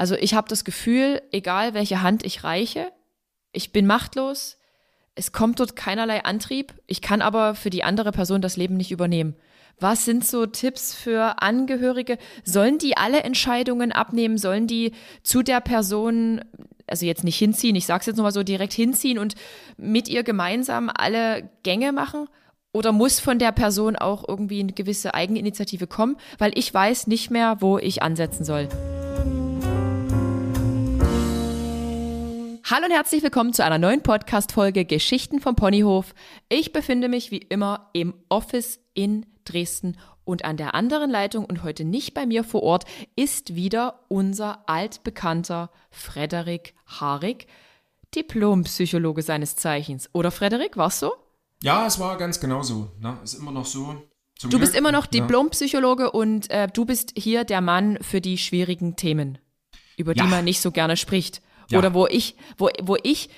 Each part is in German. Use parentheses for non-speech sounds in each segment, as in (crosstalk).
Also ich habe das Gefühl, egal welche Hand ich reiche, ich bin machtlos, es kommt dort keinerlei Antrieb, ich kann aber für die andere Person das Leben nicht übernehmen. Was sind so Tipps für Angehörige? Sollen die alle Entscheidungen abnehmen? Sollen die zu der Person, also jetzt nicht hinziehen, ich sage es jetzt nochmal so direkt hinziehen und mit ihr gemeinsam alle Gänge machen? Oder muss von der Person auch irgendwie eine gewisse Eigeninitiative kommen? Weil ich weiß nicht mehr, wo ich ansetzen soll. Hallo und herzlich willkommen zu einer neuen Podcast-Folge Geschichten vom Ponyhof. Ich befinde mich wie immer im Office in Dresden und an der anderen Leitung und heute nicht bei mir vor Ort ist wieder unser altbekannter Frederik Harig, Diplompsychologe seines Zeichens. Oder Frederik, war's so? Ja, es war ganz genauso. Ne? Ist immer noch so. Zum du Glück. bist immer noch Diplompsychologe ja. und äh, du bist hier der Mann für die schwierigen Themen, über ja. die man nicht so gerne spricht. Ja. Oder wo ich, wo, wo ich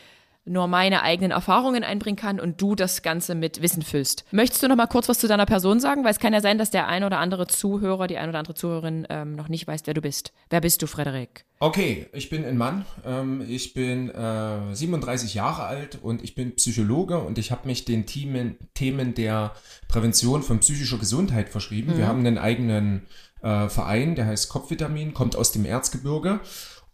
nur meine eigenen Erfahrungen einbringen kann und du das Ganze mit Wissen füllst. Möchtest du noch mal kurz was zu deiner Person sagen? Weil es kann ja sein, dass der ein oder andere Zuhörer, die ein oder andere Zuhörerin ähm, noch nicht weiß, wer du bist. Wer bist du, Frederik? Okay, ich bin ein Mann. Ähm, ich bin äh, 37 Jahre alt und ich bin Psychologe und ich habe mich den Themen, Themen der Prävention von psychischer Gesundheit verschrieben. Mhm. Wir haben einen eigenen äh, Verein, der heißt Kopfvitamin, kommt aus dem Erzgebirge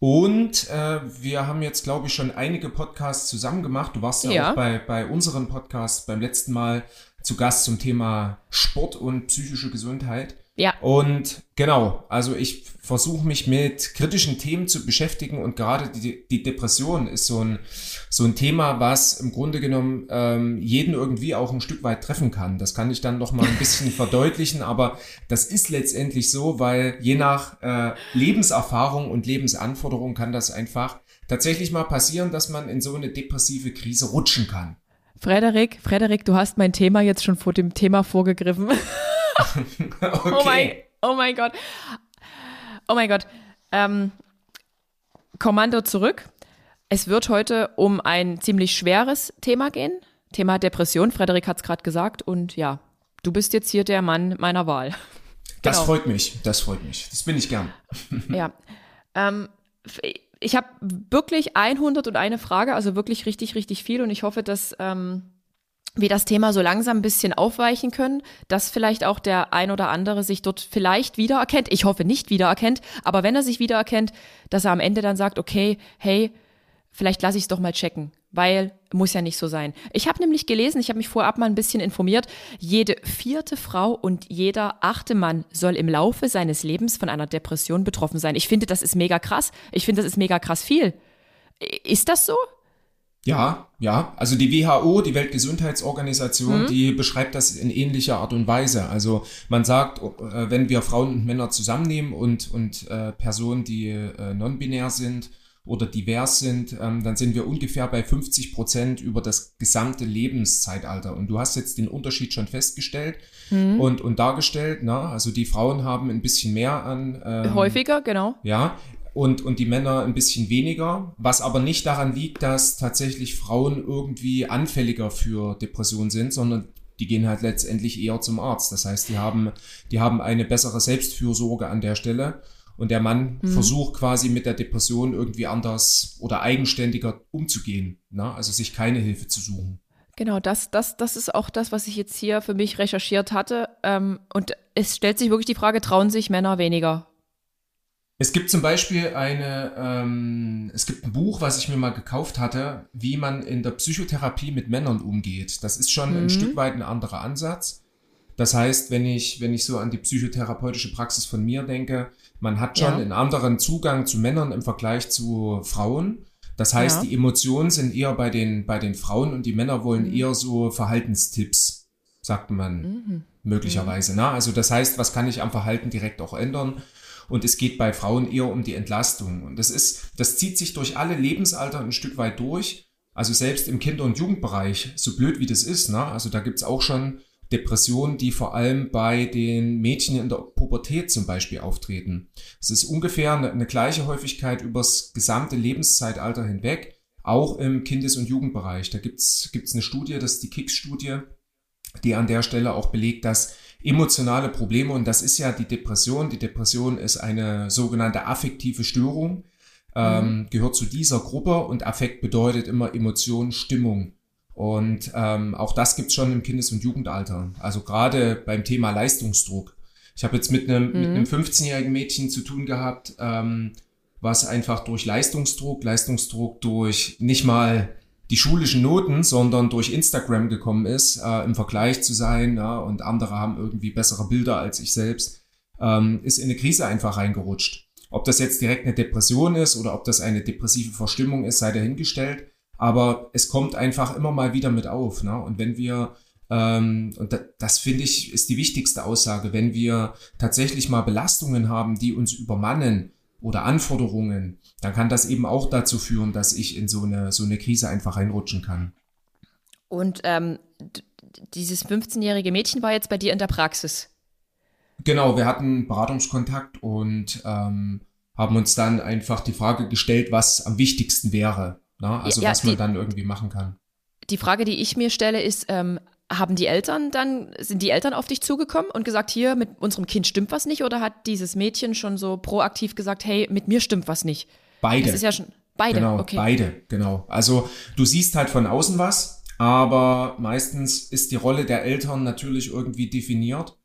und äh, wir haben jetzt, glaube ich, schon einige Podcasts zusammen gemacht. Du warst ja, ja. auch bei, bei unserem Podcast beim letzten Mal zu Gast zum Thema Sport und psychische Gesundheit. Ja. Und genau, also ich versuche mich mit kritischen Themen zu beschäftigen und gerade die, die Depression ist so ein, so ein Thema, was im Grunde genommen ähm, jeden irgendwie auch ein Stück weit treffen kann. Das kann ich dann noch mal ein (laughs) bisschen verdeutlichen, aber das ist letztendlich so, weil je nach äh, Lebenserfahrung und Lebensanforderung kann das einfach tatsächlich mal passieren, dass man in so eine depressive Krise rutschen kann. Frederik, Frederik, du hast mein Thema jetzt schon vor dem Thema vorgegriffen. (laughs) okay. (laughs) Oh mein, oh mein Gott. Oh mein Gott. Ähm, Kommando zurück. Es wird heute um ein ziemlich schweres Thema gehen. Thema Depression. Frederik hat es gerade gesagt. Und ja, du bist jetzt hier der Mann meiner Wahl. Das genau. freut mich. Das freut mich. Das bin ich gern. (laughs) ja. Ähm, ich habe wirklich 101 Frage, also wirklich richtig, richtig viel. Und ich hoffe, dass ähm, wir das Thema so langsam ein bisschen aufweichen können, dass vielleicht auch der ein oder andere sich dort vielleicht wiedererkennt. Ich hoffe nicht wiedererkennt, aber wenn er sich wiedererkennt, dass er am Ende dann sagt, okay, hey, vielleicht lasse ich es doch mal checken, weil muss ja nicht so sein. Ich habe nämlich gelesen, ich habe mich vorab mal ein bisschen informiert, jede vierte Frau und jeder achte Mann soll im Laufe seines Lebens von einer Depression betroffen sein. Ich finde, das ist mega krass. Ich finde, das ist mega krass viel. Ist das so? Ja, ja. Also die WHO, die Weltgesundheitsorganisation, mhm. die beschreibt das in ähnlicher Art und Weise. Also man sagt, äh, wenn wir Frauen und Männer zusammennehmen und, und äh, Personen, die äh, non-binär sind oder divers sind, ähm, dann sind wir ungefähr bei 50 Prozent über das gesamte Lebenszeitalter. Und du hast jetzt den Unterschied schon festgestellt mhm. und, und dargestellt. Ne? Also die Frauen haben ein bisschen mehr an. Ähm, Häufiger, genau. Ja, und, und die Männer ein bisschen weniger, was aber nicht daran liegt, dass tatsächlich Frauen irgendwie anfälliger für Depressionen sind, sondern die gehen halt letztendlich eher zum Arzt. Das heißt, die haben, die haben eine bessere Selbstfürsorge an der Stelle. Und der Mann mhm. versucht quasi mit der Depression irgendwie anders oder eigenständiger umzugehen. Ne? Also sich keine Hilfe zu suchen. Genau, das, das, das ist auch das, was ich jetzt hier für mich recherchiert hatte. Ähm, und es stellt sich wirklich die Frage, trauen sich Männer weniger es gibt zum Beispiel eine, ähm, es gibt ein Buch, was ich mir mal gekauft hatte, wie man in der Psychotherapie mit Männern umgeht. Das ist schon mhm. ein Stück weit ein anderer Ansatz. Das heißt, wenn ich, wenn ich so an die psychotherapeutische Praxis von mir denke, man hat schon ja. einen anderen Zugang zu Männern im Vergleich zu Frauen. Das heißt, ja. die Emotionen sind eher bei den, bei den Frauen und die Männer wollen mhm. eher so Verhaltenstipps, sagt man mhm. möglicherweise. Na? Also das heißt, was kann ich am Verhalten direkt auch ändern? Und es geht bei Frauen eher um die Entlastung. Und das ist, das zieht sich durch alle Lebensalter ein Stück weit durch. Also selbst im Kinder- und Jugendbereich, so blöd wie das ist, ne? Also da gibt's auch schon Depressionen, die vor allem bei den Mädchen in der Pubertät zum Beispiel auftreten. Es ist ungefähr eine, eine gleiche Häufigkeit übers gesamte Lebenszeitalter hinweg, auch im Kindes- und Jugendbereich. Da gibt's gibt's eine Studie, das ist die KICS-Studie, die an der Stelle auch belegt, dass emotionale Probleme und das ist ja die Depression. Die Depression ist eine sogenannte affektive Störung. ähm, gehört zu dieser Gruppe und Affekt bedeutet immer Emotion, Stimmung. Und ähm, auch das gibt's schon im Kindes- und Jugendalter. Also gerade beim Thema Leistungsdruck. Ich habe jetzt mit einem, mhm. mit einem 15-jährigen Mädchen zu tun gehabt, ähm, was einfach durch Leistungsdruck, Leistungsdruck durch nicht mal die schulischen Noten, sondern durch Instagram gekommen ist, äh, im Vergleich zu sein ja, und andere haben irgendwie bessere Bilder als ich selbst, ähm, ist in eine Krise einfach reingerutscht. Ob das jetzt direkt eine Depression ist oder ob das eine depressive Verstimmung ist, sei dahingestellt. Aber es kommt einfach immer mal wieder mit auf. Ne? Und wenn wir, ähm, und das, das finde ich, ist die wichtigste Aussage, wenn wir tatsächlich mal Belastungen haben, die uns übermannen oder Anforderungen, dann kann das eben auch dazu führen, dass ich in so eine, so eine Krise einfach reinrutschen kann. Und ähm, dieses 15-jährige Mädchen war jetzt bei dir in der Praxis. Genau, wir hatten Beratungskontakt und ähm, haben uns dann einfach die Frage gestellt, was am wichtigsten wäre. Na? Also ja, was man die, dann irgendwie machen kann. Die Frage, die ich mir stelle, ist, ähm, haben die Eltern dann, sind die Eltern auf dich zugekommen und gesagt, hier, mit unserem Kind stimmt was nicht? Oder hat dieses Mädchen schon so proaktiv gesagt, hey, mit mir stimmt was nicht? Beide. Das ist ja schon, beide, genau, okay. Beide, genau. Also du siehst halt von außen was, aber meistens ist die Rolle der Eltern natürlich irgendwie definiert.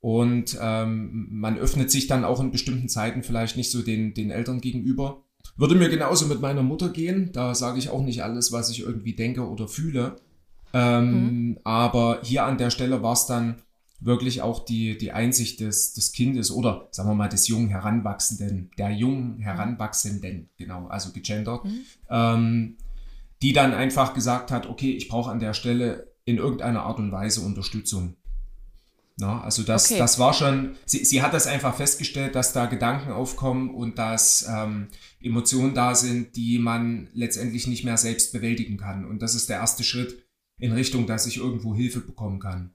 Und ähm, man öffnet sich dann auch in bestimmten Zeiten vielleicht nicht so den, den Eltern gegenüber. Würde mir genauso mit meiner Mutter gehen. Da sage ich auch nicht alles, was ich irgendwie denke oder fühle. Ähm, mhm. Aber hier an der Stelle war es dann wirklich auch die, die Einsicht des, des Kindes oder sagen wir mal des jungen Heranwachsenden, der jungen Heranwachsenden, genau, also gegendert, mhm. ähm, die dann einfach gesagt hat, okay, ich brauche an der Stelle in irgendeiner Art und Weise Unterstützung. Na, also das, okay. das war schon, sie, sie hat das einfach festgestellt, dass da Gedanken aufkommen und dass ähm, Emotionen da sind, die man letztendlich nicht mehr selbst bewältigen kann. Und das ist der erste Schritt in Richtung, dass ich irgendwo Hilfe bekommen kann.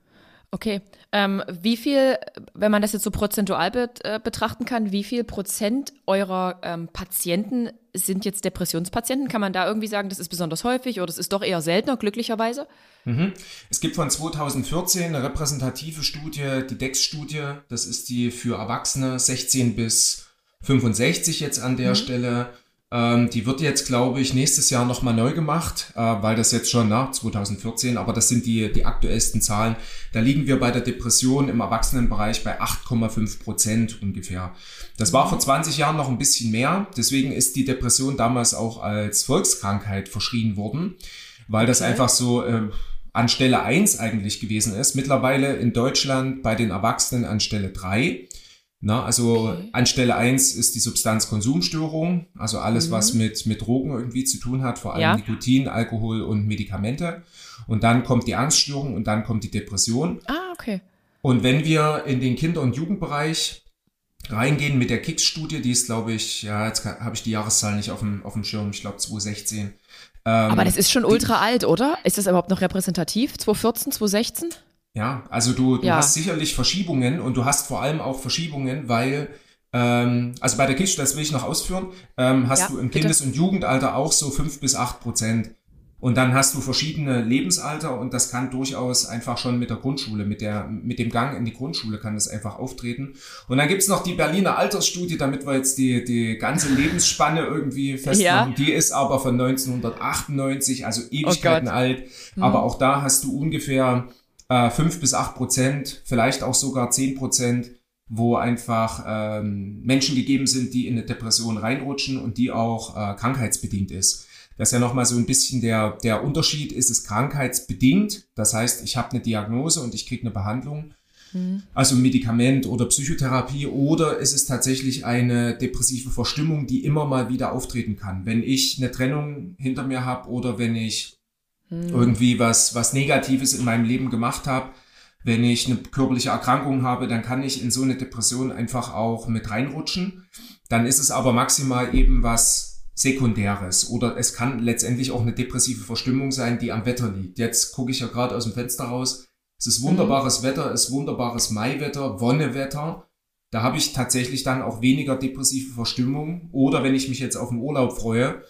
Okay. Ähm, wie viel, wenn man das jetzt so prozentual bet, äh, betrachten kann, wie viel Prozent eurer ähm, Patienten sind jetzt Depressionspatienten? Kann man da irgendwie sagen, das ist besonders häufig oder das ist doch eher seltener, glücklicherweise? Mhm. Es gibt von 2014 eine repräsentative Studie, die DEX-Studie. Das ist die für Erwachsene 16 bis 65 jetzt an der mhm. Stelle. Ähm, die wird jetzt, glaube ich, nächstes Jahr nochmal neu gemacht, äh, weil das jetzt schon nach 2014, aber das sind die, die aktuellsten Zahlen. Da liegen wir bei der Depression im Erwachsenenbereich bei 8,5 Prozent ungefähr. Das war vor 20 Jahren noch ein bisschen mehr. Deswegen ist die Depression damals auch als Volkskrankheit verschrien worden, weil das okay. einfach so äh, an Stelle 1 eigentlich gewesen ist. Mittlerweile in Deutschland bei den Erwachsenen an Stelle 3. Na, also okay. an Stelle eins ist die Substanzkonsumstörung, also alles, mhm. was mit, mit Drogen irgendwie zu tun hat, vor allem ja. Nikotin, Alkohol und Medikamente. Und dann kommt die Angststörung und dann kommt die Depression. Ah, okay. Und wenn wir in den Kinder- und Jugendbereich reingehen mit der Kicks-Studie, die ist, glaube ich, ja, jetzt habe ich die Jahreszahl nicht auf dem, auf dem Schirm, ich glaube 2016. Ähm, Aber das ist schon ultra alt, oder? Ist das überhaupt noch repräsentativ? 2014, 2016? Ja, also du, du ja. hast sicherlich Verschiebungen und du hast vor allem auch Verschiebungen, weil, ähm, also bei der Kitsch, das will ich noch ausführen, ähm, hast ja, du im bitte. Kindes- und Jugendalter auch so fünf bis acht Prozent. Und dann hast du verschiedene Lebensalter und das kann durchaus einfach schon mit der Grundschule, mit der, mit dem Gang in die Grundschule kann das einfach auftreten. Und dann gibt's noch die Berliner Altersstudie, damit wir jetzt die, die ganze Lebensspanne irgendwie (laughs) festmachen. Ja. Die ist aber von 1998, also Ewigkeiten oh alt. Mhm. Aber auch da hast du ungefähr äh, 5 bis 8 Prozent, vielleicht auch sogar 10 Prozent, wo einfach ähm, Menschen gegeben sind, die in eine Depression reinrutschen und die auch äh, krankheitsbedingt ist. Das ist ja nochmal so ein bisschen der, der Unterschied, ist es krankheitsbedingt, das heißt, ich habe eine Diagnose und ich kriege eine Behandlung, mhm. also ein Medikament oder Psychotherapie, oder ist es tatsächlich eine depressive Verstimmung, die immer mal wieder auftreten kann. Wenn ich eine Trennung hinter mir habe oder wenn ich hm. irgendwie was, was Negatives in meinem Leben gemacht habe. Wenn ich eine körperliche Erkrankung habe, dann kann ich in so eine Depression einfach auch mit reinrutschen. Dann ist es aber maximal eben was Sekundäres oder es kann letztendlich auch eine depressive Verstimmung sein, die am Wetter liegt. Jetzt gucke ich ja gerade aus dem Fenster raus. Es ist wunderbares mhm. Wetter, es ist wunderbares Maiwetter, Wonnewetter. Da habe ich tatsächlich dann auch weniger depressive Verstimmung. Oder wenn ich mich jetzt auf den Urlaub freue,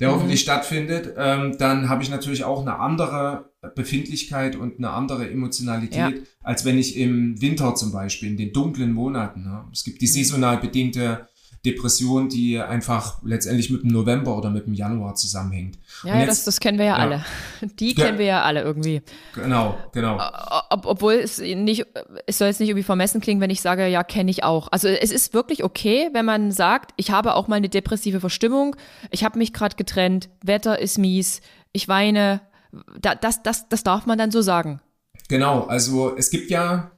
der mhm. hoffentlich stattfindet, ähm, dann habe ich natürlich auch eine andere Befindlichkeit und eine andere Emotionalität, ja. als wenn ich im Winter zum Beispiel, in den dunklen Monaten, ne? es gibt die mhm. saisonal bedingte Depression, die einfach letztendlich mit dem November oder mit dem Januar zusammenhängt. Ja, ja das, das kennen wir ja, ja. alle. (laughs) Die kennen wir ja alle irgendwie. Genau, genau. Ob, obwohl es nicht, es soll jetzt nicht irgendwie vermessen klingen, wenn ich sage, ja, kenne ich auch. Also es ist wirklich okay, wenn man sagt, ich habe auch mal eine depressive Verstimmung, ich habe mich gerade getrennt, Wetter ist mies, ich weine. das, das, das darf man dann so sagen. Genau, also es gibt ja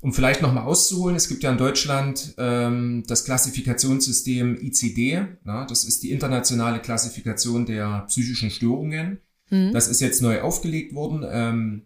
um vielleicht nochmal auszuholen, es gibt ja in Deutschland ähm, das Klassifikationssystem ICD. Na, das ist die internationale Klassifikation der psychischen Störungen. Mhm. Das ist jetzt neu aufgelegt worden. Ähm,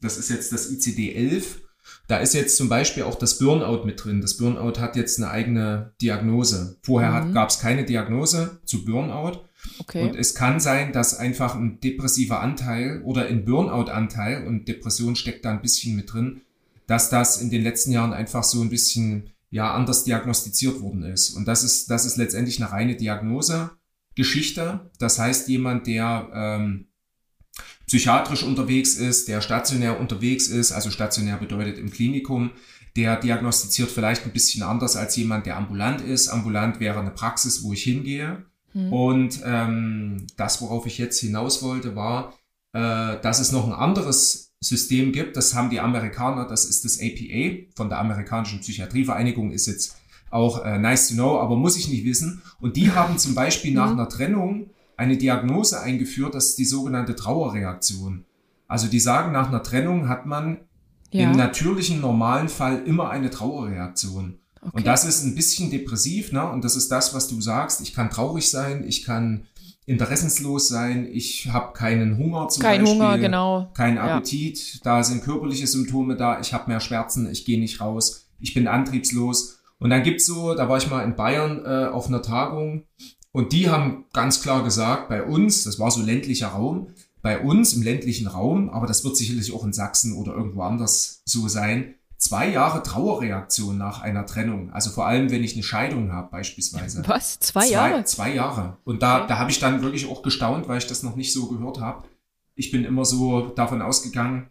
das ist jetzt das ICD 11. Da ist jetzt zum Beispiel auch das Burnout mit drin. Das Burnout hat jetzt eine eigene Diagnose. Vorher mhm. gab es keine Diagnose zu Burnout. Okay. Und es kann sein, dass einfach ein depressiver Anteil oder ein Burnout-Anteil und Depression steckt da ein bisschen mit drin, dass das in den letzten Jahren einfach so ein bisschen ja anders diagnostiziert worden ist. Und das ist, das ist letztendlich eine reine Diagnosegeschichte. Das heißt, jemand, der ähm, psychiatrisch unterwegs ist, der stationär unterwegs ist, also stationär bedeutet im Klinikum, der diagnostiziert vielleicht ein bisschen anders als jemand, der ambulant ist. Ambulant wäre eine Praxis, wo ich hingehe. Hm. Und ähm, das, worauf ich jetzt hinaus wollte, war, äh, dass es noch ein anderes System gibt. Das haben die Amerikaner, das ist das APA von der amerikanischen Psychiatrievereinigung, ist jetzt auch äh, nice to know, aber muss ich nicht wissen. Und die (laughs) haben zum Beispiel nach mhm. einer Trennung eine Diagnose eingeführt, das ist die sogenannte Trauerreaktion. Also die sagen, nach einer Trennung hat man ja. im natürlichen, normalen Fall immer eine Trauerreaktion. Okay. Und das ist ein bisschen depressiv, ne? Und das ist das, was du sagst. Ich kann traurig sein, ich kann interessenslos sein, ich habe keinen Hunger zum Kein Beispiel, Hunger, genau. keinen Appetit, ja. da sind körperliche Symptome da, ich habe mehr Schmerzen, ich gehe nicht raus, ich bin antriebslos. Und dann gibt's so, da war ich mal in Bayern äh, auf einer Tagung und die haben ganz klar gesagt, bei uns, das war so ländlicher Raum, bei uns im ländlichen Raum, aber das wird sicherlich auch in Sachsen oder irgendwo anders so sein, zwei Jahre Trauerreaktion nach einer Trennung. Also vor allem, wenn ich eine Scheidung habe, beispielsweise. (laughs) Was? Zwei, zwei Jahre? Zwei Jahre. Und da, da habe ich dann wirklich auch gestaunt, weil ich das noch nicht so gehört habe. Ich bin immer so davon ausgegangen,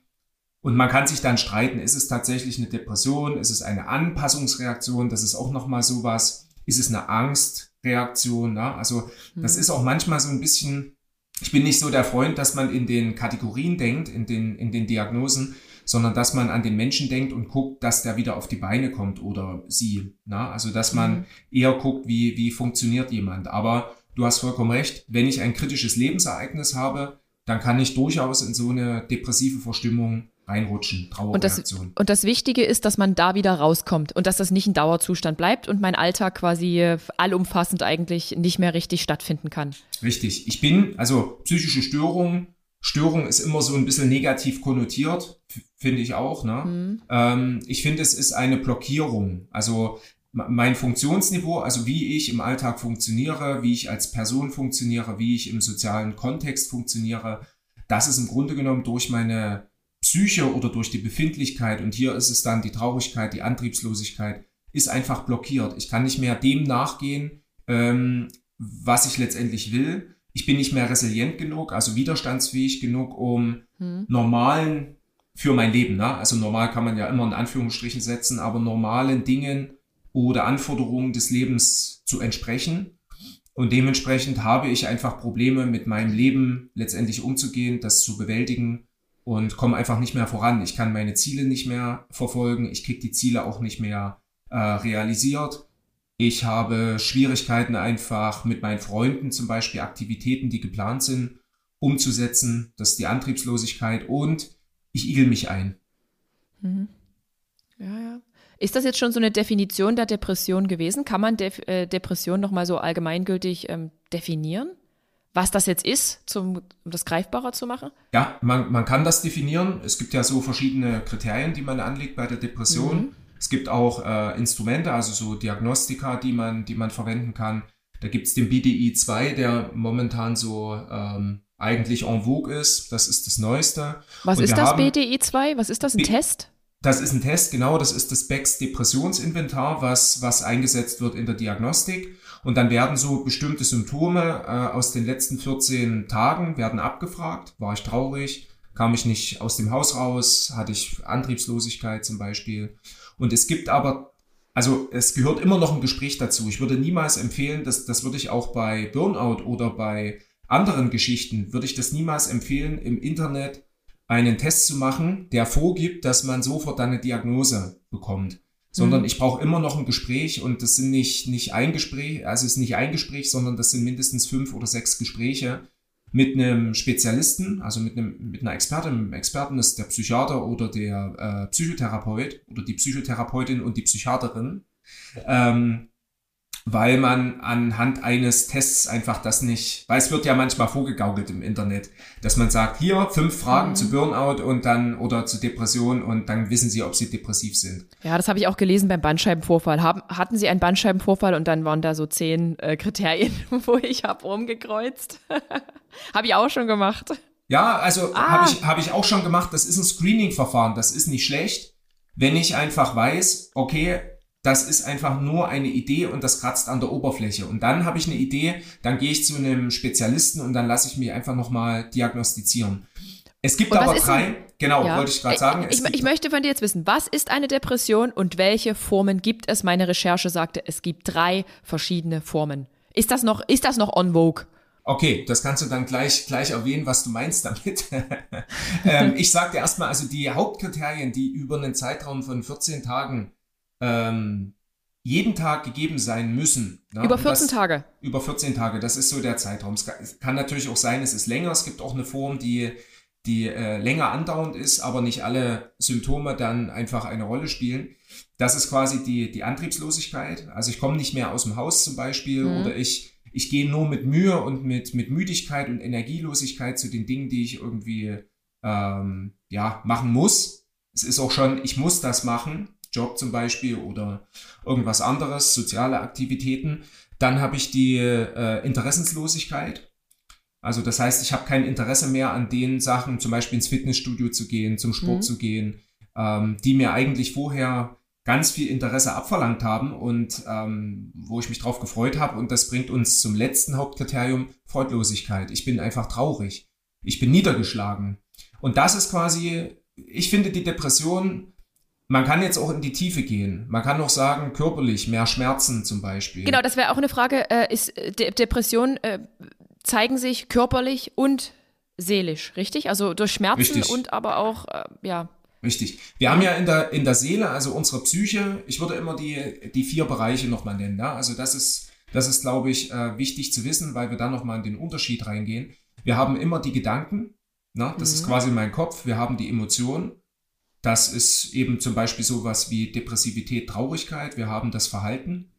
und man kann sich dann streiten, ist es tatsächlich eine Depression, ist es eine Anpassungsreaktion, das ist auch nochmal sowas, ist es eine Angstreaktion, ne? also das hm. ist auch manchmal so ein bisschen, ich bin nicht so der Freund, dass man in den Kategorien denkt, in den, in den Diagnosen, sondern dass man an den Menschen denkt und guckt, dass der wieder auf die Beine kommt oder sie. Na? Also dass man mhm. eher guckt, wie, wie funktioniert jemand. Aber du hast vollkommen recht, wenn ich ein kritisches Lebensereignis habe, dann kann ich durchaus in so eine depressive Verstimmung reinrutschen, Trauerreaktion. Und das, und das Wichtige ist, dass man da wieder rauskommt und dass das nicht ein Dauerzustand bleibt und mein Alltag quasi allumfassend eigentlich nicht mehr richtig stattfinden kann. Richtig. Ich bin, also psychische Störungen Störung ist immer so ein bisschen negativ konnotiert, finde ich auch. Ne? Mhm. Ähm, ich finde, es ist eine Blockierung. Also mein Funktionsniveau, also wie ich im Alltag funktioniere, wie ich als Person funktioniere, wie ich im sozialen Kontext funktioniere, das ist im Grunde genommen durch meine Psyche oder durch die Befindlichkeit, und hier ist es dann die Traurigkeit, die Antriebslosigkeit, ist einfach blockiert. Ich kann nicht mehr dem nachgehen, ähm, was ich letztendlich will ich bin nicht mehr resilient genug, also widerstandsfähig genug, um hm. normalen für mein Leben, ne? also normal kann man ja immer in Anführungsstrichen setzen, aber normalen Dingen oder Anforderungen des Lebens zu entsprechen. Und dementsprechend habe ich einfach Probleme mit meinem Leben letztendlich umzugehen, das zu bewältigen und komme einfach nicht mehr voran. Ich kann meine Ziele nicht mehr verfolgen, ich kriege die Ziele auch nicht mehr äh, realisiert. Ich habe Schwierigkeiten einfach mit meinen Freunden zum Beispiel Aktivitäten, die geplant sind, umzusetzen. Das ist die Antriebslosigkeit und ich igel mich ein. Mhm. Ja, ja. Ist das jetzt schon so eine Definition der Depression gewesen? Kann man Def äh, Depression nochmal so allgemeingültig ähm, definieren? Was das jetzt ist, zum, um das greifbarer zu machen? Ja, man, man kann das definieren. Es gibt ja so verschiedene Kriterien, die man anlegt bei der Depression. Mhm. Es gibt auch äh, Instrumente, also so Diagnostika, die man, die man verwenden kann. Da gibt es den BDI 2, der momentan so ähm, eigentlich en vogue ist. Das ist das Neueste. Was Und ist das BDI 2? Was ist das? Ein B Test? Das ist ein Test, genau. Das ist das Becks Depressionsinventar, was, was eingesetzt wird in der Diagnostik. Und dann werden so bestimmte Symptome äh, aus den letzten 14 Tagen werden abgefragt. War ich traurig? Kam ich nicht aus dem Haus raus? Hatte ich Antriebslosigkeit zum Beispiel? Und es gibt aber also es gehört immer noch ein Gespräch dazu. Ich würde niemals empfehlen, dass das würde ich auch bei Burnout oder bei anderen Geschichten, würde ich das niemals empfehlen, im Internet einen Test zu machen, der vorgibt, dass man sofort eine Diagnose bekommt. Sondern mhm. ich brauche immer noch ein Gespräch und das sind nicht, nicht ein Gespräch, also es ist nicht ein Gespräch, sondern das sind mindestens fünf oder sechs Gespräche mit einem Spezialisten, also mit, einem, mit einer Expertin. Einem Experten ist der Psychiater oder der äh, Psychotherapeut oder die Psychotherapeutin und die Psychiaterin. Ähm, weil man anhand eines Tests einfach das nicht, weil es wird ja manchmal vorgegaukelt im Internet, dass man sagt, hier fünf Fragen mhm. zu Burnout und dann oder zu Depression und dann wissen Sie, ob Sie depressiv sind. Ja, das habe ich auch gelesen beim Bandscheibenvorfall. Haben, hatten Sie einen Bandscheibenvorfall und dann waren da so zehn äh, Kriterien, (laughs) wo ich habe rumgekreuzt. (laughs) habe ich auch schon gemacht. Ja, also ah. habe ich, hab ich auch schon gemacht. Das ist ein Screening-Verfahren. Das ist nicht schlecht, wenn ich einfach weiß, okay, das ist einfach nur eine Idee und das kratzt an der Oberfläche. Und dann habe ich eine Idee, dann gehe ich zu einem Spezialisten und dann lasse ich mich einfach nochmal diagnostizieren. Es gibt aber drei, genau, ja. wollte ich gerade sagen. Ich, ich, möchte von dir jetzt wissen, was ist eine Depression und welche Formen gibt es? Meine Recherche sagte, es gibt drei verschiedene Formen. Ist das noch, ist das noch on vogue? Okay, das kannst du dann gleich, gleich erwähnen, was du meinst damit. (laughs) ähm, ich sagte erstmal, also die Hauptkriterien, die über einen Zeitraum von 14 Tagen ähm, jeden Tag gegeben sein müssen. Ne? Über 14 das, Tage. Über 14 Tage, das ist so der Zeitraum. Es kann, natürlich auch sein, es ist länger. Es gibt auch eine Form, die, die äh, länger andauernd ist, aber nicht alle Symptome dann einfach eine Rolle spielen. Das ist quasi die, die Antriebslosigkeit. Also ich komme nicht mehr aus dem Haus zum Beispiel mhm. oder ich, ich gehe nur mit Mühe und mit, mit Müdigkeit und Energielosigkeit zu den Dingen, die ich irgendwie ähm, ja, machen muss. Es ist auch schon, ich muss das machen. Job zum Beispiel oder irgendwas anderes, soziale Aktivitäten. Dann habe ich die äh, Interessenslosigkeit. Also das heißt, ich habe kein Interesse mehr an den Sachen, zum Beispiel ins Fitnessstudio zu gehen, zum Sport mhm. zu gehen, ähm, die mir eigentlich vorher ganz viel Interesse abverlangt haben und ähm, wo ich mich drauf gefreut habe. Und das bringt uns zum letzten Hauptkriterium, Freudlosigkeit. Ich bin einfach traurig. Ich bin niedergeschlagen. Und das ist quasi, ich finde die Depression man kann jetzt auch in die Tiefe gehen. Man kann auch sagen, körperlich, mehr Schmerzen zum Beispiel. Genau, das wäre auch eine Frage. Äh, ist äh, De Depressionen äh, zeigen sich körperlich und seelisch, richtig? Also durch Schmerzen richtig. und aber auch, äh, ja. Richtig. Wir haben ja in der, in der Seele, also unsere Psyche, ich würde immer die, die vier Bereiche nochmal nennen. Ja? Also das ist, das ist, glaube ich, äh, wichtig zu wissen, weil wir dann nochmal in den Unterschied reingehen. Wir haben immer die Gedanken, na? das mhm. ist quasi mein Kopf. Wir haben die Emotionen das ist eben zum Beispiel sowas wie Depressivität, Traurigkeit. Wir haben das Verhalten.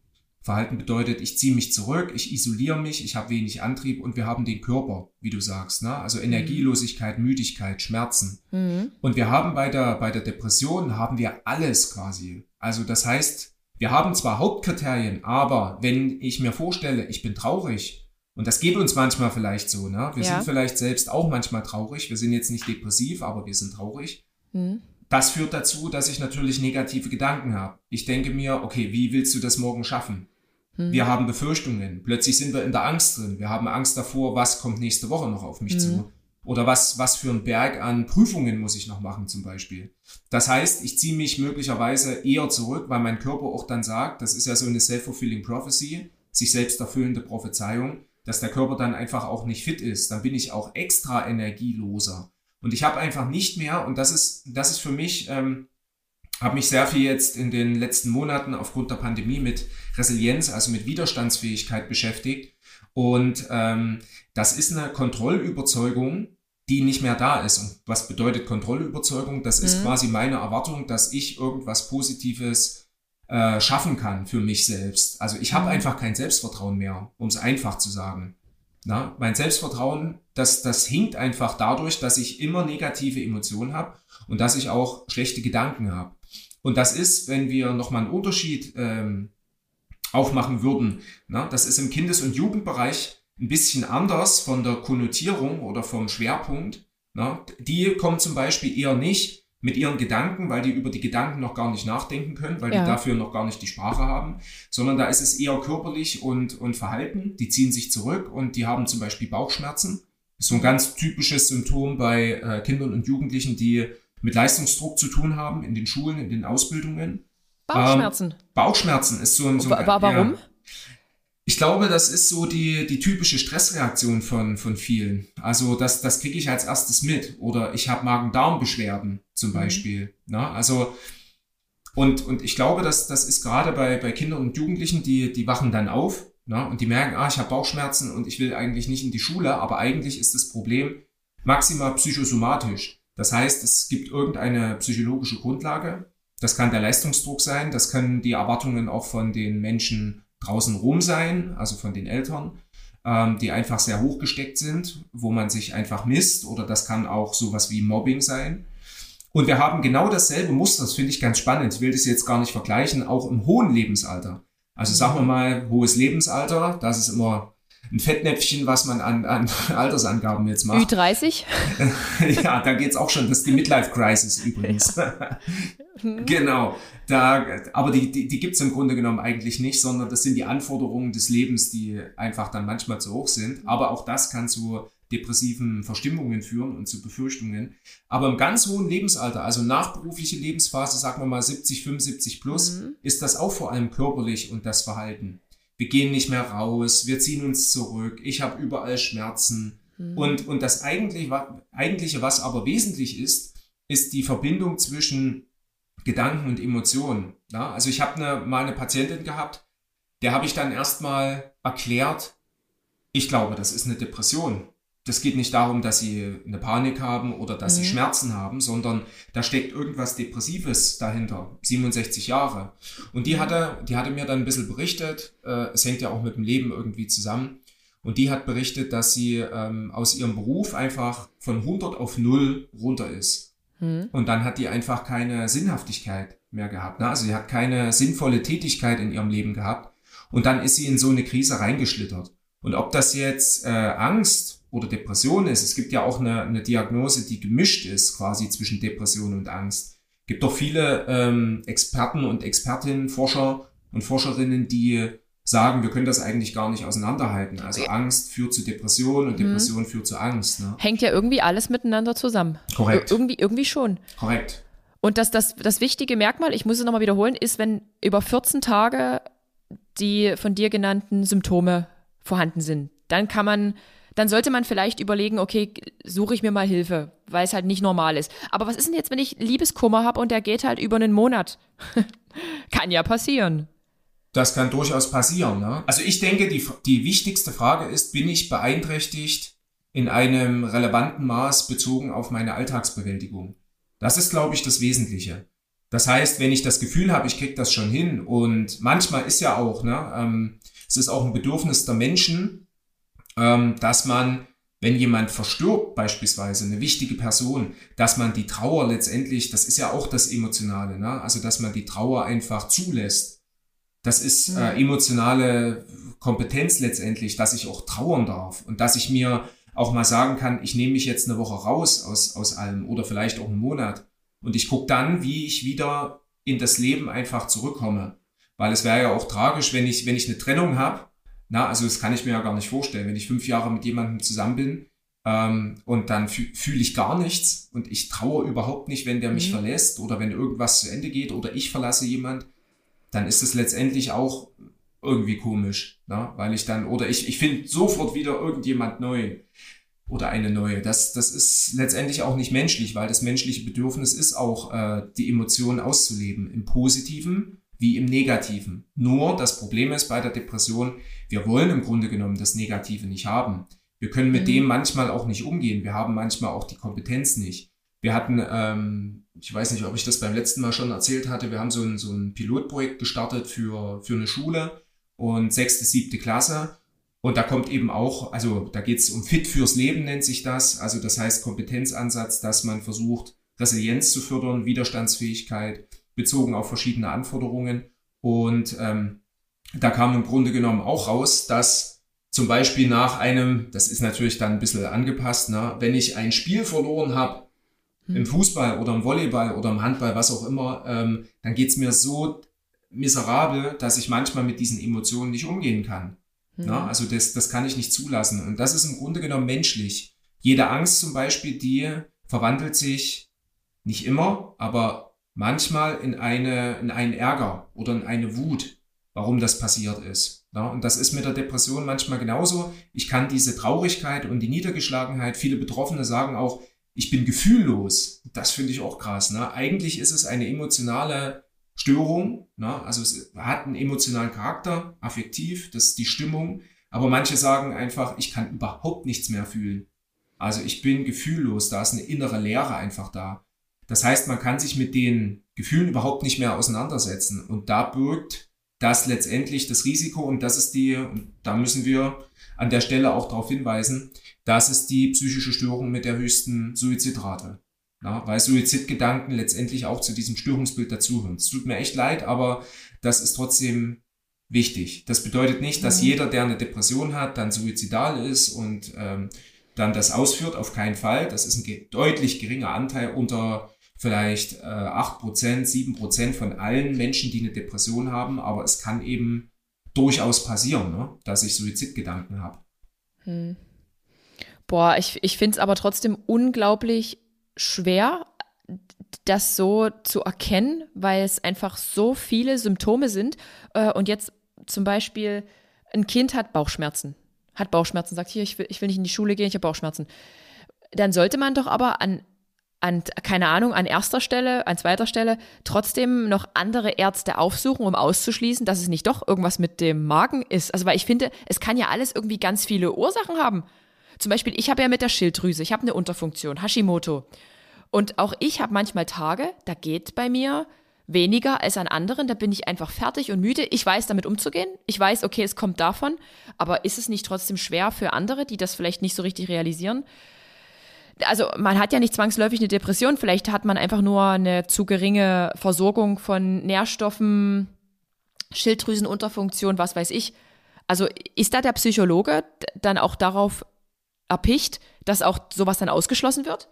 Verhalten bedeutet, ich ziehe mich zurück, ich isoliere mich, ich habe wenig Antrieb und wir haben den Körper, wie du sagst, ne? also mhm. Energielosigkeit, Müdigkeit, Schmerzen. Mhm. Und wir haben bei der, bei der Depression haben wir alles quasi. Also das heißt, wir haben zwar Hauptkriterien, aber wenn ich mir vorstelle, ich bin traurig, und das geht uns manchmal vielleicht so, ne? Wir ja. sind vielleicht selbst auch manchmal traurig. Wir sind jetzt nicht depressiv, aber wir sind traurig. Mhm. Das führt dazu, dass ich natürlich negative Gedanken habe. Ich denke mir, okay, wie willst du das morgen schaffen? Hm. Wir haben Befürchtungen. Plötzlich sind wir in der Angst drin. Wir haben Angst davor, was kommt nächste Woche noch auf mich hm. zu. Oder was, was für ein Berg an Prüfungen muss ich noch machen zum Beispiel. Das heißt, ich ziehe mich möglicherweise eher zurück, weil mein Körper auch dann sagt, das ist ja so eine self-fulfilling prophecy, sich selbst erfüllende Prophezeiung, dass der Körper dann einfach auch nicht fit ist. Dann bin ich auch extra energieloser. Und ich habe einfach nicht mehr, und das ist, das ist für mich, ähm, habe mich sehr viel jetzt in den letzten Monaten aufgrund der Pandemie mit Resilienz, also mit Widerstandsfähigkeit beschäftigt. Und ähm, das ist eine Kontrollüberzeugung, die nicht mehr da ist. Und was bedeutet Kontrollüberzeugung? Das ist mhm. quasi meine Erwartung, dass ich irgendwas Positives äh, schaffen kann für mich selbst. Also ich habe mhm. einfach kein Selbstvertrauen mehr, um es einfach zu sagen. Na, mein Selbstvertrauen, das, das hinkt einfach dadurch, dass ich immer negative Emotionen habe und dass ich auch schlechte Gedanken habe. Und das ist, wenn wir nochmal einen Unterschied ähm, aufmachen würden, na, das ist im Kindes- und Jugendbereich ein bisschen anders von der Konnotierung oder vom Schwerpunkt. Na, die kommen zum Beispiel eher nicht mit ihren Gedanken, weil die über die Gedanken noch gar nicht nachdenken können, weil ja. die dafür noch gar nicht die Sprache haben, sondern da ist es eher körperlich und, und Verhalten. Die ziehen sich zurück und die haben zum Beispiel Bauchschmerzen. Das ist so ein ganz typisches Symptom bei äh, Kindern und Jugendlichen, die mit Leistungsdruck zu tun haben in den Schulen, in den Ausbildungen. Bauchschmerzen. Ähm, Bauchschmerzen ist so ein. So ein warum? Ja. Ich glaube, das ist so die, die typische Stressreaktion von, von vielen. Also das, das kriege ich als erstes mit. Oder ich habe Magen-Darm-Beschwerden zum mhm. Beispiel. Mhm. Na, also und, und ich glaube, dass das ist gerade bei, bei Kindern und Jugendlichen, die, die wachen dann auf na, und die merken, ah, ich habe Bauchschmerzen und ich will eigentlich nicht in die Schule, aber eigentlich ist das Problem maximal psychosomatisch. Das heißt, es gibt irgendeine psychologische Grundlage. Das kann der Leistungsdruck sein, das können die Erwartungen auch von den Menschen draußen rum sein, also von den Eltern, ähm, die einfach sehr hoch gesteckt sind, wo man sich einfach misst oder das kann auch sowas wie Mobbing sein. Und wir haben genau dasselbe Muster, das finde ich ganz spannend. Ich will das jetzt gar nicht vergleichen, auch im hohen Lebensalter. Also sagen wir mal, hohes Lebensalter, das ist immer ein Fettnäpfchen, was man an, an (laughs) Altersangaben jetzt macht. Ü30? (laughs) ja, da geht's auch schon, das ist die Midlife Crisis übrigens. Ja. (laughs) genau. Da, aber die, die, die gibt im Grunde genommen eigentlich nicht, sondern das sind die Anforderungen des Lebens, die einfach dann manchmal zu hoch sind. Aber auch das kann zu depressiven Verstimmungen führen und zu Befürchtungen. Aber im ganz hohen Lebensalter, also nachberufliche Lebensphase, sagen wir mal 70, 75 plus, mhm. ist das auch vor allem körperlich und das Verhalten. Wir gehen nicht mehr raus, wir ziehen uns zurück, ich habe überall Schmerzen. Mhm. Und, und das eigentlich, eigentliche, was aber wesentlich ist, ist die Verbindung zwischen Gedanken und Emotionen. Ja? Also ich habe eine, mal eine Patientin gehabt, der habe ich dann erstmal erklärt, ich glaube, das ist eine Depression das geht nicht darum, dass sie eine Panik haben oder dass mhm. sie Schmerzen haben, sondern da steckt irgendwas Depressives dahinter. 67 Jahre. Und die hatte, die hatte mir dann ein bisschen berichtet, äh, es hängt ja auch mit dem Leben irgendwie zusammen. Und die hat berichtet, dass sie ähm, aus ihrem Beruf einfach von 100 auf 0 runter ist. Mhm. Und dann hat die einfach keine Sinnhaftigkeit mehr gehabt. Ne? Also sie hat keine sinnvolle Tätigkeit in ihrem Leben gehabt. Und dann ist sie in so eine Krise reingeschlittert. Und ob das jetzt äh, Angst oder Depression ist. Es gibt ja auch eine, eine Diagnose, die gemischt ist, quasi zwischen Depression und Angst. Es gibt doch viele ähm, Experten und Expertinnen, Forscher und Forscherinnen, die sagen, wir können das eigentlich gar nicht auseinanderhalten. Also Angst führt zu Depression und mhm. Depression mhm. führt zu Angst. Ne? Hängt ja irgendwie alles miteinander zusammen. Korrekt. Ir irgendwie, irgendwie schon. Korrekt. Und das, das, das wichtige Merkmal, ich muss es nochmal wiederholen, ist, wenn über 14 Tage die von dir genannten Symptome vorhanden sind. Dann kann man dann sollte man vielleicht überlegen, okay, suche ich mir mal Hilfe, weil es halt nicht normal ist. Aber was ist denn jetzt, wenn ich Liebeskummer habe und der geht halt über einen Monat? (laughs) kann ja passieren. Das kann durchaus passieren. Ne? Also ich denke, die, die wichtigste Frage ist, bin ich beeinträchtigt in einem relevanten Maß bezogen auf meine Alltagsbewältigung? Das ist, glaube ich, das Wesentliche. Das heißt, wenn ich das Gefühl habe, ich kriege das schon hin und manchmal ist ja auch, ne, ähm, es ist auch ein Bedürfnis der Menschen, ähm, dass man, wenn jemand verstirbt, beispielsweise eine wichtige Person, dass man die Trauer letztendlich, das ist ja auch das Emotionale, ne? also dass man die Trauer einfach zulässt. Das ist äh, mhm. emotionale Kompetenz letztendlich, dass ich auch trauern darf und dass ich mir auch mal sagen kann, ich nehme mich jetzt eine Woche raus aus, aus allem oder vielleicht auch einen Monat. Und ich gucke dann, wie ich wieder in das Leben einfach zurückkomme. Weil es wäre ja auch tragisch, wenn ich, wenn ich eine Trennung habe na, also das kann ich mir ja gar nicht vorstellen. Wenn ich fünf Jahre mit jemandem zusammen bin ähm, und dann fühle ich gar nichts und ich traue überhaupt nicht, wenn der mich mhm. verlässt oder wenn irgendwas zu Ende geht oder ich verlasse jemand, dann ist es letztendlich auch irgendwie komisch, na? weil ich dann, oder ich, ich finde sofort wieder irgendjemand neu oder eine neue. Das, das ist letztendlich auch nicht menschlich, weil das menschliche Bedürfnis ist auch, äh, die Emotionen auszuleben, im Positiven wie im Negativen. Nur das Problem ist bei der Depression, wir wollen im Grunde genommen das Negative nicht haben. Wir können mit mhm. dem manchmal auch nicht umgehen. Wir haben manchmal auch die Kompetenz nicht. Wir hatten, ähm, ich weiß nicht, ob ich das beim letzten Mal schon erzählt hatte, wir haben so ein, so ein Pilotprojekt gestartet für, für eine Schule und sechste, siebte Klasse. Und da kommt eben auch, also da geht es um Fit fürs Leben, nennt sich das. Also das heißt Kompetenzansatz, dass man versucht, Resilienz zu fördern, Widerstandsfähigkeit, bezogen auf verschiedene Anforderungen. Und ähm, da kam im Grunde genommen auch raus, dass zum Beispiel nach einem, das ist natürlich dann ein bisschen angepasst, ne, wenn ich ein Spiel verloren habe, hm. im Fußball oder im Volleyball oder im Handball, was auch immer, ähm, dann geht's mir so miserabel, dass ich manchmal mit diesen Emotionen nicht umgehen kann. Hm. Ne? Also das, das kann ich nicht zulassen. Und das ist im Grunde genommen menschlich. Jede Angst zum Beispiel, die verwandelt sich nicht immer, aber manchmal in eine, in einen Ärger oder in eine Wut, warum das passiert ist. Ja, und das ist mit der Depression manchmal genauso. Ich kann diese Traurigkeit und die Niedergeschlagenheit, viele Betroffene sagen auch, ich bin gefühllos. Das finde ich auch krass. Ne? Eigentlich ist es eine emotionale Störung. Ne? Also es hat einen emotionalen Charakter, affektiv, das ist die Stimmung. Aber manche sagen einfach, ich kann überhaupt nichts mehr fühlen. Also ich bin gefühllos, da ist eine innere Leere einfach da. Das heißt, man kann sich mit den Gefühlen überhaupt nicht mehr auseinandersetzen. Und da birgt das letztendlich das Risiko, und das ist die, und da müssen wir an der Stelle auch darauf hinweisen, das ist die psychische Störung mit der höchsten Suizidrate. Ja, weil Suizidgedanken letztendlich auch zu diesem Störungsbild dazugehören. Es tut mir echt leid, aber das ist trotzdem wichtig. Das bedeutet nicht, dass mhm. jeder, der eine Depression hat, dann suizidal ist und ähm, dann das ausführt. Auf keinen Fall. Das ist ein deutlich geringer Anteil unter vielleicht äh, 8%, 7% von allen Menschen, die eine Depression haben. Aber es kann eben durchaus passieren, ne? dass ich Suizidgedanken habe. Hm. Boah, ich, ich finde es aber trotzdem unglaublich schwer, das so zu erkennen, weil es einfach so viele Symptome sind. Äh, und jetzt zum Beispiel, ein Kind hat Bauchschmerzen, hat Bauchschmerzen, sagt hier, ich will, ich will nicht in die Schule gehen, ich habe Bauchschmerzen. Dann sollte man doch aber an, an, keine Ahnung, an erster Stelle, an zweiter Stelle trotzdem noch andere Ärzte aufsuchen, um auszuschließen, dass es nicht doch irgendwas mit dem Magen ist. Also, weil ich finde, es kann ja alles irgendwie ganz viele Ursachen haben. Zum Beispiel, ich habe ja mit der Schilddrüse, ich habe eine Unterfunktion, Hashimoto. Und auch ich habe manchmal Tage, da geht bei mir weniger als an anderen, da bin ich einfach fertig und müde. Ich weiß damit umzugehen. Ich weiß, okay, es kommt davon, aber ist es nicht trotzdem schwer für andere, die das vielleicht nicht so richtig realisieren? Also man hat ja nicht zwangsläufig eine Depression, vielleicht hat man einfach nur eine zu geringe Versorgung von Nährstoffen, Schilddrüsenunterfunktion, was weiß ich. Also ist da der Psychologe dann auch darauf erpicht, dass auch sowas dann ausgeschlossen wird?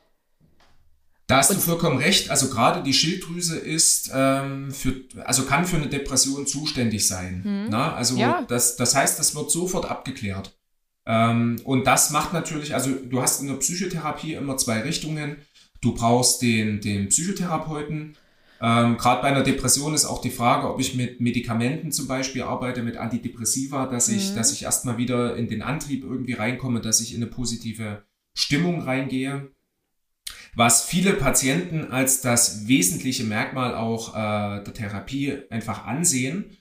Da hast du vollkommen recht. Also gerade die Schilddrüse ist ähm, für, also kann für eine Depression zuständig sein. Hm. Na? Also ja. das, das heißt, das wird sofort abgeklärt. Ähm, und das macht natürlich, also du hast in der Psychotherapie immer zwei Richtungen. Du brauchst den, den Psychotherapeuten. Ähm, Gerade bei einer Depression ist auch die Frage, ob ich mit Medikamenten zum Beispiel arbeite, mit Antidepressiva, dass ich, mhm. dass ich erstmal wieder in den Antrieb irgendwie reinkomme, dass ich in eine positive Stimmung reingehe was viele Patienten als das wesentliche Merkmal auch äh, der Therapie einfach ansehen.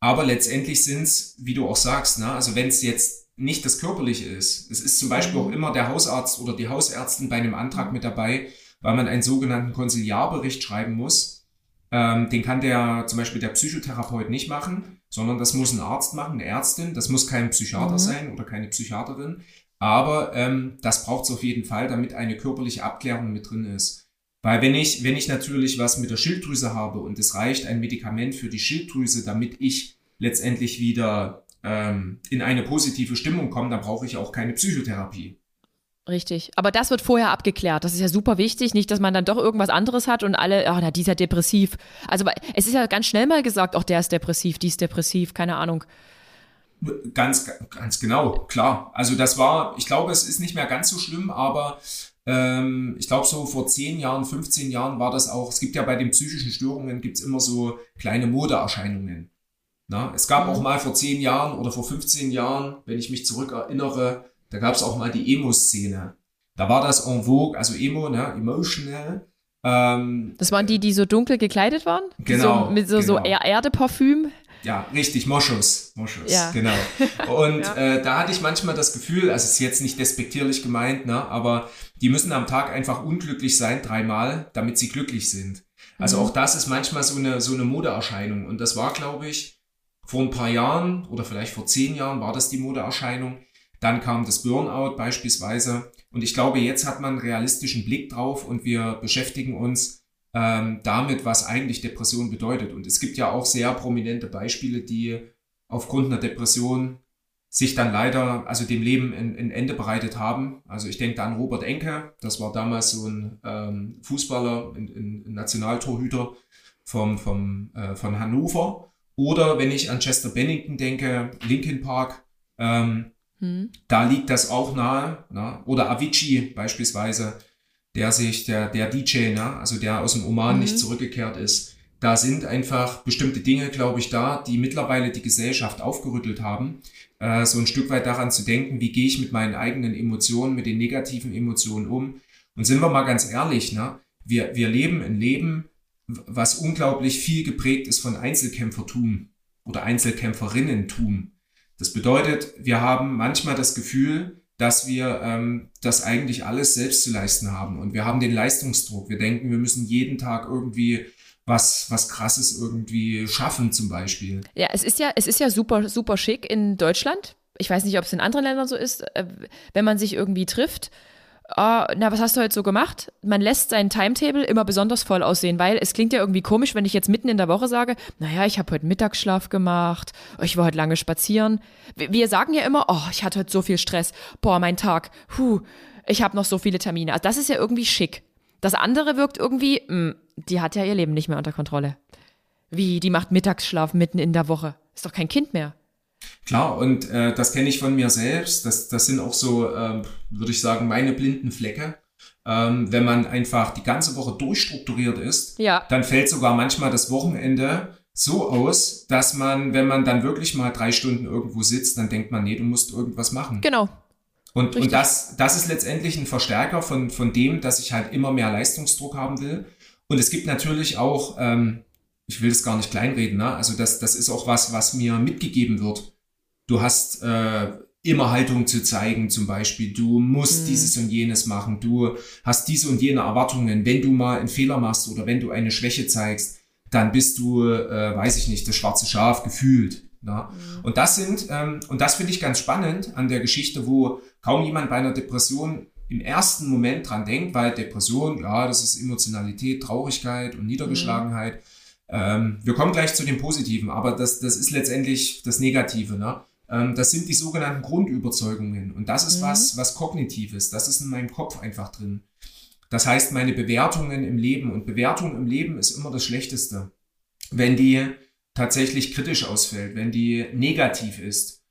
Aber letztendlich sind es, wie du auch sagst, ne? also wenn es jetzt nicht das Körperliche ist, es ist zum Beispiel auch mhm. immer der Hausarzt oder die Hausärztin bei einem Antrag mit dabei, weil man einen sogenannten Konsiliarbericht schreiben muss. Ähm, den kann der zum Beispiel der Psychotherapeut nicht machen, sondern das muss ein Arzt machen, eine Ärztin. Das muss kein Psychiater mhm. sein oder keine Psychiaterin. Aber ähm, das braucht es auf jeden Fall, damit eine körperliche Abklärung mit drin ist. Weil wenn ich, wenn ich natürlich was mit der Schilddrüse habe und es reicht ein Medikament für die Schilddrüse, damit ich letztendlich wieder ähm, in eine positive Stimmung komme, dann brauche ich auch keine Psychotherapie. Richtig. Aber das wird vorher abgeklärt. Das ist ja super wichtig. Nicht, dass man dann doch irgendwas anderes hat und alle, ach, na, dieser depressiv. Also es ist ja ganz schnell mal gesagt, auch der ist depressiv, die ist depressiv, keine Ahnung. Ganz, ganz genau, klar. Also das war, ich glaube, es ist nicht mehr ganz so schlimm, aber ähm, ich glaube, so vor 10 Jahren, 15 Jahren war das auch, es gibt ja bei den psychischen Störungen, gibt's immer so kleine Modeerscheinungen. Na, es gab mhm. auch mal vor 10 Jahren oder vor 15 Jahren, wenn ich mich zurück erinnere, da gab's auch mal die Emo-Szene. Da war das en vogue, also Emo, ne, emotional. Ähm, das waren die, die so dunkel gekleidet waren? Genau. So, mit so, genau. so Erdeparfüm? Ja, richtig, Moschus. Moschus, ja. genau. (laughs) Und ja. äh, da hatte ich manchmal das Gefühl, also es ist jetzt nicht despektierlich gemeint, ne, aber die müssen am Tag einfach unglücklich sein, dreimal, damit sie glücklich sind. Also mhm. auch das ist manchmal so eine, so eine Modeerscheinung. Und das war, glaube ich, vor ein paar Jahren oder vielleicht vor zehn Jahren war das die Modeerscheinung. Dann kam das Burnout beispielsweise. Und ich glaube, jetzt hat man einen realistischen Blick drauf und wir beschäftigen uns ähm, damit, was eigentlich Depression bedeutet. Und es gibt ja auch sehr prominente Beispiele, die aufgrund einer Depression sich dann leider, also dem Leben ein, ein Ende bereitet haben. Also ich denke da an Robert Enke, das war damals so ein ähm, Fußballer, ein, ein Nationaltorhüter vom, vom, äh, von Hannover. Oder wenn ich an Chester Bennington denke, Linkin Park, ähm, hm. da liegt das auch nahe. Na? Oder Avicii beispielsweise, der sich, der, der DJ, ne, also der aus dem Oman mhm. nicht zurückgekehrt ist, da sind einfach bestimmte Dinge, glaube ich, da, die mittlerweile die Gesellschaft aufgerüttelt haben. Äh, so ein Stück weit daran zu denken, wie gehe ich mit meinen eigenen Emotionen, mit den negativen Emotionen um. Und sind wir mal ganz ehrlich, ne? wir, wir leben ein Leben, was unglaublich viel geprägt ist von Einzelkämpfertum oder Einzelkämpferinnentum. Das bedeutet, wir haben manchmal das Gefühl, dass wir ähm, das eigentlich alles selbst zu leisten haben. Und wir haben den Leistungsdruck. Wir denken, wir müssen jeden Tag irgendwie was, was krasses irgendwie schaffen, zum Beispiel. Ja, es ist ja, es ist ja super, super schick in Deutschland. Ich weiß nicht, ob es in anderen Ländern so ist, äh, wenn man sich irgendwie trifft oh, na, was hast du heute so gemacht? Man lässt sein Timetable immer besonders voll aussehen, weil es klingt ja irgendwie komisch, wenn ich jetzt mitten in der Woche sage, naja, ich habe heute Mittagsschlaf gemacht, ich war heute lange spazieren. Wir sagen ja immer, oh, ich hatte heute so viel Stress, boah, mein Tag, huh, ich habe noch so viele Termine. Also das ist ja irgendwie schick. Das andere wirkt irgendwie, mh, hm, die hat ja ihr Leben nicht mehr unter Kontrolle. Wie, die macht Mittagsschlaf mitten in der Woche. Ist doch kein Kind mehr. Klar, und äh, das kenne ich von mir selbst. Das, das sind auch so, äh, würde ich sagen, meine blinden Flecke. Ähm, wenn man einfach die ganze Woche durchstrukturiert ist, ja. dann fällt sogar manchmal das Wochenende so aus, dass man, wenn man dann wirklich mal drei Stunden irgendwo sitzt, dann denkt man, nee, du musst irgendwas machen. Genau. Und, und das, das ist letztendlich ein Verstärker von, von dem, dass ich halt immer mehr Leistungsdruck haben will. Und es gibt natürlich auch, ähm, ich will das gar nicht kleinreden, ne? also das, das ist auch was, was mir mitgegeben wird du hast äh, immer Haltung zu zeigen, zum Beispiel. Du musst mhm. dieses und jenes machen. Du hast diese und jene Erwartungen. Wenn du mal einen Fehler machst oder wenn du eine Schwäche zeigst, dann bist du, äh, weiß ich nicht, das schwarze Schaf gefühlt. Na? Mhm. Und das sind, ähm, und das finde ich ganz spannend an der Geschichte, wo kaum jemand bei einer Depression im ersten Moment dran denkt, weil Depression, ja, das ist Emotionalität, Traurigkeit und Niedergeschlagenheit. Mhm. Ähm, wir kommen gleich zu dem Positiven, aber das, das ist letztendlich das Negative. Ne? Ähm, das sind die sogenannten Grundüberzeugungen. Und das ist mhm. was, was kognitives. Das ist in meinem Kopf einfach drin. Das heißt, meine Bewertungen im Leben und Bewertung im Leben ist immer das Schlechteste. Wenn die tatsächlich kritisch ausfällt, wenn die negativ ist.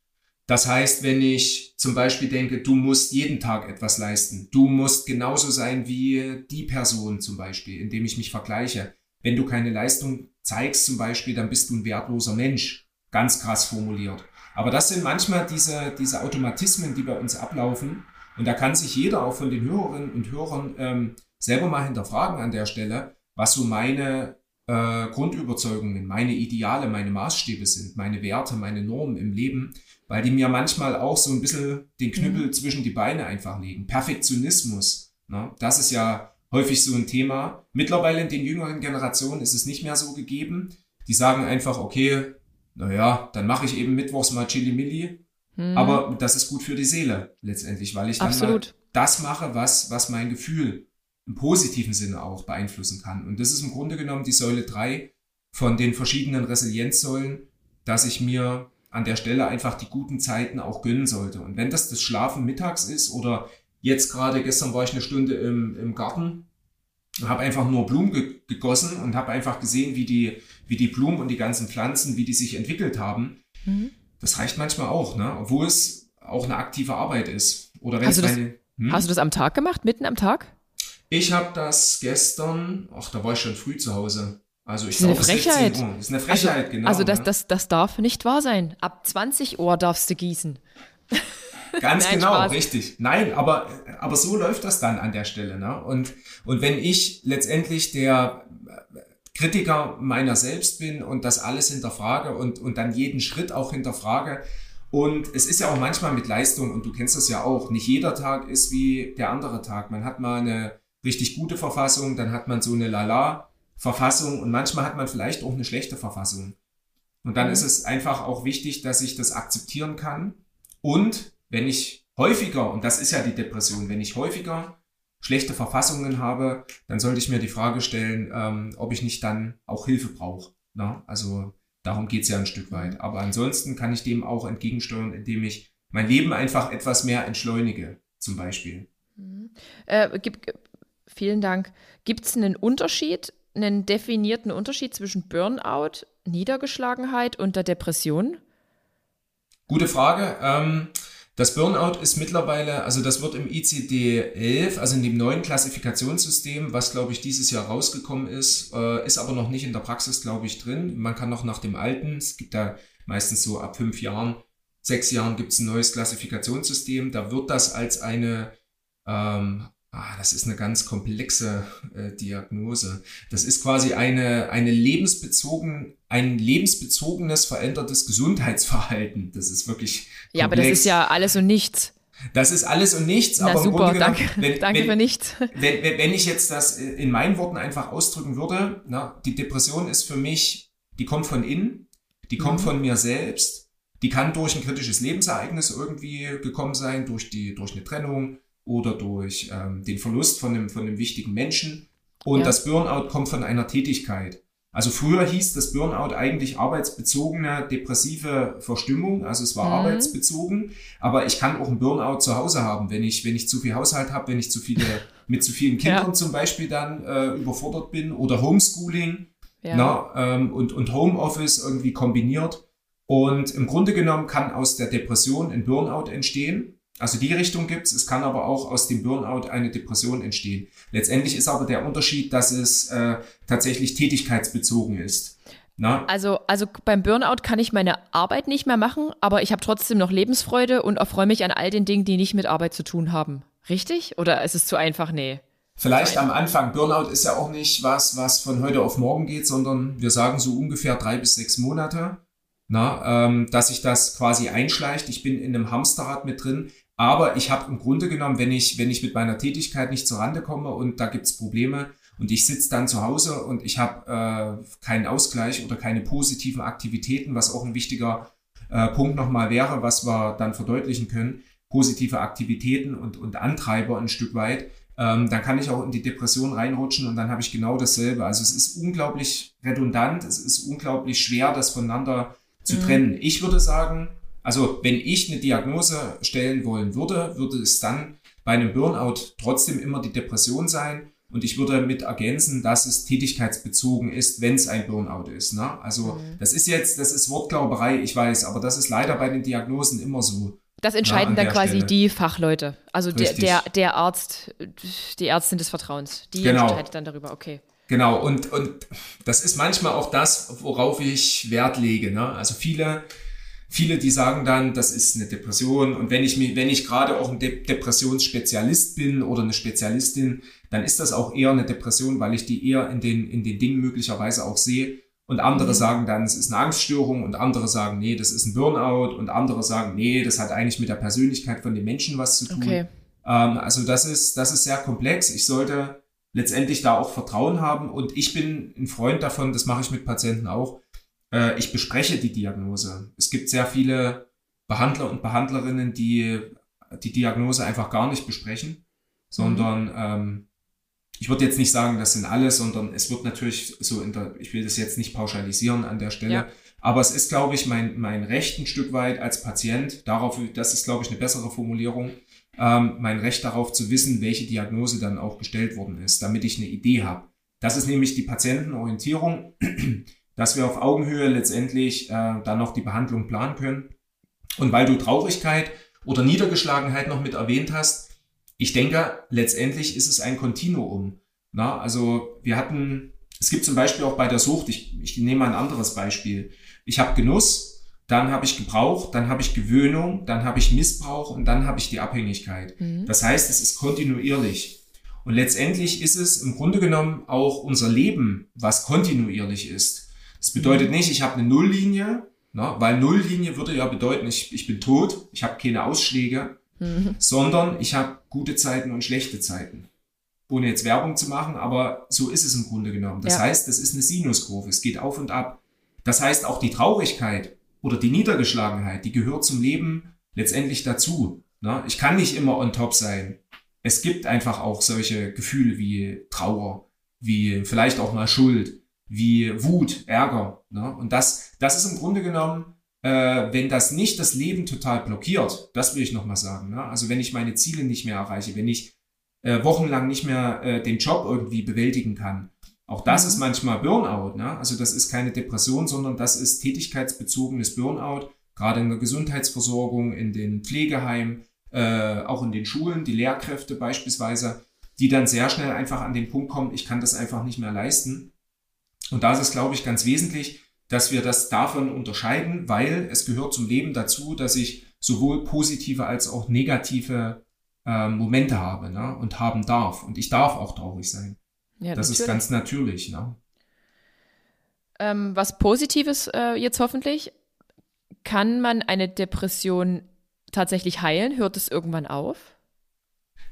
Das heißt, wenn ich zum Beispiel denke, du musst jeden Tag etwas leisten, du musst genauso sein wie die Person zum Beispiel, indem ich mich vergleiche. Wenn du keine Leistung zeigst zum Beispiel, dann bist du ein wertloser Mensch. Ganz krass formuliert. Aber das sind manchmal diese, diese Automatismen, die bei uns ablaufen. Und da kann sich jeder auch von den Hörerinnen und Hörern ähm, selber mal hinterfragen an der Stelle, was so meine äh, Grundüberzeugungen, meine Ideale, meine Maßstäbe sind, meine Werte, meine Normen im Leben, weil die mir manchmal auch so ein bisschen den Knüppel mhm. zwischen die Beine einfach legen. Perfektionismus, ne? das ist ja häufig so ein Thema. Mittlerweile in den jüngeren Generationen ist es nicht mehr so gegeben. Die sagen einfach, okay, naja, dann mache ich eben mittwochs mal Chili Milli. Hm. Aber das ist gut für die Seele letztendlich, weil ich dann Absolut. das mache, was, was mein Gefühl im positiven Sinne auch beeinflussen kann. Und das ist im Grunde genommen die Säule drei von den verschiedenen Resilienzsäulen, dass ich mir an der Stelle einfach die guten Zeiten auch gönnen sollte. Und wenn das das Schlafen mittags ist oder jetzt gerade, gestern war ich eine Stunde im, im Garten habe einfach nur Blumen ge gegossen und habe einfach gesehen, wie die, wie die Blumen und die ganzen Pflanzen, wie die sich entwickelt haben. Mhm. Das reicht manchmal auch, ne? obwohl es auch eine aktive Arbeit ist. Oder wenn hast, du das, meine, hm? hast du das am Tag gemacht, mitten am Tag? Ich habe das gestern, ach, da war ich schon früh zu Hause. Also ich glaube, das ist eine Frechheit. Das ist eine Frechheit, also, genau. Also das, ne? das, das darf nicht wahr sein. Ab 20 Uhr darfst du gießen. (laughs) Ganz Nein, genau, Spaß. richtig. Nein, aber, aber so läuft das dann an der Stelle. Ne? Und, und wenn ich letztendlich der Kritiker meiner selbst bin und das alles hinterfrage und, und dann jeden Schritt auch hinterfrage, und es ist ja auch manchmal mit Leistung, und du kennst das ja auch, nicht jeder Tag ist wie der andere Tag. Man hat mal eine richtig gute Verfassung, dann hat man so eine Lala-Verfassung und manchmal hat man vielleicht auch eine schlechte Verfassung. Und dann mhm. ist es einfach auch wichtig, dass ich das akzeptieren kann und wenn ich häufiger, und das ist ja die Depression, wenn ich häufiger schlechte Verfassungen habe, dann sollte ich mir die Frage stellen, ähm, ob ich nicht dann auch Hilfe brauche. Ne? Also darum geht's ja ein Stück weit. Aber ansonsten kann ich dem auch entgegensteuern, indem ich mein Leben einfach etwas mehr entschleunige, zum Beispiel. Mhm. Äh, gibt, vielen Dank. Gibt es einen Unterschied, einen definierten Unterschied zwischen Burnout, Niedergeschlagenheit und der Depression? Gute Frage. Ähm, Das Burnout ist mittlerweile, also das wird im ICD-11, also in dem neuen Klassifikationssystem, was glaube ich dieses Jahr rausgekommen ist, äh, ist aber noch nicht in der Praxis, glaube ich, drin. Man kann noch nach dem alten, es gibt da meistens so ab fünf Jahren, sechs Jahren gibt es ein neues Klassifikationssystem. Da wird das als eine ähm, Ah, das ist eine ganz komplexe äh, Diagnose. Das ist quasi eine, eine lebensbezogen, ein lebensbezogenes verändertes Gesundheitsverhalten. Das ist wirklich. Komplex. Ja, aber das ist ja alles und nichts. Das ist alles und nichts, Na, aber super, genommen, danke, wenn, danke wenn, für nichts. Wenn, wenn, ich jetzt das in meinen Worten einfach ausdrücken würde, na, die Depression ist für mich, die kommt von innen, die kommt mhm. von mir selbst, die kann durch ein kritisches Lebensereignis irgendwie gekommen sein, durch die, durch eine Trennung, oder durch ähm, den Verlust von einem, von einem wichtigen Menschen. Und ja. das Burnout kommt von einer Tätigkeit. Also früher hieß das Burnout eigentlich arbeitsbezogene depressive Verstimmung, also es war mhm. arbeitsbezogen, aber ich kann auch einen Burnout zu Hause haben, wenn ich, wenn ich zu viel Haushalt habe, wenn ich zu viele, (laughs) mit zu vielen Kindern ja. zum Beispiel dann äh, überfordert bin oder Homeschooling ja. na, ähm, und, und Homeoffice irgendwie kombiniert. Und im Grunde genommen kann aus der Depression ein Burnout entstehen. Also die Richtung gibt's. Es kann aber auch aus dem Burnout eine Depression entstehen. Letztendlich ist aber der Unterschied, dass es äh, tatsächlich tätigkeitsbezogen ist. Na? Also, also beim Burnout kann ich meine Arbeit nicht mehr machen, aber ich habe trotzdem noch Lebensfreude und erfreue mich an all den Dingen, die nicht mit Arbeit zu tun haben. Richtig? Oder ist es zu einfach? Nee. Vielleicht am Anfang. Burnout ist ja auch nicht was, was von heute auf morgen geht, sondern wir sagen so ungefähr drei bis sechs Monate. Na, ähm, dass sich das quasi einschleicht. Ich bin in einem Hamsterrad mit drin. Aber ich habe im Grunde genommen, wenn ich, wenn ich mit meiner Tätigkeit nicht zurande komme und da gibt's Probleme und ich sitze dann zu Hause und ich habe äh, keinen Ausgleich oder keine positiven Aktivitäten, was auch ein wichtiger äh, Punkt nochmal wäre, was wir dann verdeutlichen können, positive Aktivitäten und, und Antreiber ein Stück weit, ähm, dann kann ich auch in die Depression reinrutschen und dann habe ich genau dasselbe. Also es ist unglaublich redundant, es ist unglaublich schwer, das voneinander zu mhm. trennen. Ich würde sagen, also wenn ich eine Diagnose stellen wollen würde, würde es dann bei einem Burnout trotzdem immer die Depression sein. Und ich würde mit ergänzen, dass es tätigkeitsbezogen ist, wenn es ein Burnout ist. Ne? Also mhm. das ist jetzt, das ist Wortglauberei, ich weiß, aber das ist leider bei den Diagnosen immer so. Das entscheiden na, dann quasi Stelle. die Fachleute. Also der, der, der Arzt, die Ärztin des Vertrauens, die genau. entscheidet dann darüber, okay. Genau, und, und das ist manchmal auch das, worauf ich Wert lege. Ne? Also viele viele, die sagen dann, das ist eine Depression. Und wenn ich mir, wenn ich gerade auch ein De Depressionsspezialist bin oder eine Spezialistin, dann ist das auch eher eine Depression, weil ich die eher in den, in den Dingen möglicherweise auch sehe. Und andere mhm. sagen dann, es ist eine Angststörung und andere sagen, nee, das ist ein Burnout und andere sagen, nee, das hat eigentlich mit der Persönlichkeit von den Menschen was zu tun. Okay. Ähm, also das ist, das ist sehr komplex. Ich sollte letztendlich da auch Vertrauen haben und ich bin ein Freund davon, das mache ich mit Patienten auch, äh, ich bespreche die Diagnose. Es gibt sehr viele Behandler und Behandlerinnen, die die Diagnose einfach gar nicht besprechen, sondern mhm. ähm, ich würde jetzt nicht sagen, das sind alle, sondern es wird natürlich so in der, ich will das jetzt nicht pauschalisieren an der Stelle, ja. aber es ist, glaube ich, mein, mein Recht ein Stück weit als Patient, darauf, das ist, glaube ich, eine bessere Formulierung, ähm, mein Recht darauf zu wissen, welche Diagnose dann auch gestellt worden ist, damit ich eine Idee habe. Das ist nämlich die Patientenorientierung dass wir auf Augenhöhe letztendlich äh, dann noch die Behandlung planen können. Und weil du Traurigkeit oder Niedergeschlagenheit noch mit erwähnt hast, ich denke, letztendlich ist es ein Kontinuum. Na, also wir hatten, es gibt zum Beispiel auch bei der Sucht, ich, ich nehme ein anderes Beispiel. Ich habe Genuss, dann habe ich Gebrauch, dann habe ich Gewöhnung, dann habe ich Missbrauch und dann habe ich die Abhängigkeit. Mhm. Das heißt, es ist kontinuierlich. Und letztendlich ist es im Grunde genommen auch unser Leben, was kontinuierlich ist. Das bedeutet nicht, ich habe eine Nulllinie, ne, weil Nulllinie würde ja bedeuten, ich, ich bin tot, ich habe keine Ausschläge, mhm. sondern ich habe gute Zeiten und schlechte Zeiten. Ohne jetzt Werbung zu machen, aber so ist es im Grunde genommen. Das ja. heißt, das ist eine Sinuskurve, es geht auf und ab. Das heißt, auch die Traurigkeit oder die Niedergeschlagenheit, die gehört zum Leben letztendlich dazu. Ne? Ich kann nicht immer on top sein. Es gibt einfach auch solche Gefühle wie Trauer, wie vielleicht auch mal Schuld wie Wut, Ärger. Ne? Und das, das ist im Grunde genommen, äh, wenn das nicht das Leben total blockiert, das will ich nochmal sagen. Ne? Also wenn ich meine Ziele nicht mehr erreiche, wenn ich äh, wochenlang nicht mehr äh, den Job irgendwie bewältigen kann. Auch das mhm. ist manchmal Burnout. Ne? Also das ist keine Depression, sondern das ist tätigkeitsbezogenes Burnout, gerade in der Gesundheitsversorgung, in den Pflegeheimen, äh, auch in den Schulen, die Lehrkräfte beispielsweise, die dann sehr schnell einfach an den Punkt kommen, ich kann das einfach nicht mehr leisten. Und da ist es, glaube ich, ganz wesentlich, dass wir das davon unterscheiden, weil es gehört zum Leben dazu, dass ich sowohl positive als auch negative äh, Momente habe ne? und haben darf. Und ich darf auch traurig sein. Ja, das natürlich. ist ganz natürlich. Ne? Ähm, was Positives äh, jetzt hoffentlich. Kann man eine Depression tatsächlich heilen? Hört es irgendwann auf?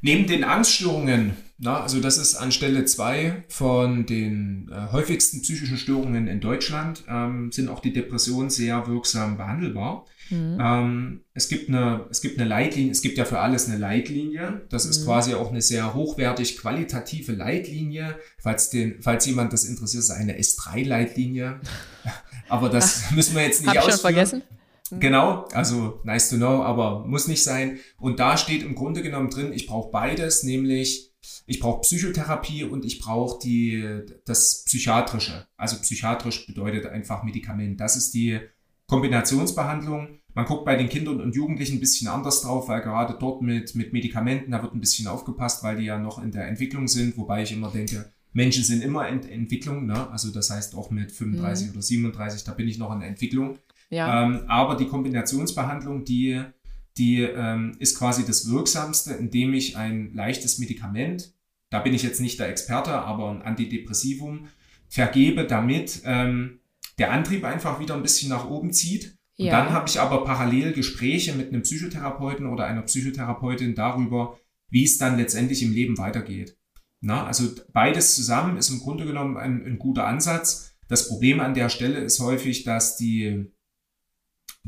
Neben den Angststörungen, na, also das ist an Stelle zwei von den äh, häufigsten psychischen Störungen in Deutschland, ähm, sind auch die Depressionen sehr wirksam behandelbar. Mhm. Ähm, es, gibt eine, es gibt eine Leitlinie, es gibt ja für alles eine Leitlinie. Das ist mhm. quasi auch eine sehr hochwertig qualitative Leitlinie. Falls, den, falls jemand das interessiert, ist eine S3-Leitlinie. (laughs) Aber das Ach, müssen wir jetzt nicht hab ausführen. schon vergessen. Mhm. Genau, also nice to know, aber muss nicht sein. Und da steht im Grunde genommen drin, ich brauche beides, nämlich ich brauche Psychotherapie und ich brauche die das psychiatrische. Also psychiatrisch bedeutet einfach Medikament. Das ist die Kombinationsbehandlung. Man guckt bei den Kindern und Jugendlichen ein bisschen anders drauf, weil gerade dort mit, mit Medikamenten, da wird ein bisschen aufgepasst, weil die ja noch in der Entwicklung sind, wobei ich immer denke, Menschen sind immer in Entwicklung, ne? also das heißt auch mit 35 mhm. oder 37, da bin ich noch in der Entwicklung. Ja. Ähm, aber die Kombinationsbehandlung, die, die ähm, ist quasi das Wirksamste, indem ich ein leichtes Medikament, da bin ich jetzt nicht der Experte, aber ein Antidepressivum, vergebe, damit ähm, der Antrieb einfach wieder ein bisschen nach oben zieht. Und ja. dann habe ich aber parallel Gespräche mit einem Psychotherapeuten oder einer Psychotherapeutin darüber, wie es dann letztendlich im Leben weitergeht. Na, also beides zusammen ist im Grunde genommen ein, ein guter Ansatz. Das Problem an der Stelle ist häufig, dass die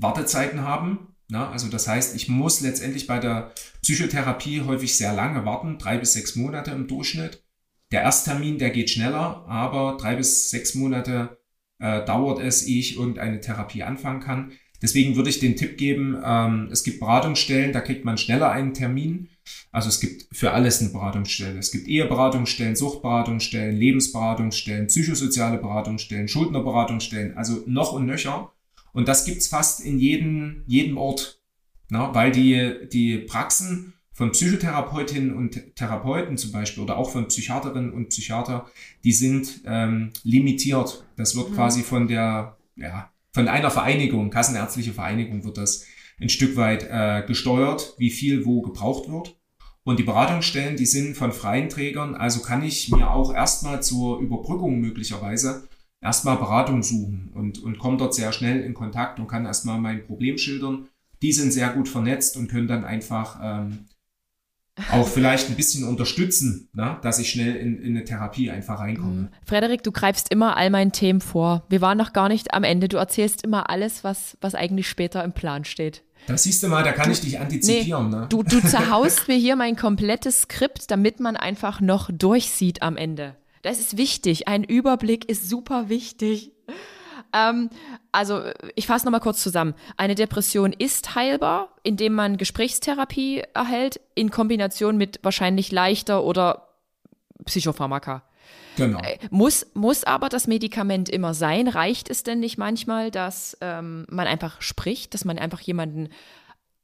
Wartezeiten haben. Na, also das heißt, ich muss letztendlich bei der Psychotherapie häufig sehr lange warten, drei bis sechs Monate im Durchschnitt. Der Ersttermin, der geht schneller, aber drei bis sechs Monate äh, dauert es, ehe ich irgendeine Therapie anfangen kann. Deswegen würde ich den Tipp geben, ähm, es gibt Beratungsstellen, da kriegt man schneller einen Termin. Also es gibt für alles eine Beratungsstelle. Es gibt Eheberatungsstellen, Suchtberatungsstellen, Lebensberatungsstellen, psychosoziale Beratungsstellen, Schuldnerberatungsstellen, also noch und nöcher. Und das gibt's fast in jedem, jedem Ort, na, weil die, die Praxen von Psychotherapeutinnen und Therapeuten zum Beispiel oder auch von Psychiaterinnen und Psychiater, die sind ähm, limitiert. Das wird mhm. quasi von der, ja, von einer Vereinigung, Kassenärztliche Vereinigung wird das ein Stück weit äh, gesteuert, wie viel wo gebraucht wird. Und die Beratungsstellen, die sind von freien Trägern, also kann ich mir auch erstmal zur Überbrückung möglicherweise erstmal Beratung suchen und, und komme dort sehr schnell in Kontakt und kann erstmal mein Problem schildern. Die sind sehr gut vernetzt und können dann einfach ähm, auch vielleicht ein bisschen unterstützen, ne, dass ich schnell in, in eine Therapie einfach reinkomme. Mhm. Frederik, du greifst immer all meinen Themen vor. Wir waren noch gar nicht am Ende. Du erzählst immer alles, was, was eigentlich später im Plan steht. Da siehst du mal, da kann du, ich dich antizipieren. Nee, ne? du, du (laughs) zerhaust mir hier mein komplettes Skript, damit man einfach noch durchsieht am Ende. Das ist wichtig. Ein Überblick ist super wichtig. Ähm, also ich fasse nochmal kurz zusammen. Eine Depression ist heilbar, indem man Gesprächstherapie erhält, in Kombination mit wahrscheinlich leichter oder Psychopharmaka. Genau. Äh, muss, muss aber das Medikament immer sein? Reicht es denn nicht manchmal, dass ähm, man einfach spricht, dass man einfach jemanden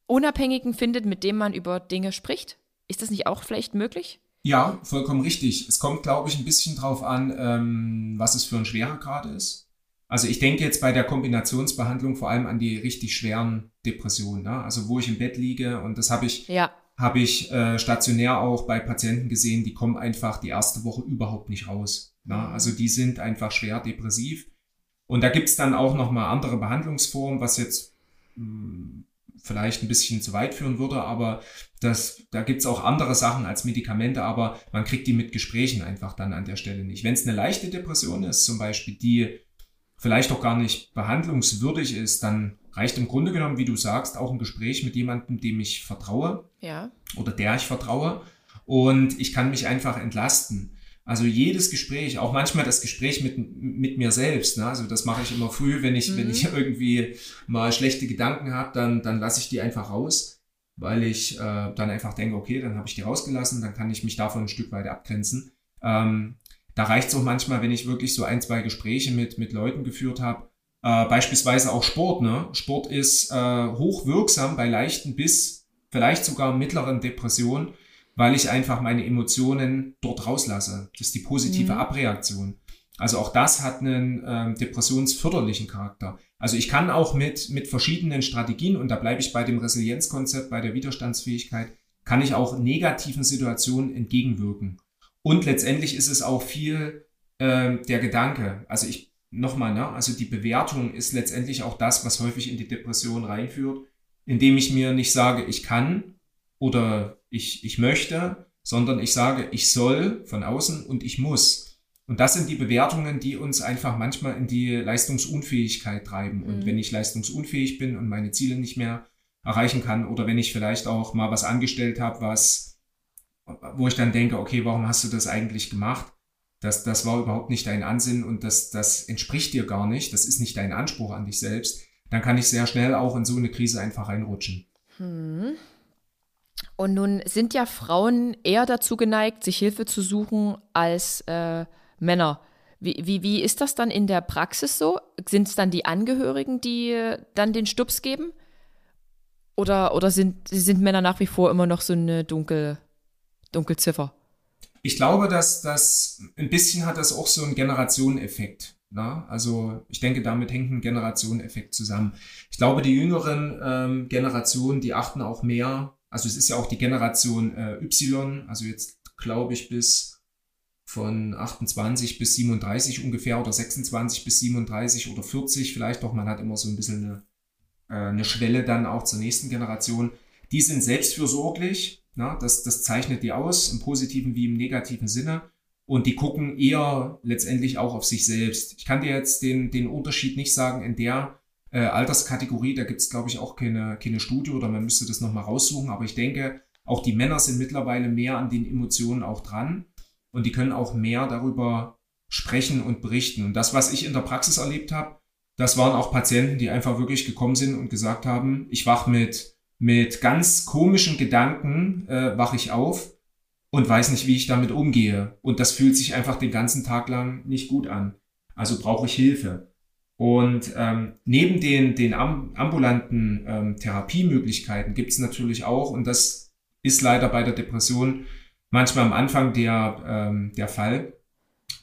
Unabhängigen findet, mit dem man über Dinge spricht? Ist das nicht auch vielleicht möglich? Ja, vollkommen richtig. Es kommt, glaube ich, ein bisschen drauf an, ähm, was es für ein schwerer Grad ist. Also ich denke jetzt bei der Kombinationsbehandlung vor allem an die richtig schweren Depressionen, ne? also wo ich im Bett liege und das habe ich, ja. habe ich äh, stationär auch bei Patienten gesehen, die kommen einfach die erste Woche überhaupt nicht raus. Ne? Also die sind einfach schwer depressiv. Und da gibt's dann auch nochmal andere Behandlungsformen, was jetzt mh, hm, vielleicht ein bisschen zu weit führen würde, aber das, da gibt's auch andere Sachen als Medikamente, aber man kriegt die mit Gesprächen einfach dann an der Stelle nicht. Wenn es eine leichte Depression ist, zum Beispiel, die vielleicht auch gar nicht behandlungswürdig ist, dann reicht im Grunde genommen, wie du sagst, auch ein Gespräch mit jemandem, dem ich vertraue ja. oder der ich vertraue und ich kann mich einfach entlasten. Also jedes Gespräch, auch manchmal das Gespräch mit, mit mir selbst, ne? also das mache ich immer früh, wenn ich, mhm. wenn ich (laughs) irgendwie mal schlechte Gedanken habe, dann, dann lasse ich die einfach raus, weil ich äh, dann einfach denke, okay, dann habe ich die rausgelassen, dann kann ich mich davon ein Stück weit abgrenzen. Ähm, da reicht es auch manchmal, wenn ich wirklich so ein, zwei Gespräche mit, mit Leuten geführt habe, Äh, beispielsweise auch Sport. Ne? Sport ist äh, hochwirksam bei leichten bis vielleicht sogar mittleren Depressionen, weil ich einfach meine Emotionen dort rauslasse. Das ist die positive mhm. Abreaktion. Also auch das hat einen ähm, depressionsförderlichen Charakter. Also ich kann auch mit, mit verschiedenen Strategien, und da bleibe ich bei dem Resilienzkonzept, bei der Widerstandsfähigkeit, kann ich auch negativen Situationen entgegenwirken. Und letztendlich ist es auch viel äh, der Gedanke. Also ich, nochmal, ne, also die Bewertung ist letztendlich auch das, was häufig in die Depression reinführt, indem ich mir nicht sage, ich kann oder ich, ich möchte, sondern ich sage, ich soll von außen und ich muss. Und das sind die Bewertungen, die uns einfach manchmal in die Leistungsunfähigkeit treiben. Und mhm. wenn ich leistungsunfähig bin und meine Ziele nicht mehr erreichen kann oder wenn ich vielleicht auch mal was angestellt habe, was, wo ich dann denke, okay, warum hast du das eigentlich gemacht? Das, das war überhaupt nicht dein Ansinn und das, das entspricht dir gar nicht. Das ist nicht dein Anspruch an dich selbst. Dann kann ich sehr schnell auch in so eine Krise einfach reinrutschen. Hm. Und nun sind ja Frauen eher dazu geneigt, sich Hilfe zu suchen als äh, Männer. Wie, wie, wie ist das dann in der Praxis so? Sind es dann die Angehörigen, die äh, dann den Stups geben? Oder, oder sind, sind Männer nach wie vor immer noch so eine dunkel, Dunkelziffer? Ich glaube, dass das ein bisschen hat das auch so einen Generationeneffekt. Ne? Also ich denke, damit hängt ein Generationeneffekt zusammen. Ich glaube, die jüngeren ähm, Generationen, die achten auch mehr. Also es ist ja auch die Generation äh, Y, also jetzt glaube ich bis von 28 bis 37 ungefähr oder 26 bis 37 oder 40 vielleicht doch. Man hat immer so ein bisschen eine, äh, eine Schwelle dann auch zur nächsten Generation. Die sind selbstfürsorglich. Na, das, das zeichnet die aus, im positiven wie im negativen Sinne. Und die gucken eher letztendlich auch auf sich selbst. Ich kann dir jetzt den, den Unterschied nicht sagen in der äh, Alterskategorie. Da gibt es, glaube ich, auch keine, keine Studie oder man müsste das nochmal raussuchen. Aber ich denke, auch die Männer sind mittlerweile mehr an den Emotionen auch dran und die können auch mehr darüber sprechen und berichten. Und das, was ich in der Praxis erlebt habe, das waren auch Patienten, die einfach wirklich gekommen sind und gesagt haben, ich wach mit, mit ganz komischen Gedanken, äh, wach ich auf und weiß nicht, wie ich damit umgehe. Und das fühlt sich einfach den ganzen Tag lang nicht gut an. Also brauche ich Hilfe. Und ähm, neben den, den ambulanten ähm, Therapiemöglichkeiten gibt es natürlich auch, und das ist leider bei der Depression manchmal am Anfang der, ähm, der Fall,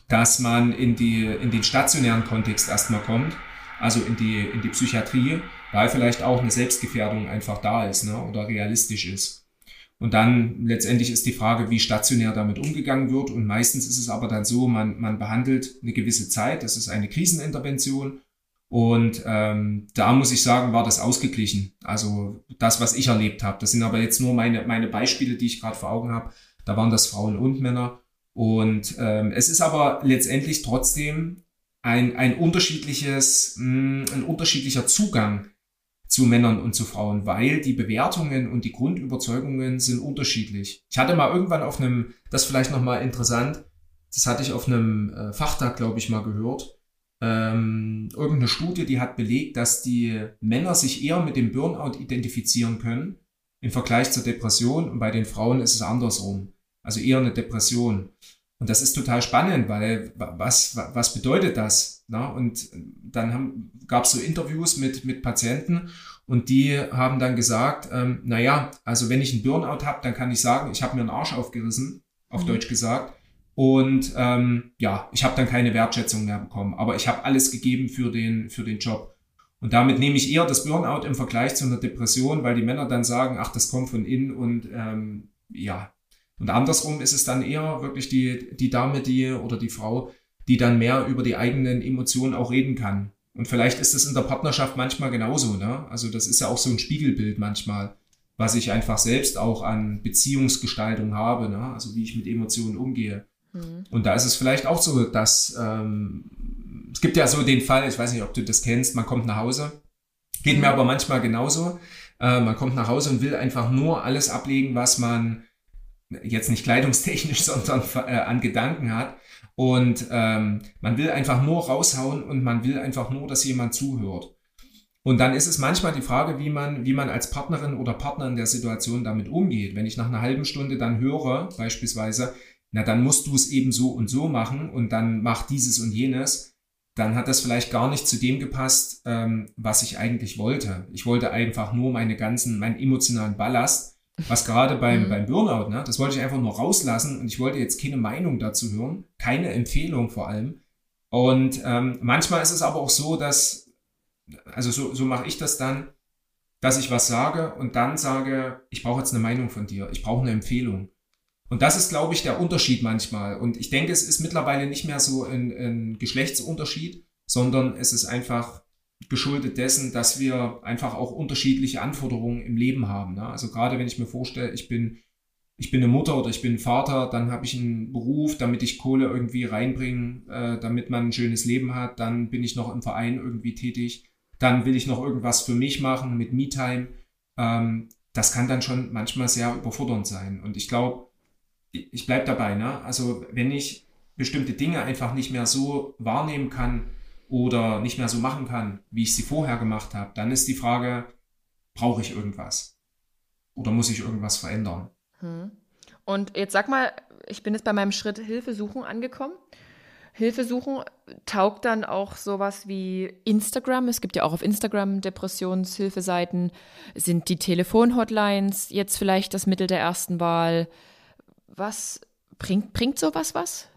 dass man in, die, in den stationären Kontext erstmal kommt, also in die, in die Psychiatrie, weil vielleicht auch eine Selbstgefährdung einfach da ist ne, oder realistisch ist. Und dann letztendlich ist die Frage, wie stationär damit umgegangen wird. Und meistens ist es aber dann so, man, man behandelt eine gewisse Zeit, das ist eine Krisenintervention. Und ähm, da muss ich sagen, war das ausgeglichen. Also das, was ich erlebt habe. Das sind aber jetzt nur meine, meine Beispiele, die ich gerade vor Augen habe. Da waren das Frauen und Männer. Und ähm, es ist aber letztendlich trotzdem ein, ein unterschiedliches, mh, hm, ein unterschiedlicher Zugang zu Männern und zu Frauen, weil die Bewertungen und die Grundüberzeugungen sind unterschiedlich. Ich hatte mal irgendwann auf einem, das vielleicht nochmal interessant, das hatte ich auf einem äh, Fachtag, glaube ich, mal gehört, ähm, irgendeine Studie, die hat belegt, dass die Männer sich eher mit dem Burnout identifizieren können im Vergleich zur Depression und bei den Frauen ist es andersrum. Also eher eine Depression. Und das ist total spannend, weil was, was bedeutet das? Na? Und dann gab es so Interviews mit, mit Patienten und die haben dann gesagt, ähm, naja, also wenn ich einen Burnout habe, dann kann ich sagen, ich habe mir einen Arsch aufgerissen, auf mhm. Deutsch gesagt. Und ähm, ja, ich habe dann keine Wertschätzung mehr bekommen. Aber ich habe alles gegeben für den, für den Job. Und damit nehme ich eher das Burnout im Vergleich zu einer Depression, weil die Männer dann sagen, ach, das kommt von innen und ähm, ja, und andersrum ist es dann eher wirklich die, die Dame, die oder die Frau, die dann mehr über die eigenen Emotionen auch reden kann. Und vielleicht ist es in der Partnerschaft manchmal genauso, ne? Also das ist ja auch so ein Spiegelbild manchmal, was ich einfach selbst auch an Beziehungsgestaltung habe, ne? Also wie ich mit Emotionen umgehe. Mhm. Und da ist es vielleicht auch so, dass ähm, es gibt ja so den Fall, ich weiß nicht, ob du das kennst, man kommt nach Hause, geht mhm. mir aber manchmal genauso. Äh, man kommt nach Hause und will einfach nur alles ablegen, was man jetzt nicht kleidungstechnisch, (laughs) sondern äh, an Gedanken hat. Und ähm, man will einfach nur raushauen und man will einfach nur, dass jemand zuhört. Und dann ist es manchmal die Frage, wie man, wie man als Partnerin oder Partner in der Situation damit umgeht. Wenn ich nach einer halben Stunde dann höre, beispielsweise, na dann musst du es eben so und so machen und dann mach dieses und jenes, dann hat das vielleicht gar nicht zu dem gepasst, ähm, was ich eigentlich wollte. Ich wollte einfach nur meine ganzen, meinen emotionalen Ballast, was gerade beim, mhm. beim Burnout, ne, das wollte ich einfach nur rauslassen und ich wollte jetzt keine Meinung dazu hören, keine Empfehlung vor allem. Und ähm, manchmal ist es aber auch so, dass, also so, so mache ich das dann, dass ich was sage und dann sage, ich brauche jetzt eine Meinung von dir, ich brauche eine Empfehlung. Und das ist, glaube ich, der Unterschied manchmal. Und ich denke, es ist mittlerweile nicht mehr so ein, ein Geschlechtsunterschied, sondern es ist einfach geschuldet dessen, dass wir einfach auch unterschiedliche Anforderungen im Leben haben. Ne? Also gerade wenn ich mir vorstelle, ich bin, ich bin eine Mutter oder ich bin ein Vater, dann habe ich einen Beruf, damit ich Kohle irgendwie reinbringe, äh, damit man ein schönes Leben hat, dann bin ich noch im Verein irgendwie tätig, dann will ich noch irgendwas für mich machen mit Me-Time. Ähm, das kann dann schon manchmal sehr überfordernd sein. Und ich glaube, ich bleibe dabei, ne? Also wenn ich bestimmte Dinge einfach nicht mehr so wahrnehmen kann oder nicht mehr so machen kann, wie ich sie vorher gemacht habe, dann ist die Frage, brauche ich irgendwas? Oder muss ich irgendwas verändern? Hm. Und jetzt sag mal, ich bin jetzt bei meinem Schritt Hilfe suchen angekommen. Hilfe suchen taugt dann auch sowas wie Instagram. Es gibt ja auch auf Instagram Depressionshilfeseiten. Sind die Telefonhotlines jetzt vielleicht das Mittel der ersten Wahl? Was bringt, bringt sowas was?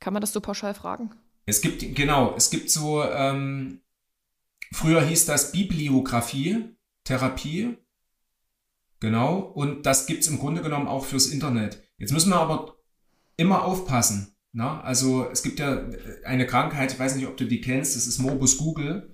Kann man das so pauschal fragen? Es gibt, genau, es gibt so, ähm, früher hieß das Bibliografie, Therapie. Genau, und das gibt es im Grunde genommen auch fürs Internet. Jetzt müssen wir aber immer aufpassen. Na? Ne? Also es gibt ja eine Krankheit, ich weiß nicht, ob du die kennst, das ist Morbus Google.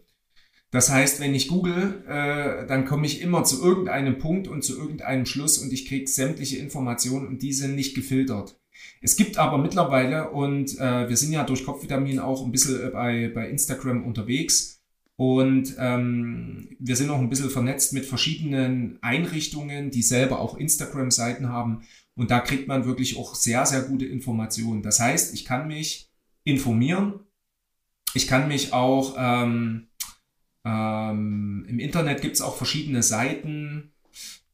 Das heißt, wenn ich google, äh, dann komme ich immer zu irgendeinem Punkt und zu irgendeinem Schluss und ich kriege sämtliche Informationen und die sind nicht gefiltert. Es gibt aber mittlerweile, und äh, wir sind ja durch Kopfvitamin auch ein bisschen äh, bei, bei Instagram unterwegs, und ähm, wir sind auch ein bisschen vernetzt mit verschiedenen Einrichtungen, die selber auch Instagram-Seiten haben. Und da kriegt man wirklich auch sehr, sehr gute Informationen. Das heißt, ich kann mich informieren. Ich kann mich auch ähm, ähm, Im Internet gibt es auch verschiedene Seiten,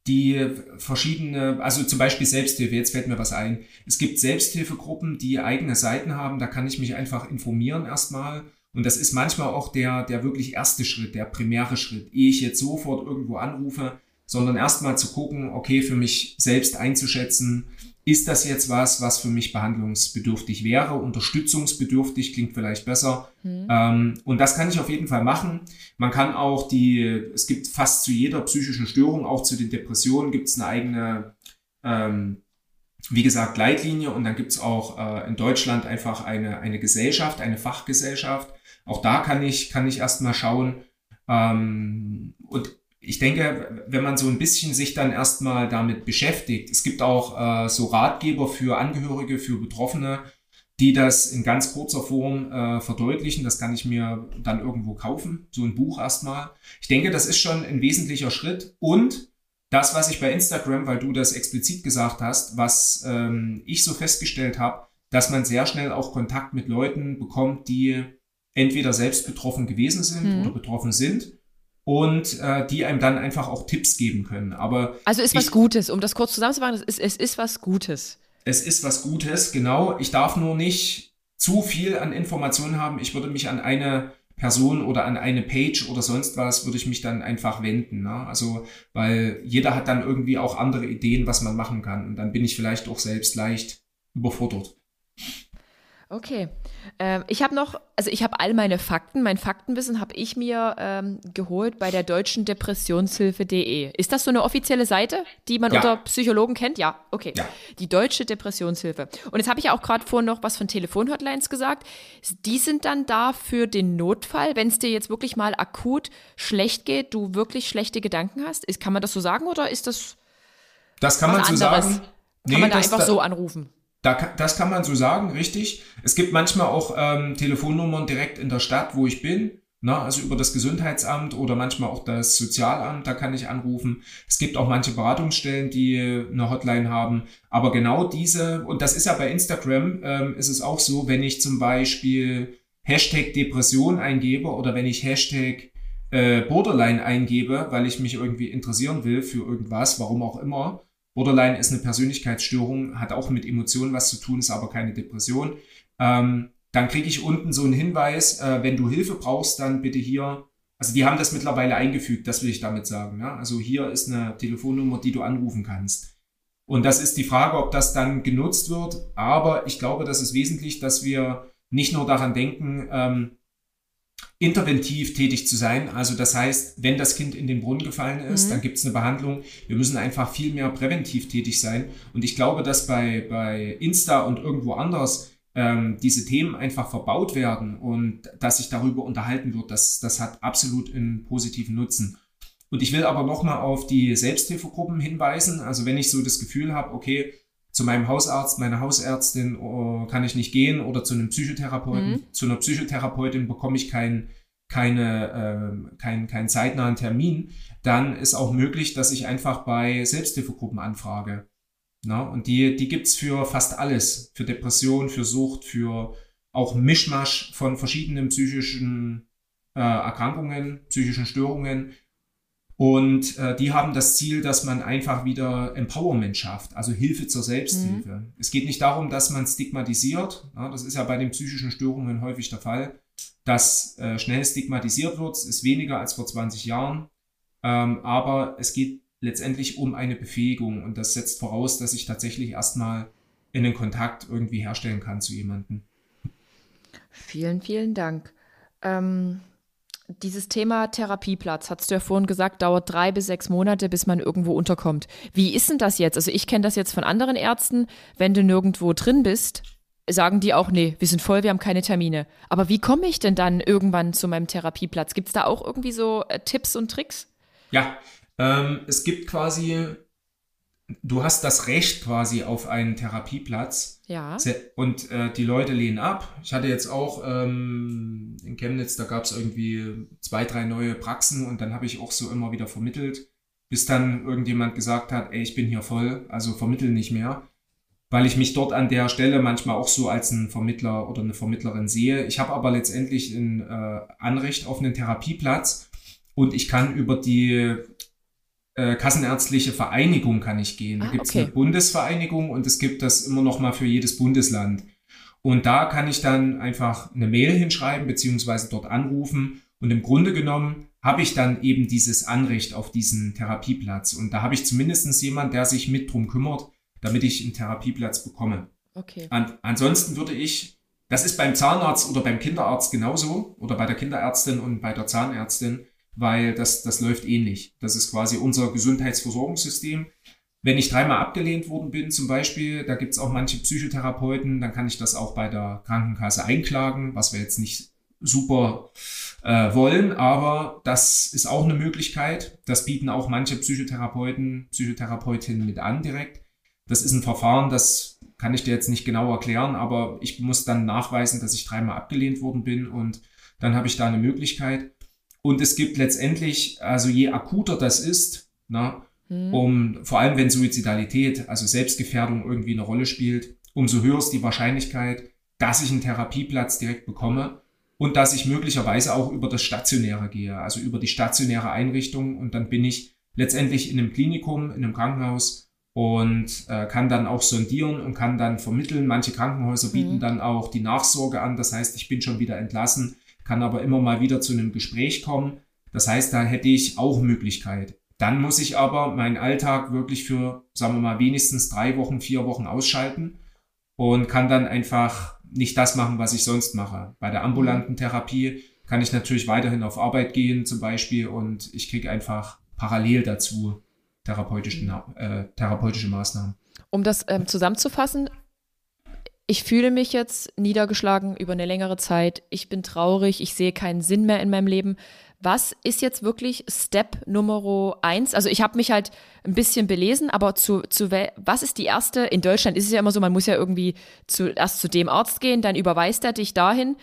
die verschiedene, also zum Beispiel Selbsthilfe, jetzt fällt mir was ein. Es gibt Selbsthilfegruppen, die eigene Seiten haben, da kann ich mich einfach informieren erstmal. Und das ist manchmal auch der, der wirklich erste Schritt, der primäre Schritt, ehe ich jetzt sofort irgendwo anrufe, sondern erstmal zu gucken, okay, für mich selbst einzuschätzen, ist das jetzt was, was für mich behandlungsbedürftig wäre? Unterstützungsbedürftig klingt vielleicht besser. Mhm. Ähm, und das kann ich auf jeden Fall machen. Man kann auch die, es gibt fast zu jeder psychischen Störung, auch zu den Depressionen, gibt es eine eigene, ähm, wie gesagt, Leitlinie. Und dann gibt es auch äh, in Deutschland einfach eine, eine Gesellschaft, eine Fachgesellschaft. Auch da kann ich, kann ich erstmal schauen. Ähm, und ich denke, wenn man so ein bisschen sich dann erstmal damit beschäftigt, es gibt auch äh, so Ratgeber für Angehörige, für Betroffene, die das in ganz kurzer Form äh, verdeutlichen. Das kann ich mir dann irgendwo kaufen, so ein Buch erstmal. Ich denke, das ist schon ein wesentlicher Schritt. Und das, was ich bei Instagram, weil du das explizit gesagt hast, was ähm, ich so festgestellt habe, dass man sehr schnell auch Kontakt mit Leuten bekommt, die entweder selbst betroffen gewesen sind hm. oder betroffen sind und äh, die einem dann einfach auch Tipps geben können. Aber also ist ich, was Gutes, um das kurz zusammenzufassen, es ist, es ist was Gutes. Es ist was Gutes, genau. Ich darf nur nicht zu viel an Informationen haben. Ich würde mich an eine Person oder an eine Page oder sonst was, würde ich mich dann einfach wenden. Ne? Also, weil jeder hat dann irgendwie auch andere Ideen, was man machen kann. Und dann bin ich vielleicht auch selbst leicht überfordert. Okay. Ähm, ich habe noch, also ich habe all meine Fakten, mein Faktenwissen habe ich mir ähm, geholt bei der deutschen Depressionshilfe.de. Ist das so eine offizielle Seite, die man ja. unter Psychologen kennt? Ja, okay. Ja. Die deutsche Depressionshilfe. Und jetzt habe ich ja auch gerade vorhin noch was von Telefonhotlines gesagt. Die sind dann da für den Notfall, wenn es dir jetzt wirklich mal akut schlecht geht, du wirklich schlechte Gedanken hast. Ist, kann man das so sagen oder ist das? Das kann man so sagen. Kann nee, man da einfach da, so anrufen? Da, das kann man so sagen, richtig. Es gibt manchmal auch ähm, Telefonnummern direkt in der Stadt, wo ich bin. Na, also über das Gesundheitsamt oder manchmal auch das Sozialamt, da kann ich anrufen. Es gibt auch manche Beratungsstellen, die eine Hotline haben. Aber genau diese, und das ist ja bei Instagram, ähm, ist es auch so, wenn ich zum Beispiel Hashtag Depression eingebe oder wenn ich Hashtag äh, Borderline eingebe, weil ich mich irgendwie interessieren will für irgendwas, warum auch immer, Borderline ist eine Persönlichkeitsstörung, hat auch mit Emotionen was zu tun, ist aber keine Depression. Ähm, dann kriege ich unten so einen Hinweis, äh, wenn du Hilfe brauchst, dann bitte hier. Also die haben das mittlerweile eingefügt, das will ich damit sagen. Ja? Also hier ist eine Telefonnummer, die du anrufen kannst. Und das ist die Frage, ob das dann genutzt wird. Aber ich glaube, das ist wesentlich, dass wir nicht nur daran denken, ähm, interventiv tätig zu sein. Also das heißt, wenn das Kind in den Brunnen gefallen ist, mhm. dann gibt es eine Behandlung. Wir müssen einfach viel mehr präventiv tätig sein. Und ich glaube, dass bei, bei Insta und irgendwo anders ähm, diese Themen einfach verbaut werden und dass sich darüber unterhalten wird, das, das hat absolut einen positiven Nutzen. Und ich will aber nochmal auf die Selbsthilfegruppen hinweisen. Also wenn ich so das Gefühl habe, okay, zu meinem Hausarzt, meiner Hausärztin oh, kann ich nicht gehen oder zu einem Psychotherapeuten, mhm. zu einer Psychotherapeutin bekomme ich keinen keine, äh, keinen kein zeitnahen Termin, dann ist auch möglich, dass ich einfach bei Selbsthilfegruppen anfrage. Na, und die, die gibt's für fast alles. Für Depression, für Sucht, für auch Mischmasch von verschiedenen psychischen äh, Erkrankungen, psychischen Störungen. Und äh, die haben das Ziel, dass man einfach wieder Empowerment schafft, also Hilfe zur Selbsthilfe. Mhm. Es geht nicht darum, dass man stigmatisiert. Ja, das ist ja bei den psychischen Störungen häufig der Fall, dass äh, schnell stigmatisiert wird. Es ist weniger als vor 20 Jahren. Ähm, aber es geht letztendlich um eine Befähigung und das setzt voraus, dass ich tatsächlich erstmal in den Kontakt irgendwie herstellen kann zu jemandem. Vielen, vielen Dank. Ähm dieses Thema Therapieplatz, hast du ja vorhin gesagt, dauert drei bis sechs Monate, bis man irgendwo unterkommt. Wie ist denn das jetzt? Also ich kenne das jetzt von anderen Ärzten, wenn du nirgendwo drin bist, sagen die auch, nee, wir sind voll, wir haben keine Termine. Aber wie komme ich denn dann irgendwann zu meinem Therapieplatz? Gibt es da auch irgendwie so äh, Tipps und Tricks? Ja, ähm, es gibt quasi du hast das Recht quasi auf einen Therapieplatz. Ja. Und äh, die Leute lehnen ab. Ich hatte jetzt auch ähm, in Chemnitz, da gab es irgendwie zwei, drei neue Praxen und dann habe ich auch so immer wieder vermittelt, bis dann irgendjemand gesagt hat, ey, ich bin hier voll, also vermittel nicht mehr. Weil ich mich dort an der Stelle manchmal auch so als ein Vermittler oder eine Vermittlerin sehe. Ich habe aber letztendlich ein äh, Anrecht auf einen Therapieplatz und ich kann über die äh, Kassenärztliche Vereinigung kann ich gehen. Da ah, gibt es okay. eine Bundesvereinigung und es gibt das immer noch mal für jedes Bundesland. Und da kann ich dann einfach eine Mail hinschreiben, beziehungsweise dort anrufen. Und im Grunde genommen habe ich dann eben dieses Anrecht auf diesen Therapieplatz. Und da habe ich zumindest jemand, der sich mit drum kümmert, damit ich einen Therapieplatz bekomme. Okay. An, ansonsten würde ich, das ist beim Zahnarzt oder beim Kinderarzt genauso oder bei der Kinderärztin und bei der Zahnärztin, weil das, das läuft ähnlich. Das ist quasi unser Gesundheitsversorgungssystem. Wenn ich dreimal abgelehnt worden bin, zum Beispiel, da gibt's auch manche Psychotherapeuten, dann kann ich das auch bei der Krankenkasse einklagen, was wir jetzt nicht super äh, wollen, aber das ist auch eine Möglichkeit. Das bieten auch manche Psychotherapeuten, Psychotherapeutinnen mit an direkt. Das ist ein Verfahren, das kann ich dir jetzt nicht genau erklären, aber ich muss dann nachweisen, dass ich dreimal abgelehnt worden bin und dann habe ich da eine Möglichkeit. Und es gibt letztendlich, also je akuter das ist, na, mhm. um, vor allem wenn Suizidalität, also Selbstgefährdung irgendwie eine Rolle spielt, umso höher ist die Wahrscheinlichkeit, dass ich einen Therapieplatz direkt bekomme und dass ich möglicherweise auch über das Stationäre gehe, also über die stationäre Einrichtung und dann bin ich letztendlich in einem Klinikum, in einem Krankenhaus und äh, kann dann auch sondieren und kann dann vermitteln. Manche Krankenhäuser bieten mhm. dann auch die Nachsorge an, das heißt, ich bin schon wieder entlassen kann aber immer mal wieder zu einem Gespräch kommen. Das heißt, da hätte ich auch Möglichkeit. Dann muss ich aber meinen Alltag wirklich für, sagen wir mal, wenigstens drei Wochen, vier Wochen ausschalten und kann dann einfach nicht das machen, was ich sonst mache. Bei der ambulanten Therapie kann ich natürlich weiterhin auf Arbeit gehen zum Beispiel und ich kriege einfach parallel dazu therapeutische, äh, therapeutische Maßnahmen. Um das ähm, zusammenzufassen, ich fühle mich jetzt niedergeschlagen über eine längere Zeit. Ich bin traurig, ich sehe keinen Sinn mehr in meinem Leben. Was ist jetzt wirklich Step Nummer eins? Also ich habe mich halt ein bisschen belesen, aber zu, zu was ist die erste? In Deutschland ist es ja immer so, man muss ja irgendwie zuerst zu dem Arzt gehen, dann überweist er dich dahin.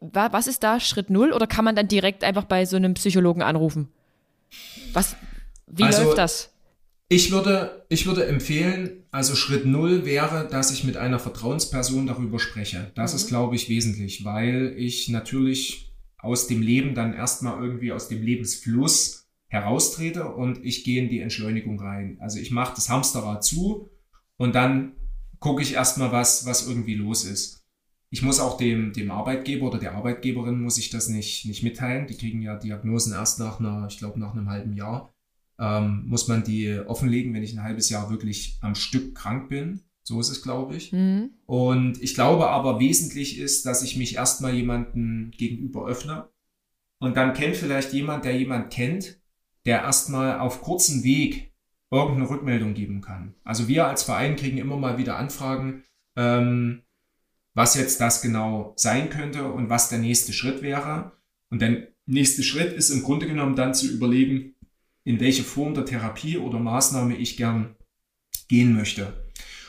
Was ist da Schritt null oder kann man dann direkt einfach bei so einem Psychologen anrufen? Was, wie also, läuft das? Ich würde, ich würde empfehlen, also Schritt null wäre, dass ich mit einer Vertrauensperson darüber spreche. Das mhm. ist, glaube ich, wesentlich, weil ich natürlich aus dem Leben dann erstmal irgendwie aus dem Lebensfluss heraustrete und ich gehe in die Entschleunigung rein. Also ich mache das Hamsterrad zu und dann gucke ich erstmal, was, was irgendwie los ist. Ich muss auch dem, dem Arbeitgeber oder der Arbeitgeberin muss ich das nicht, nicht mitteilen. Die kriegen ja Diagnosen erst nach einer, ich glaube, nach einem halben Jahr. Ähm, muss man die offenlegen, wenn ich ein halbes Jahr wirklich am Stück krank bin. So ist es, glaube ich. Mhm. Und ich glaube aber, wesentlich ist, dass ich mich erstmal jemanden gegenüber öffne. Und dann kennt vielleicht jemand, der jemand kennt, der erstmal auf kurzem Weg irgendeine Rückmeldung geben kann. Also wir als Verein kriegen immer mal wieder Anfragen, ähm, was jetzt das genau sein könnte und was der nächste Schritt wäre. Und der nächste Schritt ist im Grunde genommen dann zu überlegen, in welche Form der Therapie oder Maßnahme ich gern gehen möchte.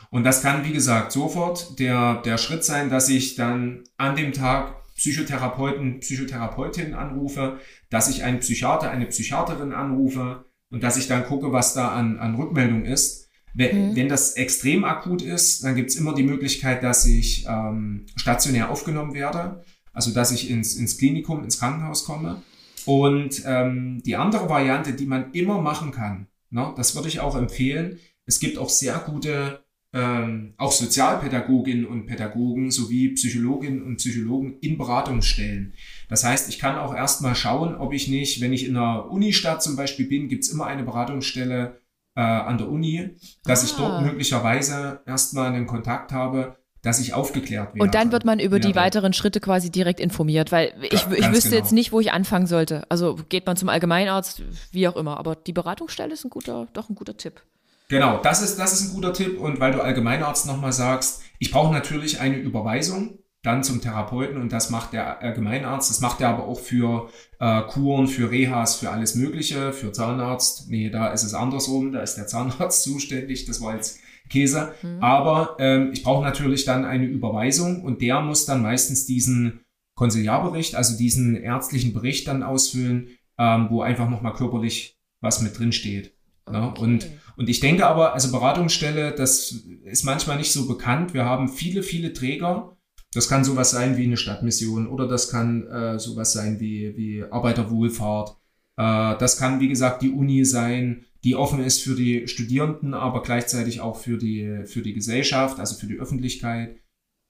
Und das kann, wie gesagt, sofort der, der Schritt sein, dass ich dann an dem Tag Psychotherapeuten, Psychotherapeutin anrufe, dass ich einen Psychiater, eine Psychiaterin anrufe und dass ich dann gucke, was da an, an Rückmeldung ist. Wenn, mhm. wenn das extrem akut ist, dann gibt es immer die Möglichkeit, dass ich ähm, stationär aufgenommen werde, also dass ich ins, ins Klinikum, ins Krankenhaus komme. Und ähm, die andere Variante, die man immer machen kann, ne, das würde ich auch empfehlen. Es gibt auch sehr gute ähm, auch Sozialpädagoginnen und Pädagogen sowie Psychologinnen und Psychologen in Beratungsstellen. Das heißt, ich kann auch erstmal schauen, ob ich nicht, wenn ich in einer Unistadt zum Beispiel bin, gibt's immer eine Beratungsstelle äh, an der Uni, dass ah. ich dort ah. möglicherweise erstmal einen Kontakt habe, dass ich aufgeklärt werde. Und dann wird man über die weiteren Schritte quasi direkt informiert, weil ich, ich wüsste genau. jetzt nicht, wo ich anfangen sollte. Also geht man zum Allgemeinarzt, wie auch immer. Aber die Beratungsstelle ist ein guter, doch ein guter Tipp. Genau, das ist, das ist ein guter Tipp. Und weil du Allgemeinarzt nochmal sagst, ich brauche natürlich eine Überweisung dann zum Therapeuten und das macht der Allgemeinarzt. Das macht er aber auch für äh, Kuren, für Rehas, für alles Mögliche, für Zahnarzt. Nee, da ist es andersrum, da ist der Zahnarzt (laughs) zuständig. Das war jetzt Käse. Mhm. Aber ähm, ich brauche natürlich dann eine Überweisung und der muss dann meistens diesen Konsiliarbericht, also diesen ärztlichen Bericht dann ausfüllen, ähm, wo einfach nochmal körperlich was mit drin steht. Ne? Okay. Und und ich denke aber, also Beratungsstelle, das ist manchmal nicht so bekannt. Wir haben viele, viele Träger. Das kann sowas sein wie eine Stadtmission oder das kann äh, sowas sein wie, wie Arbeiterwohlfahrt. Äh, das kann, wie gesagt, die Uni sein, die offen ist für die Studierenden, aber gleichzeitig auch für die, für die Gesellschaft, also für die Öffentlichkeit.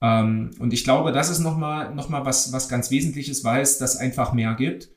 Ähm, und ich glaube, das ist nochmal noch mal was, was ganz Wesentliches, weil es das einfach mehr gibt.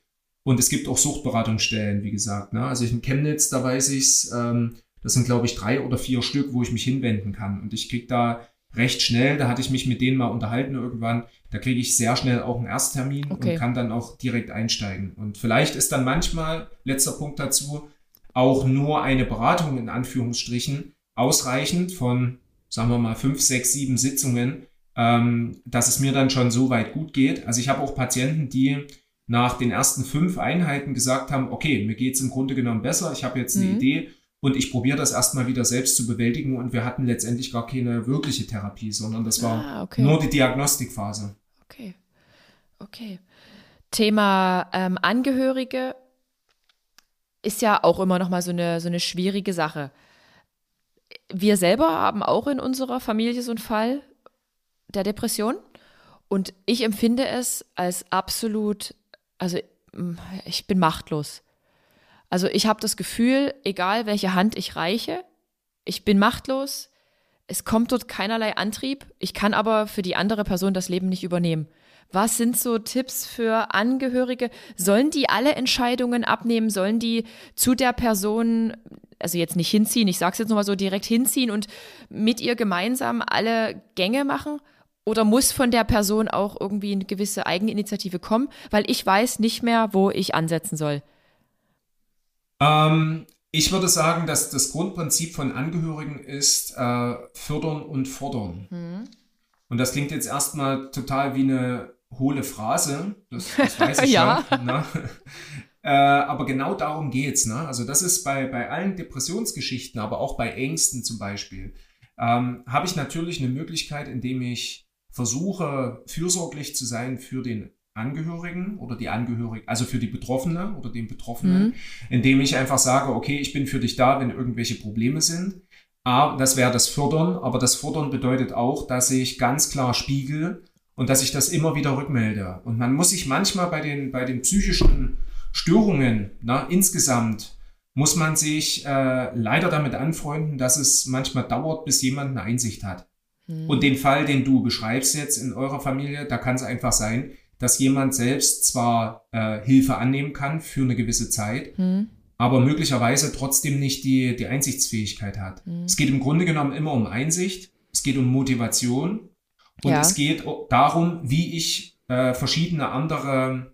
Und es gibt auch Suchtberatungsstellen, wie gesagt. Ne? Also in Chemnitz, da weiß ich's, ähm, das sind, glaube ich, drei oder vier Stück, wo ich mich hinwenden kann. Und ich krieg da recht schnell, da hatte ich mich mit denen mal unterhalten irgendwann, da kriege ich sehr schnell auch einen Ersttermin okay. und kann dann auch direkt einsteigen. Und vielleicht ist dann manchmal, letzter Punkt dazu, auch nur eine Beratung in Anführungsstrichen ausreichend von, sagen wir mal, fünf, sechs, sieben Sitzungen, ähm, dass es mir dann schon so weit gut geht. Also ich habe auch Patienten, die nach den ersten fünf Einheiten gesagt haben, okay, mir geht's im Grunde genommen besser, ich habe jetzt eine mhm. Idee und ich probiere das erstmal wieder selbst zu bewältigen und wir hatten letztendlich gar keine wirkliche Therapie, sondern das war ah, okay. nur die Diagnostikphase. Okay. Okay. Thema ähm, Angehörige ist ja auch immer noch mal so eine, so eine schwierige Sache. Wir selber haben auch in unserer Familie so einen Fall der Depression und ich empfinde es als absolut, also ich bin machtlos. Also ich habe das Gefühl, egal welche Hand ich reiche, ich bin machtlos, es kommt dort keinerlei Antrieb, ich kann aber für die andere Person das Leben nicht übernehmen. Was sind so Tipps für Angehörige? Sollen die alle Entscheidungen abnehmen? Sollen die zu der Person, also jetzt nicht hinziehen, ich sage es jetzt nochmal so direkt hinziehen und mit ihr gemeinsam alle Gänge machen? Oder muss von der Person auch irgendwie eine gewisse Eigeninitiative kommen? Weil ich weiß nicht mehr, wo ich ansetzen soll. Ähm, ich würde sagen, dass das Grundprinzip von Angehörigen ist äh, fördern und fordern. Mhm. Und das klingt jetzt erstmal total wie eine hohle Phrase. Das, (laughs) das weiß ich ja. schon. Ne? Äh, aber genau darum geht's. Ne? Also das ist bei, bei allen Depressionsgeschichten, aber auch bei Ängsten zum Beispiel, ähm, habe ich natürlich eine Möglichkeit, indem ich versuche, fürsorglich zu sein für den Angehörigen oder die Angehörigen, also für die Betroffene oder den Betroffenen, mhm. indem ich einfach sage, okay, ich bin für dich da, wenn irgendwelche Probleme sind. A, das wäre das Fördern, aber das Fördern bedeutet auch, dass ich ganz klar spiegel und dass ich das immer wieder rückmelde. Und man muss sich manchmal bei den, bei den psychischen Störungen na, insgesamt muss man sich äh, leider damit anfreunden, dass es manchmal dauert, bis jemand eine Einsicht hat. Mhm. Und den Fall, den du beschreibst jetzt in eurer Familie, da kann es einfach sein, dass jemand selbst zwar äh, Hilfe annehmen kann für eine gewisse Zeit, mhm. aber möglicherweise trotzdem nicht die, die Einsichtsfähigkeit hat. Mhm. Es geht im Grunde genommen immer um Einsicht, es geht um Motivation und ja. es geht darum, wie ich äh, verschiedene andere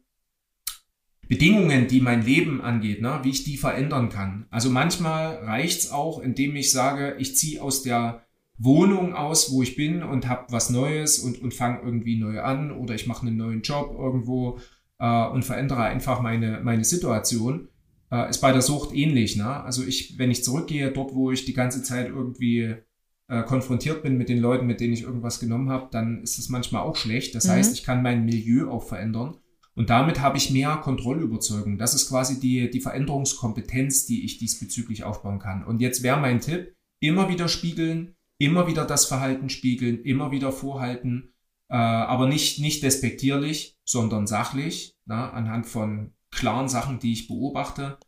Bedingungen, die mein Leben angeht, ne, wie ich die verändern kann. Also manchmal reicht's auch, indem ich sage, ich ziehe aus der Wohnung aus, wo ich bin und habe was Neues und, und fange irgendwie neu an oder ich mache einen neuen Job irgendwo äh, und verändere einfach meine, meine Situation. Äh, ist bei der Sucht ähnlich. Ne? Also ich, wenn ich zurückgehe, dort, wo ich die ganze Zeit irgendwie äh, konfrontiert bin mit den Leuten, mit denen ich irgendwas genommen habe, dann ist es manchmal auch schlecht. Das mhm. heißt, ich kann mein Milieu auch verändern. Und damit habe ich mehr Kontrollüberzeugung. Das ist quasi die, die Veränderungskompetenz, die ich diesbezüglich aufbauen kann. Und jetzt wäre mein Tipp, immer wieder spiegeln, immer wieder das Verhalten spiegeln, immer wieder vorhalten, äh, aber nicht, nicht despektierlich, sondern sachlich, na, anhand von klaren Sachen, die ich beobachte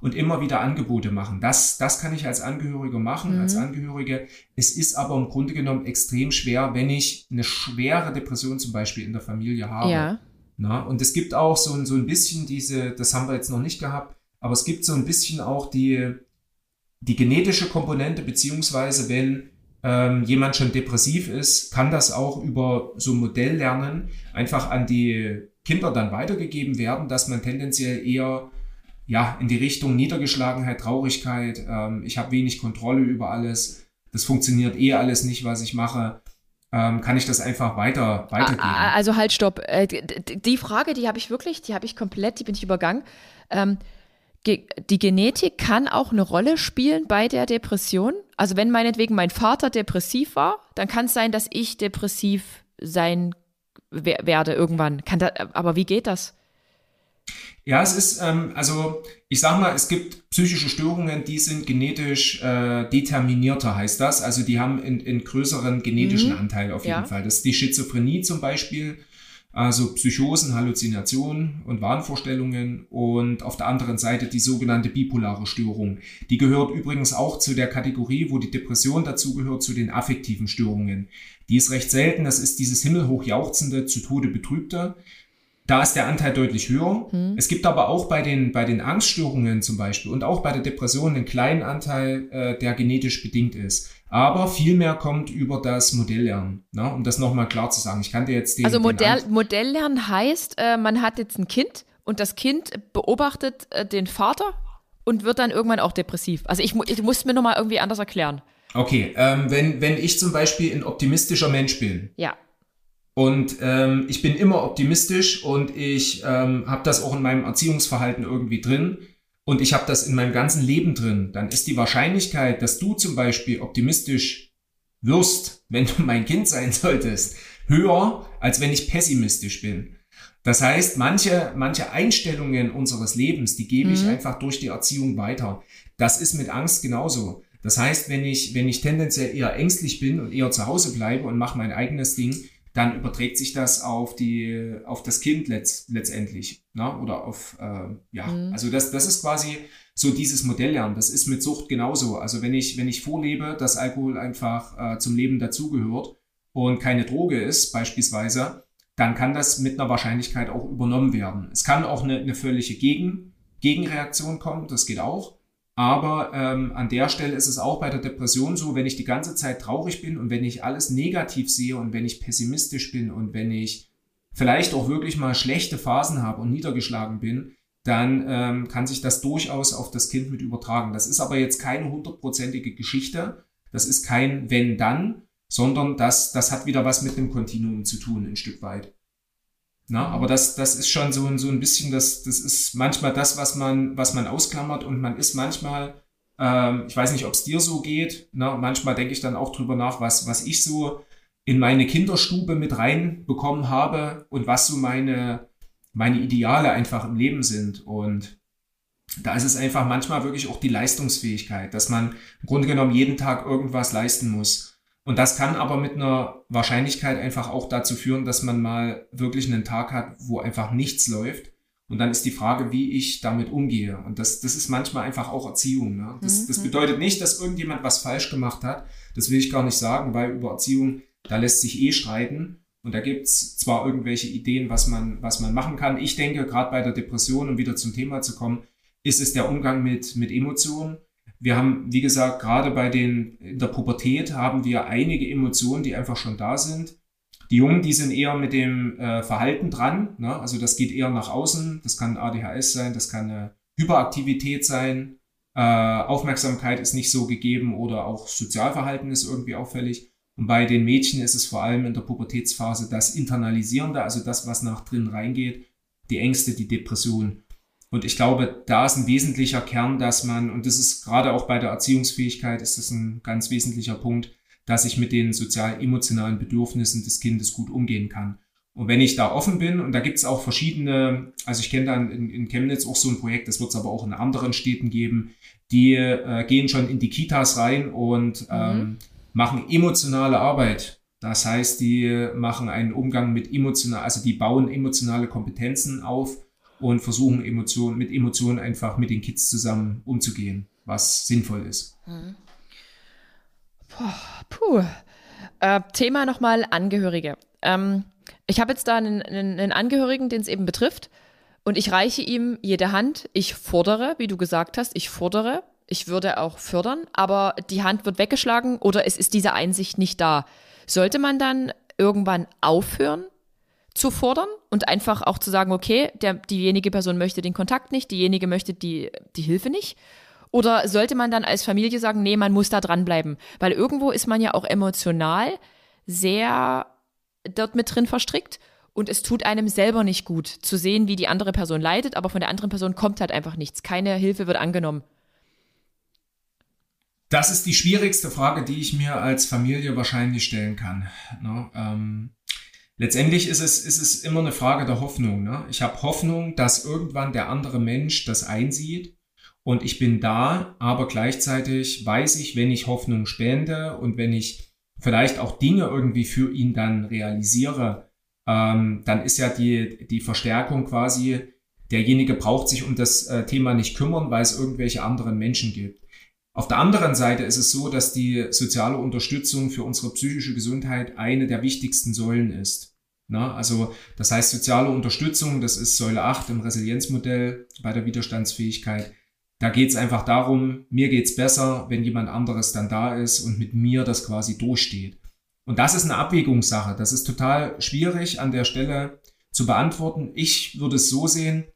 und immer wieder Angebote machen. Das, das kann ich als Angehöriger machen, mhm. als Angehörige. Es ist aber im Grunde genommen extrem schwer, wenn ich eine schwere Depression zum Beispiel in der Familie habe. Ja. Na, und es gibt auch so, so ein bisschen diese, das haben wir jetzt noch nicht gehabt, aber es gibt so ein bisschen auch die, die genetische Komponente, beziehungsweise wenn ähm, jemand schon depressiv ist, kann das auch über so Modelllernen einfach an die Kinder dann weitergegeben werden, dass man tendenziell eher ja, in die Richtung Niedergeschlagenheit, Traurigkeit, ähm, ich habe wenig Kontrolle über alles, das funktioniert eh alles nicht, was ich mache, ähm, kann ich das einfach weiter weitergeben. Also halt, stopp. Äh, die Frage, die habe ich wirklich, die habe ich komplett, die bin ich übergangen. Ähm, die Genetik kann auch eine Rolle spielen bei der Depression. Also wenn meinetwegen mein Vater depressiv war, dann kann es sein, dass ich depressiv sein werde irgendwann. Kann da, aber wie geht das? Ja, es ist, ähm, also ich sag mal, es gibt psychische Störungen, die sind genetisch äh, determinierter, heißt das. Also die haben einen größeren genetischen mhm. Anteil auf jeden ja. Fall. Das ist die Schizophrenie zum Beispiel, also Psychosen, Halluzinationen und Wahnvorstellungen und auf der anderen Seite die sogenannte bipolare Störung. Die gehört übrigens auch zu der Kategorie, wo die Depression dazugehört, zu den affektiven Störungen. Die ist recht selten, das ist dieses himmelhochjauchzende, zu Tode betrübte. Da ist der Anteil deutlich höher. Mhm. Es gibt aber auch bei den, bei den Angststörungen zum Beispiel und auch bei der Depression einen kleinen Anteil, äh, der genetisch bedingt ist. Aber viel mehr kommt über das Modelllernen, ne? um das nochmal klar zu sagen. Ich kann dir jetzt den. Also Modell, den Modelllernen heißt, äh, man hat jetzt ein Kind und das Kind beobachtet äh, den Vater und wird dann irgendwann auch depressiv. Also ich, ich muss mir nochmal irgendwie anders erklären. Okay, ähm, wenn, wenn ich zum Beispiel ein optimistischer Mensch bin. Ja und ähm, ich bin immer optimistisch und ich ähm, habe das auch in meinem Erziehungsverhalten irgendwie drin und ich habe das in meinem ganzen Leben drin. Dann ist die Wahrscheinlichkeit, dass du zum Beispiel optimistisch wirst, wenn du mein Kind sein solltest, höher, als wenn ich pessimistisch bin. Das heißt, manche, manche Einstellungen unseres Lebens, die gebe ich mhm. einfach durch die Erziehung weiter. Das ist mit Angst genauso. Das heißt, wenn ich, wenn ich tendenziell eher ängstlich bin und eher zu Hause bleibe und mache mein eigenes Ding, dann überträgt sich das auf die, auf das Kind letzt, letztendlich, ne? oder auf, äh, ja, mhm. also das, das ist quasi so dieses Modelllernen. Das ist mit Sucht genauso. Also wenn ich, wenn ich vorlebe, dass Alkohol einfach äh, zum Leben dazugehört und keine Droge ist, beispielsweise, dann kann das mit einer Wahrscheinlichkeit auch übernommen werden. Es kann auch eine, eine völlige Gegen, Gegenreaktion kommen, das geht auch. Aber ähm, an der Stelle ist es auch bei der Depression so, wenn ich die ganze Zeit traurig bin und wenn ich alles negativ sehe und wenn ich pessimistisch bin und wenn ich vielleicht auch wirklich mal schlechte Phasen habe und niedergeschlagen bin, dann ähm, kann sich das durchaus auf das Kind mit übertragen. Das ist aber jetzt keine hundertprozentige Geschichte. Das ist kein wenn-dann, sondern das, das hat wieder was mit dem Kontinuum zu tun, ein Stück weit. Na, aber das, das ist schon so, so ein bisschen, das, das ist manchmal das, was man, was man ausklammert und man ist manchmal, ähm, ich weiß nicht, ob es dir so geht, na, manchmal denke ich dann auch drüber nach, was, was ich so in meine Kinderstube mit reinbekommen habe und was so meine, meine Ideale einfach im Leben sind. Und da ist es einfach manchmal wirklich auch die Leistungsfähigkeit, dass man im Grunde genommen jeden Tag irgendwas leisten muss. Und das kann aber mit einer Wahrscheinlichkeit einfach auch dazu führen, dass man mal wirklich einen Tag hat, wo einfach nichts läuft. Und dann ist die Frage, wie ich damit umgehe. Und das, das ist manchmal einfach auch Erziehung. Ne? Das, mhm. das bedeutet nicht, dass irgendjemand was falsch gemacht hat. Das will ich gar nicht sagen, weil über Erziehung Da lässt sich eh streiten. Und da gibt's zwar irgendwelche Ideen, was man, was man machen kann. Ich denke, gerade bei der Depression, um wieder zum Thema zu kommen, ist es der Umgang mit, mit Emotionen. Wir haben, wie gesagt, gerade bei den, in der Pubertät haben wir einige Emotionen, die einfach schon da sind. Die Jungen, die sind eher mit dem äh, Verhalten dran. Ne? Also das geht eher nach außen. Das kann ADHS sein, das kann eine Hyperaktivität sein. Äh, Aufmerksamkeit ist nicht so gegeben oder auch Sozialverhalten ist irgendwie auffällig. Und bei den Mädchen ist es vor allem in der Pubertätsphase das Internalisierende, also das, was nach drin reingeht, die Ängste, die Depression. Und ich glaube, da ist ein wesentlicher Kern, dass man, und das ist gerade auch bei der Erziehungsfähigkeit, ist das ein ganz wesentlicher Punkt, dass ich mit den sozial-emotionalen Bedürfnissen des Kindes gut umgehen kann. Und wenn ich da offen bin, und da gibt es auch verschiedene, also ich kenne da in, in, Chemnitz auch so ein Projekt, das wird es aber auch in anderen Städten geben, die äh, gehen schon in die Kitas rein und mhm. ähm, machen emotionale Arbeit. Das heißt, die machen einen Umgang mit emotional, also die bauen emotionale Kompetenzen auf und versuchen Emotionen, mit Emotionen einfach mit den Kids zusammen umzugehen, was sinnvoll ist. Mhm. Puh. Äh, Thema nochmal Angehörige. Ähm, ich habe jetzt da einen, einen Angehörigen, den es eben betrifft, und ich reiche ihm jede Hand. Ich fordere, wie du gesagt hast, ich fordere. Ich würde auch fördern, aber die Hand wird weggeschlagen oder es ist diese Einsicht nicht da. Sollte man dann irgendwann aufhören zu fordern und einfach auch zu sagen, okay, der, diejenige Person möchte den Kontakt nicht, diejenige möchte die, die Hilfe nicht? Oder sollte man dann als Familie sagen, nee, man muss da dranbleiben? Weil irgendwo ist man ja auch emotional sehr dort mit drin verstrickt und es tut einem selber nicht gut zu sehen, wie die andere Person leidet, aber von der anderen Person kommt halt einfach nichts. Keine Hilfe wird angenommen. Das ist die schwierigste Frage, die ich mir als Familie wahrscheinlich stellen kann. Ne? Ähm, letztendlich ist es, ist es immer eine Frage der Hoffnung. Ne? Ich habe Hoffnung, dass irgendwann der andere Mensch das einsieht und ich bin da, aber gleichzeitig weiß ich, wenn ich Hoffnung spende und wenn ich vielleicht auch Dinge irgendwie für ihn dann realisiere, ähm, dann ist ja die, die Verstärkung quasi, derjenige braucht sich um das äh, Thema nicht kümmern, weil es irgendwelche anderen Menschen gibt. Auf der anderen Seite ist es so, dass die soziale Unterstützung für unsere psychische Gesundheit eine der wichtigsten Säulen ist. Na, also das heißt soziale Unterstützung, das ist Säule 8 im Resilienzmodell bei der Widerstandsfähigkeit. Da geht es einfach darum, mir geht's besser, wenn jemand anderes dann da ist und mit mir das quasi durchsteht. Und das ist eine Abwägungssache. Das ist total schwierig an der Stelle zu beantworten. Ich würde es so sehen.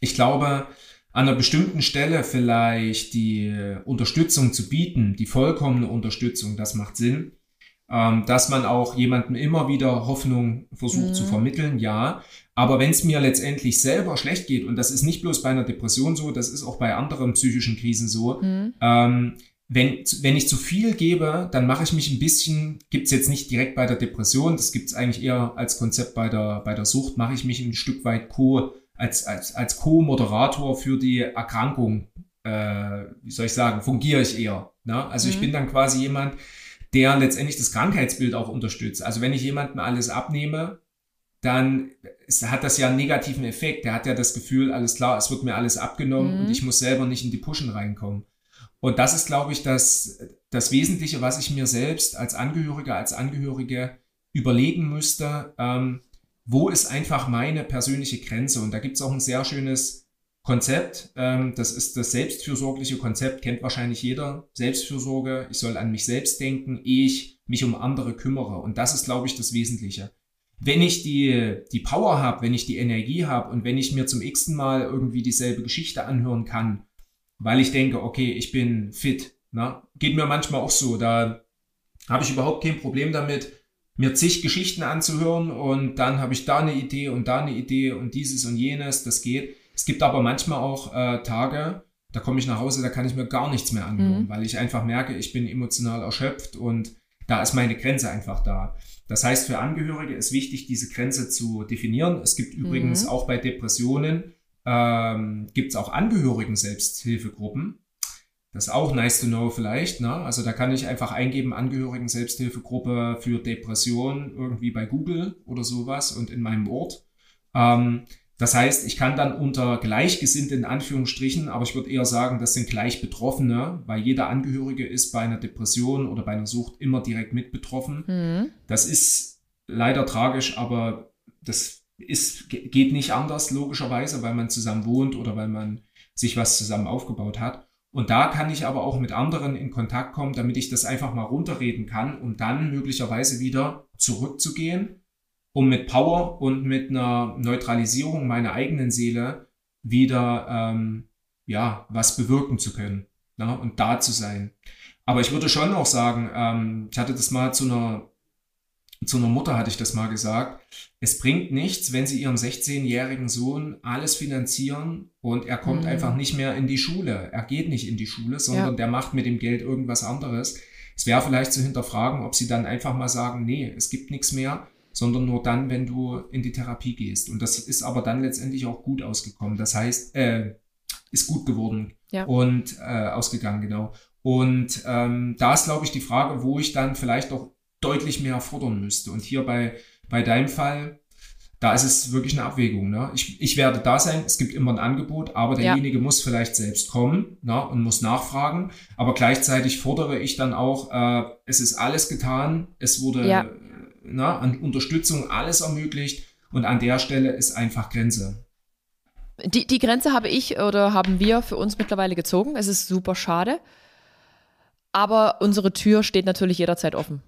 Ich glaube, an einer bestimmten Stelle vielleicht die Unterstützung zu bieten, die vollkommene Unterstützung, das macht Sinn. Ähm, dass man auch jemandem immer wieder Hoffnung versucht mhm. zu vermitteln, ja. Aber wenn es mir letztendlich selber schlecht geht, und das ist nicht bloß bei einer Depression so, das ist auch bei anderen psychischen Krisen so, mhm. ähm, wenn, wenn ich zu viel gebe, dann mache ich mich ein bisschen, gibt's jetzt nicht direkt bei der Depression, das gibt's eigentlich eher als Konzept bei der, bei der Sucht, mache ich mich ein Stück weit co, als, als, als Co-Moderator für die Erkrankung, äh, wie soll ich sagen, fungiere ich eher. Ne? Also mhm. ich bin dann quasi jemand, der letztendlich das Krankheitsbild auch unterstützt. Also wenn ich jemandem alles abnehme, dann hat das ja einen negativen Effekt. Der hat ja das Gefühl, alles klar, es wird mir alles abgenommen mhm. und ich muss selber nicht in die Puschen reinkommen. Und das ist, glaube ich, das, das Wesentliche, was ich mir selbst als Angehöriger, als Angehörige überlegen müsste. Ähm, wo ist einfach meine persönliche Grenze? Und da gibt es auch ein sehr schönes Konzept. Ähm, das ist das selbstfürsorgliche Konzept, kennt wahrscheinlich jeder. Selbstfürsorge, ich soll an mich selbst denken, ehe ich mich um andere kümmere. Und das ist, glaube ich, das Wesentliche wenn ich die, die Power habe, wenn ich die Energie habe und wenn ich mir zum x-ten Mal irgendwie dieselbe Geschichte anhören kann, weil ich denke, okay, ich bin fit, ne? geht mir manchmal auch so, da habe ich überhaupt kein Problem damit, mir zig Geschichten anzuhören und dann habe ich da eine Idee und da eine Idee und dieses und jenes, das geht. Es gibt aber manchmal auch äh, Tage, da komme ich nach Hause, da kann ich mir gar nichts mehr anhören, mhm. weil ich einfach merke, ich bin emotional erschöpft und da ist meine Grenze einfach da. Das heißt, für Angehörige ist wichtig, diese Grenze zu definieren. Es gibt übrigens mhm. auch bei Depressionen, ähm, gibt es auch Angehörigen-Selbsthilfegruppen. Das ist auch nice to know vielleicht. Ne? Also da kann ich einfach eingeben, Angehörigen-Selbsthilfegruppe für Depression irgendwie bei Google oder sowas und in meinem Ort. Ähm, Das heißt, ich kann dann unter Gleichgesinnte in Anführungsstrichen, aber ich würde eher sagen, das sind gleich Betroffene, weil jeder Angehörige ist bei einer Depression oder bei einer Sucht immer direkt mit betroffen. Mhm. Das ist leider tragisch, aber das ist, geht nicht anders, logischerweise, weil man zusammen wohnt oder weil man sich was zusammen aufgebaut hat. Und da kann ich aber auch mit anderen in Kontakt kommen, damit ich das einfach mal runterreden kann und dann möglicherweise wieder zurückzugehen um mit Power und mit einer Neutralisierung meiner eigenen Seele wieder ähm, ja was bewirken zu können ne? und da zu sein. Aber ich würde schon auch sagen, ähm, ich hatte das mal zu einer zu einer Mutter hatte ich das mal gesagt. Es bringt nichts, wenn sie ihrem 16-jährigen Sohn alles finanzieren und er kommt mhm. einfach nicht mehr in die Schule. Er geht nicht in die Schule, sondern ja. der macht mit dem Geld irgendwas anderes. Es wäre vielleicht zu hinterfragen, ob sie dann einfach mal sagen, nee, es gibt nichts mehr sondern nur dann, wenn du in die Therapie gehst. Und das ist aber dann letztendlich auch gut ausgekommen. Das heißt, äh, ist gut geworden ja. und äh, ausgegangen, genau. Und ähm, da ist, glaube ich, die Frage, wo ich dann vielleicht auch deutlich mehr fordern müsste. Und hier bei, bei deinem Fall, da ist es wirklich eine Abwägung. Ne? Ich, ich werde da sein, es gibt immer ein Angebot, aber derjenige ja. muss vielleicht selbst kommen ne? und muss nachfragen. Aber gleichzeitig fordere ich dann auch, äh, es ist alles getan, es wurde ja na, an Unterstützung alles ermöglicht und an der Stelle ist einfach Grenze. Die, die Grenze habe ich oder haben wir für uns mittlerweile gezogen. Es ist super schade. Aber unsere Tür steht natürlich jederzeit offen.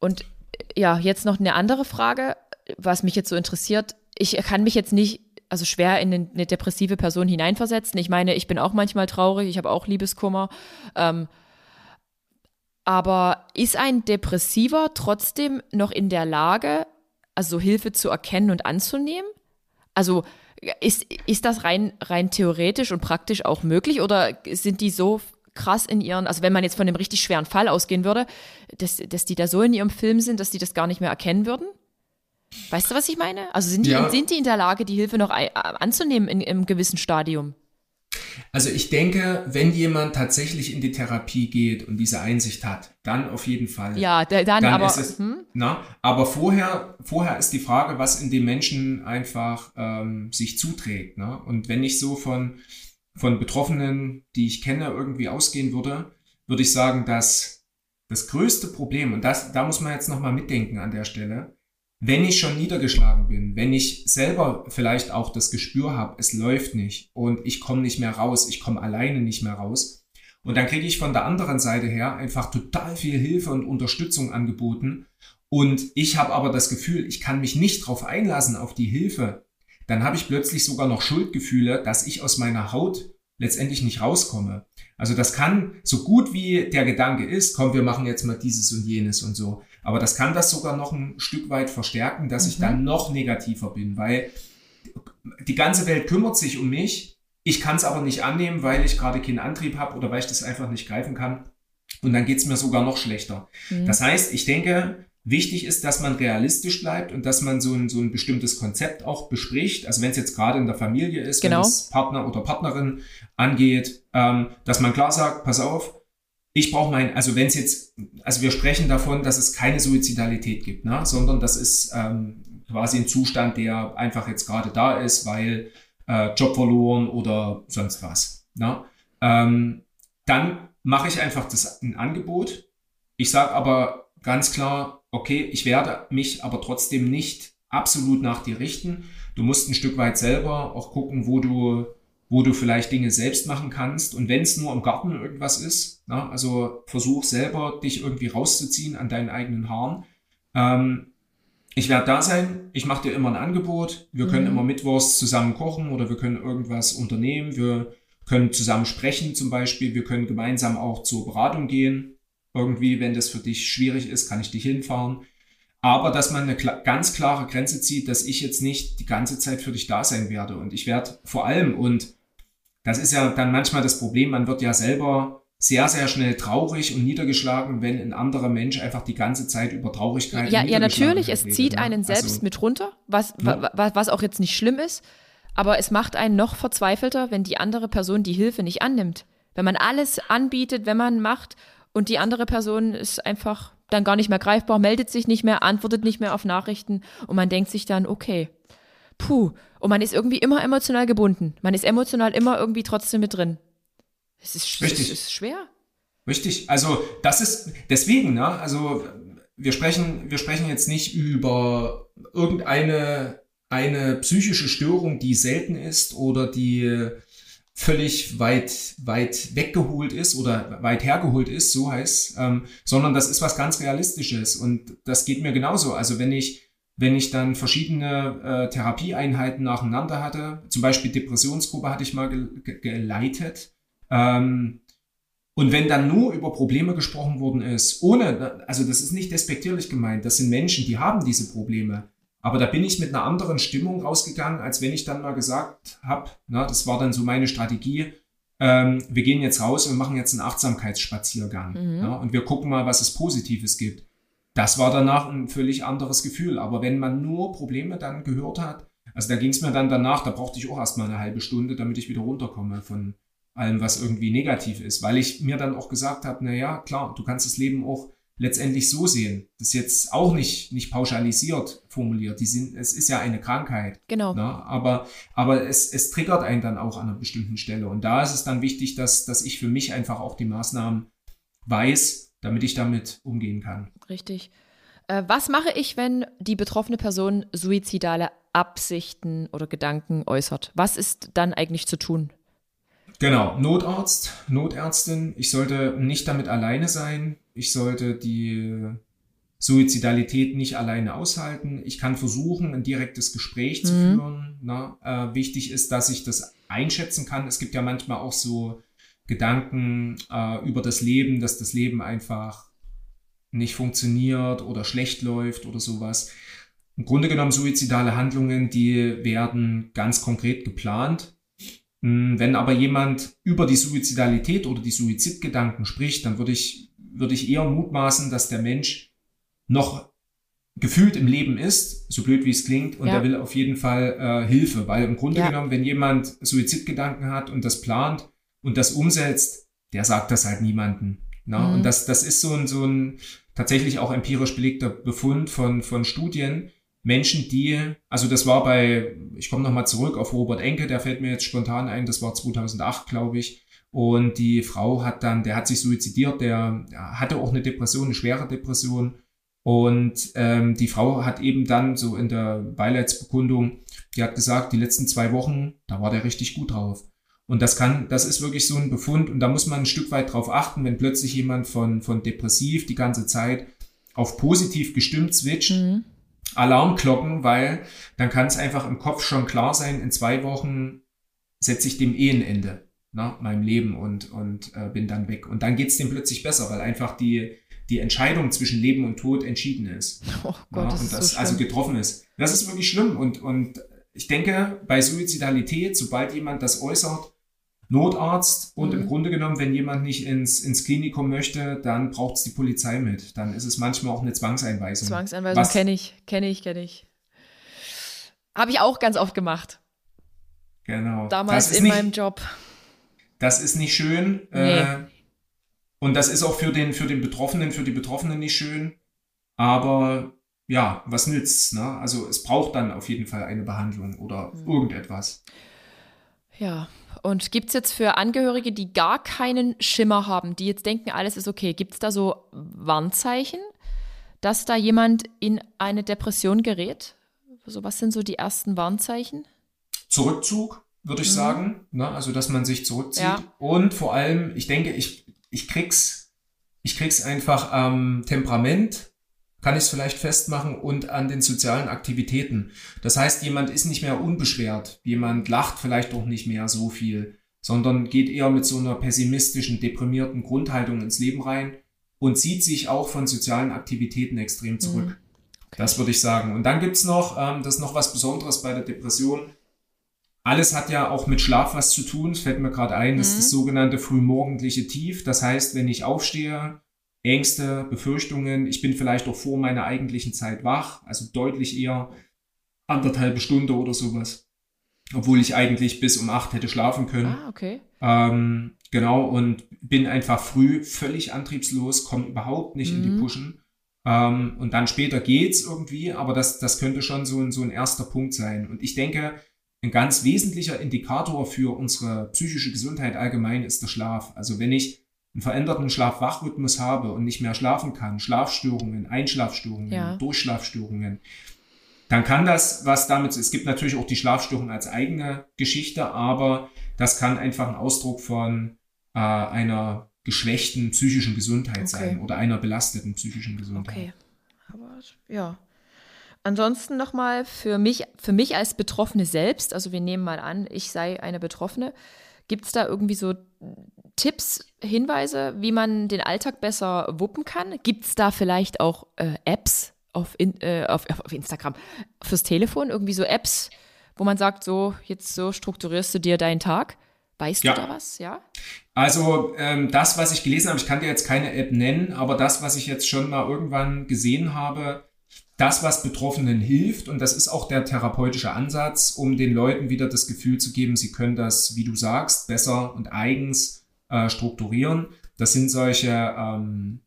Und ja, jetzt noch eine andere Frage, was mich jetzt so interessiert. Ich kann mich jetzt nicht, also schwer in eine depressive Person hineinversetzen. Ich meine, ich bin auch manchmal traurig, ich habe auch Liebeskummer. Ähm, aber ist ein Depressiver trotzdem noch in der Lage, also Hilfe zu erkennen und anzunehmen? Also ist, ist das rein, rein theoretisch und praktisch auch möglich oder sind die so krass in ihren, also wenn man jetzt von einem richtig schweren Fall ausgehen würde, dass, dass die da so in ihrem Film sind, dass die das gar nicht mehr erkennen würden? Weißt du, was ich meine? Also sind die, ja. sind die in der Lage, die Hilfe noch anzunehmen in, im gewissen Stadium? Also ich denke, wenn jemand tatsächlich in die Therapie geht und diese Einsicht hat, dann auf jeden Fall. Ja, dann, dann aber. Ist es, hm? na, aber vorher, vorher ist die Frage, was in dem Menschen einfach ähm, sich zuträgt. Ne? Und wenn ich so von, von Betroffenen, die ich kenne, irgendwie ausgehen würde, würde ich sagen, dass das größte Problem, und das, da muss man jetzt nochmal mitdenken an der Stelle, wenn ich schon niedergeschlagen bin, wenn ich selber vielleicht auch das Gespür habe, es läuft nicht und ich komme nicht mehr raus, ich komme alleine nicht mehr raus. Und dann kriege ich von der anderen Seite her einfach total viel Hilfe und Unterstützung angeboten. Und ich habe aber das Gefühl, ich kann mich nicht darauf einlassen, auf die Hilfe. Dann habe ich plötzlich sogar noch Schuldgefühle, dass ich aus meiner Haut letztendlich nicht rauskomme. Also das kann, so gut wie der Gedanke ist, komm, wir machen jetzt mal dieses und jenes und so, aber das kann das sogar noch ein Stück weit verstärken, dass mhm. ich dann noch negativer bin, weil die ganze Welt kümmert sich um mich. Ich kann es aber nicht annehmen, weil ich gerade keinen Antrieb habe oder weil ich das einfach nicht greifen kann. Und dann geht es mir sogar noch schlechter. Mhm. Das heißt, ich denke, wichtig ist, dass man realistisch bleibt und dass man so ein, so ein bestimmtes Konzept auch bespricht. Also wenn es jetzt gerade in der Familie ist, genau. wenn es Partner oder Partnerin angeht, ähm, dass man klar sagt, pass auf, ich brauche mein, also wenn es jetzt, also wir sprechen davon, dass es keine Suizidalität gibt, ne? sondern das ist ähm, quasi ein Zustand, der einfach jetzt gerade da ist, weil äh, Job verloren oder sonst was. Ne? Ähm, dann mache ich einfach das ein Angebot. Ich sage aber ganz klar, okay, ich werde mich aber trotzdem nicht absolut nach dir richten. Du musst ein Stück weit selber auch gucken, wo du wo du vielleicht Dinge selbst machen kannst. Und wenn es nur im Garten irgendwas ist, na, also versuch selber dich irgendwie rauszuziehen an deinen eigenen Haaren. Ähm, ich werde da sein, ich mache dir immer ein Angebot. Wir können mhm. immer mittwochs zusammen kochen oder wir können irgendwas unternehmen. Wir können zusammen sprechen zum Beispiel. Wir können gemeinsam auch zur Beratung gehen. Irgendwie, wenn das für dich schwierig ist, kann ich dich hinfahren. Aber dass man eine ganz klare Grenze zieht, dass ich jetzt nicht die ganze Zeit für dich da sein werde. Und ich werde vor allem, und das ist ja dann manchmal das Problem, man wird ja selber sehr, sehr schnell traurig und niedergeschlagen, wenn ein anderer Mensch einfach die ganze Zeit über Traurigkeit Ja, ja natürlich, es redet, zieht ne? einen selbst also, mit runter, was, ja. was, was auch jetzt nicht schlimm ist, aber es macht einen noch verzweifelter, wenn die andere Person die Hilfe nicht annimmt. Wenn man alles anbietet, wenn man macht und die andere Person ist einfach dann gar nicht mehr greifbar, meldet sich nicht mehr, antwortet nicht mehr auf Nachrichten und man denkt sich dann, okay, puh. Und man ist irgendwie immer emotional gebunden. Man ist emotional immer irgendwie trotzdem mit drin. Es ist, Richtig. Es ist schwer. Richtig. Also das ist deswegen, ne? Also wir sprechen, wir sprechen jetzt nicht über irgendeine eine psychische Störung, die selten ist oder die völlig weit, weit weggeholt ist oder weit hergeholt ist, so heißt, ähm, sondern das ist was ganz Realistisches und das geht mir genauso. Also wenn ich, wenn ich dann verschiedene äh, Therapieeinheiten nacheinander hatte, zum Beispiel Depressionsgruppe hatte ich mal ge geleitet, ähm, und wenn dann nur über Probleme gesprochen worden ist, ohne, also das ist nicht despektierlich gemeint, das sind Menschen, die haben diese Probleme. Aber da bin ich mit einer anderen Stimmung rausgegangen, als wenn ich dann mal gesagt habe, na, das war dann so meine Strategie, ähm, wir gehen jetzt raus und machen jetzt einen Achtsamkeitsspaziergang. Mhm. Ja, und wir gucken mal, was es Positives gibt. Das war danach ein völlig anderes Gefühl. Aber wenn man nur Probleme dann gehört hat, also da ging es mir dann danach, da brauchte ich auch erstmal eine halbe Stunde, damit ich wieder runterkomme von allem, was irgendwie negativ ist. Weil ich mir dann auch gesagt habe, na ja, klar, du kannst das Leben auch letztendlich so sehen. Das ist jetzt auch nicht, nicht pauschalisiert formuliert. Die sind, es ist ja eine Krankheit. Genau. Ne? Aber, aber es, es triggert einen dann auch an einer bestimmten Stelle. Und da ist es dann wichtig, dass, dass ich für mich einfach auch die Maßnahmen weiß, damit ich damit umgehen kann. Richtig. Äh, was mache ich, wenn die betroffene Person suizidale Absichten oder Gedanken äußert? Was ist dann eigentlich zu tun? Genau, Notarzt, Notärztin. Ich sollte nicht damit alleine sein. Ich sollte die Suizidalität nicht alleine aushalten. Ich kann versuchen, ein direktes Gespräch zu mhm. führen. Na, äh, wichtig ist, dass ich das einschätzen kann. Es gibt ja manchmal auch so Gedanken äh, über das Leben, dass das Leben einfach nicht funktioniert oder schlecht läuft oder sowas. Im Grunde genommen suizidale Handlungen, die werden ganz konkret geplant. Hm, wenn aber jemand über die Suizidalität oder die Suizidgedanken spricht, dann würde ich würde ich eher mutmaßen, dass der Mensch noch gefühlt im Leben ist, so blöd wie es klingt, und ja. er will auf jeden Fall äh, Hilfe, weil im Grunde ja. genommen, wenn jemand Suizidgedanken hat und das plant und das umsetzt, der sagt das halt niemanden. Ne? Mhm. Und das, das ist so ein, so ein tatsächlich auch empirisch belegter Befund von, von Studien. Menschen, die, also das war bei, ich komme nochmal zurück auf Robert Enke, der fällt mir jetzt spontan ein, das war 2008, glaube ich, und die Frau hat dann, der hat sich suizidiert, der hatte auch eine Depression, eine schwere Depression. Und ähm, die Frau hat eben dann so in der Beileidsbekundung, die hat gesagt, die letzten zwei Wochen, da war der richtig gut drauf. Und das kann, das ist wirklich so ein Befund und da muss man ein Stück weit drauf achten, wenn plötzlich jemand von, von depressiv die ganze Zeit auf positiv gestimmt switcht. Mhm. Alarmglocken, weil dann kann es einfach im Kopf schon klar sein, in zwei Wochen setze ich dem eh ein Ende ne, meinem Leben und, und äh, bin dann weg. Und dann geht's dem plötzlich besser, weil einfach die, die Entscheidung zwischen Leben und Tod entschieden ist. (laughs) Oh Gott, ja, das und das so also getroffen ist. Das ist wirklich schlimm. Und, und ich denke, bei Suizidalität, sobald jemand das äußert, Notarzt und mhm. im Grunde genommen, wenn jemand nicht ins, ins Klinikum möchte, dann braucht es die Polizei mit. Dann ist es manchmal auch eine Zwangseinweisung. Zwangseinweisung kenne ich, kenne ich, kenne ich. Habe ich auch ganz oft gemacht. Genau. Damals in nicht, meinem Job. Das ist nicht schön. Nee. Äh, und das ist auch für den, für den Betroffenen, für die Betroffenen nicht schön. Aber ja, was nützt? Ne? Also es braucht dann auf jeden Fall eine Behandlung oder mhm. irgendetwas. Ja, und gibt es jetzt für Angehörige, die gar keinen Schimmer haben, die jetzt denken, alles ist okay, gibt es da so Warnzeichen, dass da jemand in eine Depression gerät? So, was sind so die ersten Warnzeichen? Zurückzug, würde ich mhm. sagen. Ne? Also, dass man sich zurückzieht. Ja. Und vor allem, ich denke, ich, ich krieg's, ich krieg's einfach am Temperament, kann ich es vielleicht festmachen, und an den sozialen Aktivitäten. Das heißt, jemand ist nicht mehr unbeschwert. Jemand lacht vielleicht auch nicht mehr so viel, sondern geht eher mit so einer pessimistischen, deprimierten Grundhaltung ins Leben rein und zieht sich auch von sozialen Aktivitäten extrem zurück. Mhm. Okay. Das würde ich sagen. Und dann gibt's noch, ähm, das ist noch was Besonderes bei der Depression, alles hat ja auch mit Schlaf was zu tun. Es fällt mir gerade ein, das mhm. ist das sogenannte frühmorgendliche Tief. Das heißt, wenn ich aufstehe, Ängste, Befürchtungen, ich bin vielleicht auch vor meiner eigentlichen Zeit wach, also deutlich eher anderthalbe Stunde oder sowas. Obwohl ich eigentlich bis um acht hätte schlafen können. Ah, okay. Ähm, genau, und bin einfach früh völlig antriebslos, komme überhaupt nicht mhm. in die mhm. Pushen. Ähm, und dann später geht's irgendwie, aber das, das könnte schon so ein, so ein erster Punkt sein. Und ich denke, ein ganz wesentlicher Indikator für unsere psychische Gesundheit allgemein ist der Schlaf. Also wenn ich einen veränderten Schlaf-Wach-Rhythmus habe und nicht mehr schlafen kann, Schlafstörungen, Einschlafstörungen, ja. Durchschlafstörungen, dann kann das, was damit, es gibt natürlich auch die Schlafstörung als eigene Geschichte, aber das kann einfach ein Ausdruck von äh, einer geschwächten psychischen Gesundheit okay. sein oder einer belasteten psychischen Gesundheit. Okay, aber ja. Ansonsten nochmal für mich, für mich als Betroffene selbst, also wir nehmen mal an, ich sei eine Betroffene, gibt es da irgendwie so Tipps, Hinweise, wie man den Alltag besser wuppen kann? Gibt es da vielleicht auch äh, Apps auf, in, äh, auf, auf Instagram fürs Telefon, irgendwie so Apps, wo man sagt, so, jetzt so strukturierst du dir deinen Tag? Weißt ja. du da was, ja? Also ähm, das, was ich gelesen habe, ich kann dir jetzt keine App nennen, aber das, was ich jetzt schon mal irgendwann gesehen habe, das, was Betroffenen hilft, und das ist auch der therapeutische Ansatz, um den Leuten wieder das Gefühl zu geben, sie können das, wie du sagst, besser und eigens äh, strukturieren. Das sind solche ähm,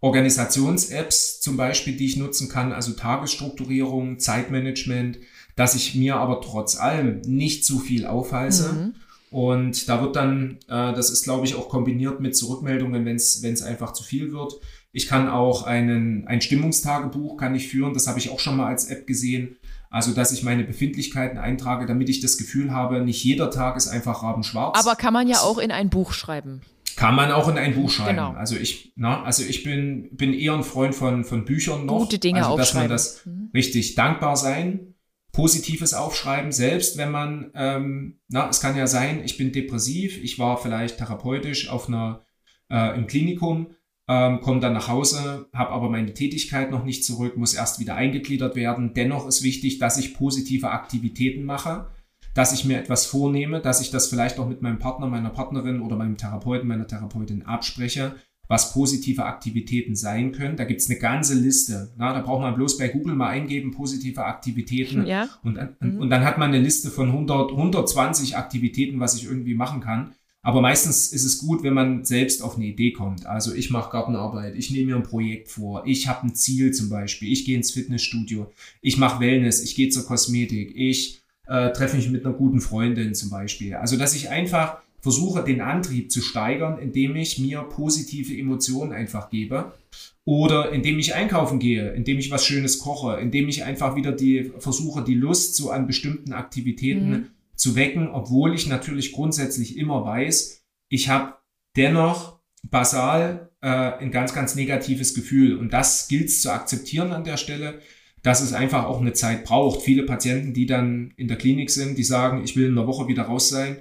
Organisations-Apps zum Beispiel, die ich nutzen kann, also Tagesstrukturierung, Zeitmanagement, dass ich mir aber trotz allem nicht zu viel aufhalse. Mhm. Und da wird dann, äh, das ist glaube ich auch kombiniert mit Zurückmeldungen, wenn es einfach zu viel wird. Ich kann auch einen, ein Stimmungstagebuch kann ich führen, das habe ich auch schon mal als App gesehen. Also, dass ich meine Befindlichkeiten eintrage, damit ich das Gefühl habe, nicht jeder Tag ist einfach rabenschwarz. Aber kann man ja auch in ein Buch schreiben. Kann man auch in ein Buch schreiben. Genau. Also ich, na, also ich bin, bin eher ein Freund von, von Büchern noch. Gute Dinge also, dass man das mhm. richtig dankbar sein, Positives aufschreiben, selbst wenn man, ähm, na, es kann ja sein, ich bin depressiv, ich war vielleicht therapeutisch auf einer, äh, im Klinikum, ähm, komme dann nach Hause, habe aber meine Tätigkeit noch nicht zurück, muss erst wieder eingegliedert werden. Dennoch ist wichtig, dass ich positive Aktivitäten mache dass ich mir etwas vornehme, dass ich das vielleicht auch mit meinem Partner, meiner Partnerin oder meinem Therapeuten, meiner Therapeutin abspreche, was positive Aktivitäten sein können. Da gibt's eine ganze Liste. Na, da braucht man bloß bei Google mal eingeben, positive Aktivitäten. Ja. Und, und, mhm. und dann hat man eine Liste von 100, 120 Aktivitäten, was ich irgendwie machen kann. Aber meistens ist es gut, wenn man selbst auf eine Idee kommt. Also ich mache Gartenarbeit, ich nehme mir ein Projekt vor, ich habe ein Ziel zum Beispiel, ich gehe ins Fitnessstudio, ich mache Wellness, ich gehe zur Kosmetik, ich äh, treffe mich mit einer guten Freundin zum Beispiel. Also, dass ich einfach versuche, den Antrieb zu steigern, indem ich mir positive Emotionen einfach gebe. Oder indem ich einkaufen gehe, indem ich was Schönes koche, indem ich einfach wieder die, versuche, die Lust so an bestimmten Aktivitäten mhm. Zu wecken, obwohl ich natürlich grundsätzlich immer weiß, ich habe dennoch basal äh, ein ganz, ganz negatives Gefühl. Und das gilt es zu akzeptieren an der Stelle dass es einfach auch eine Zeit braucht. Viele Patienten, die dann in der Klinik sind, die sagen, ich will in einer Woche wieder raus sein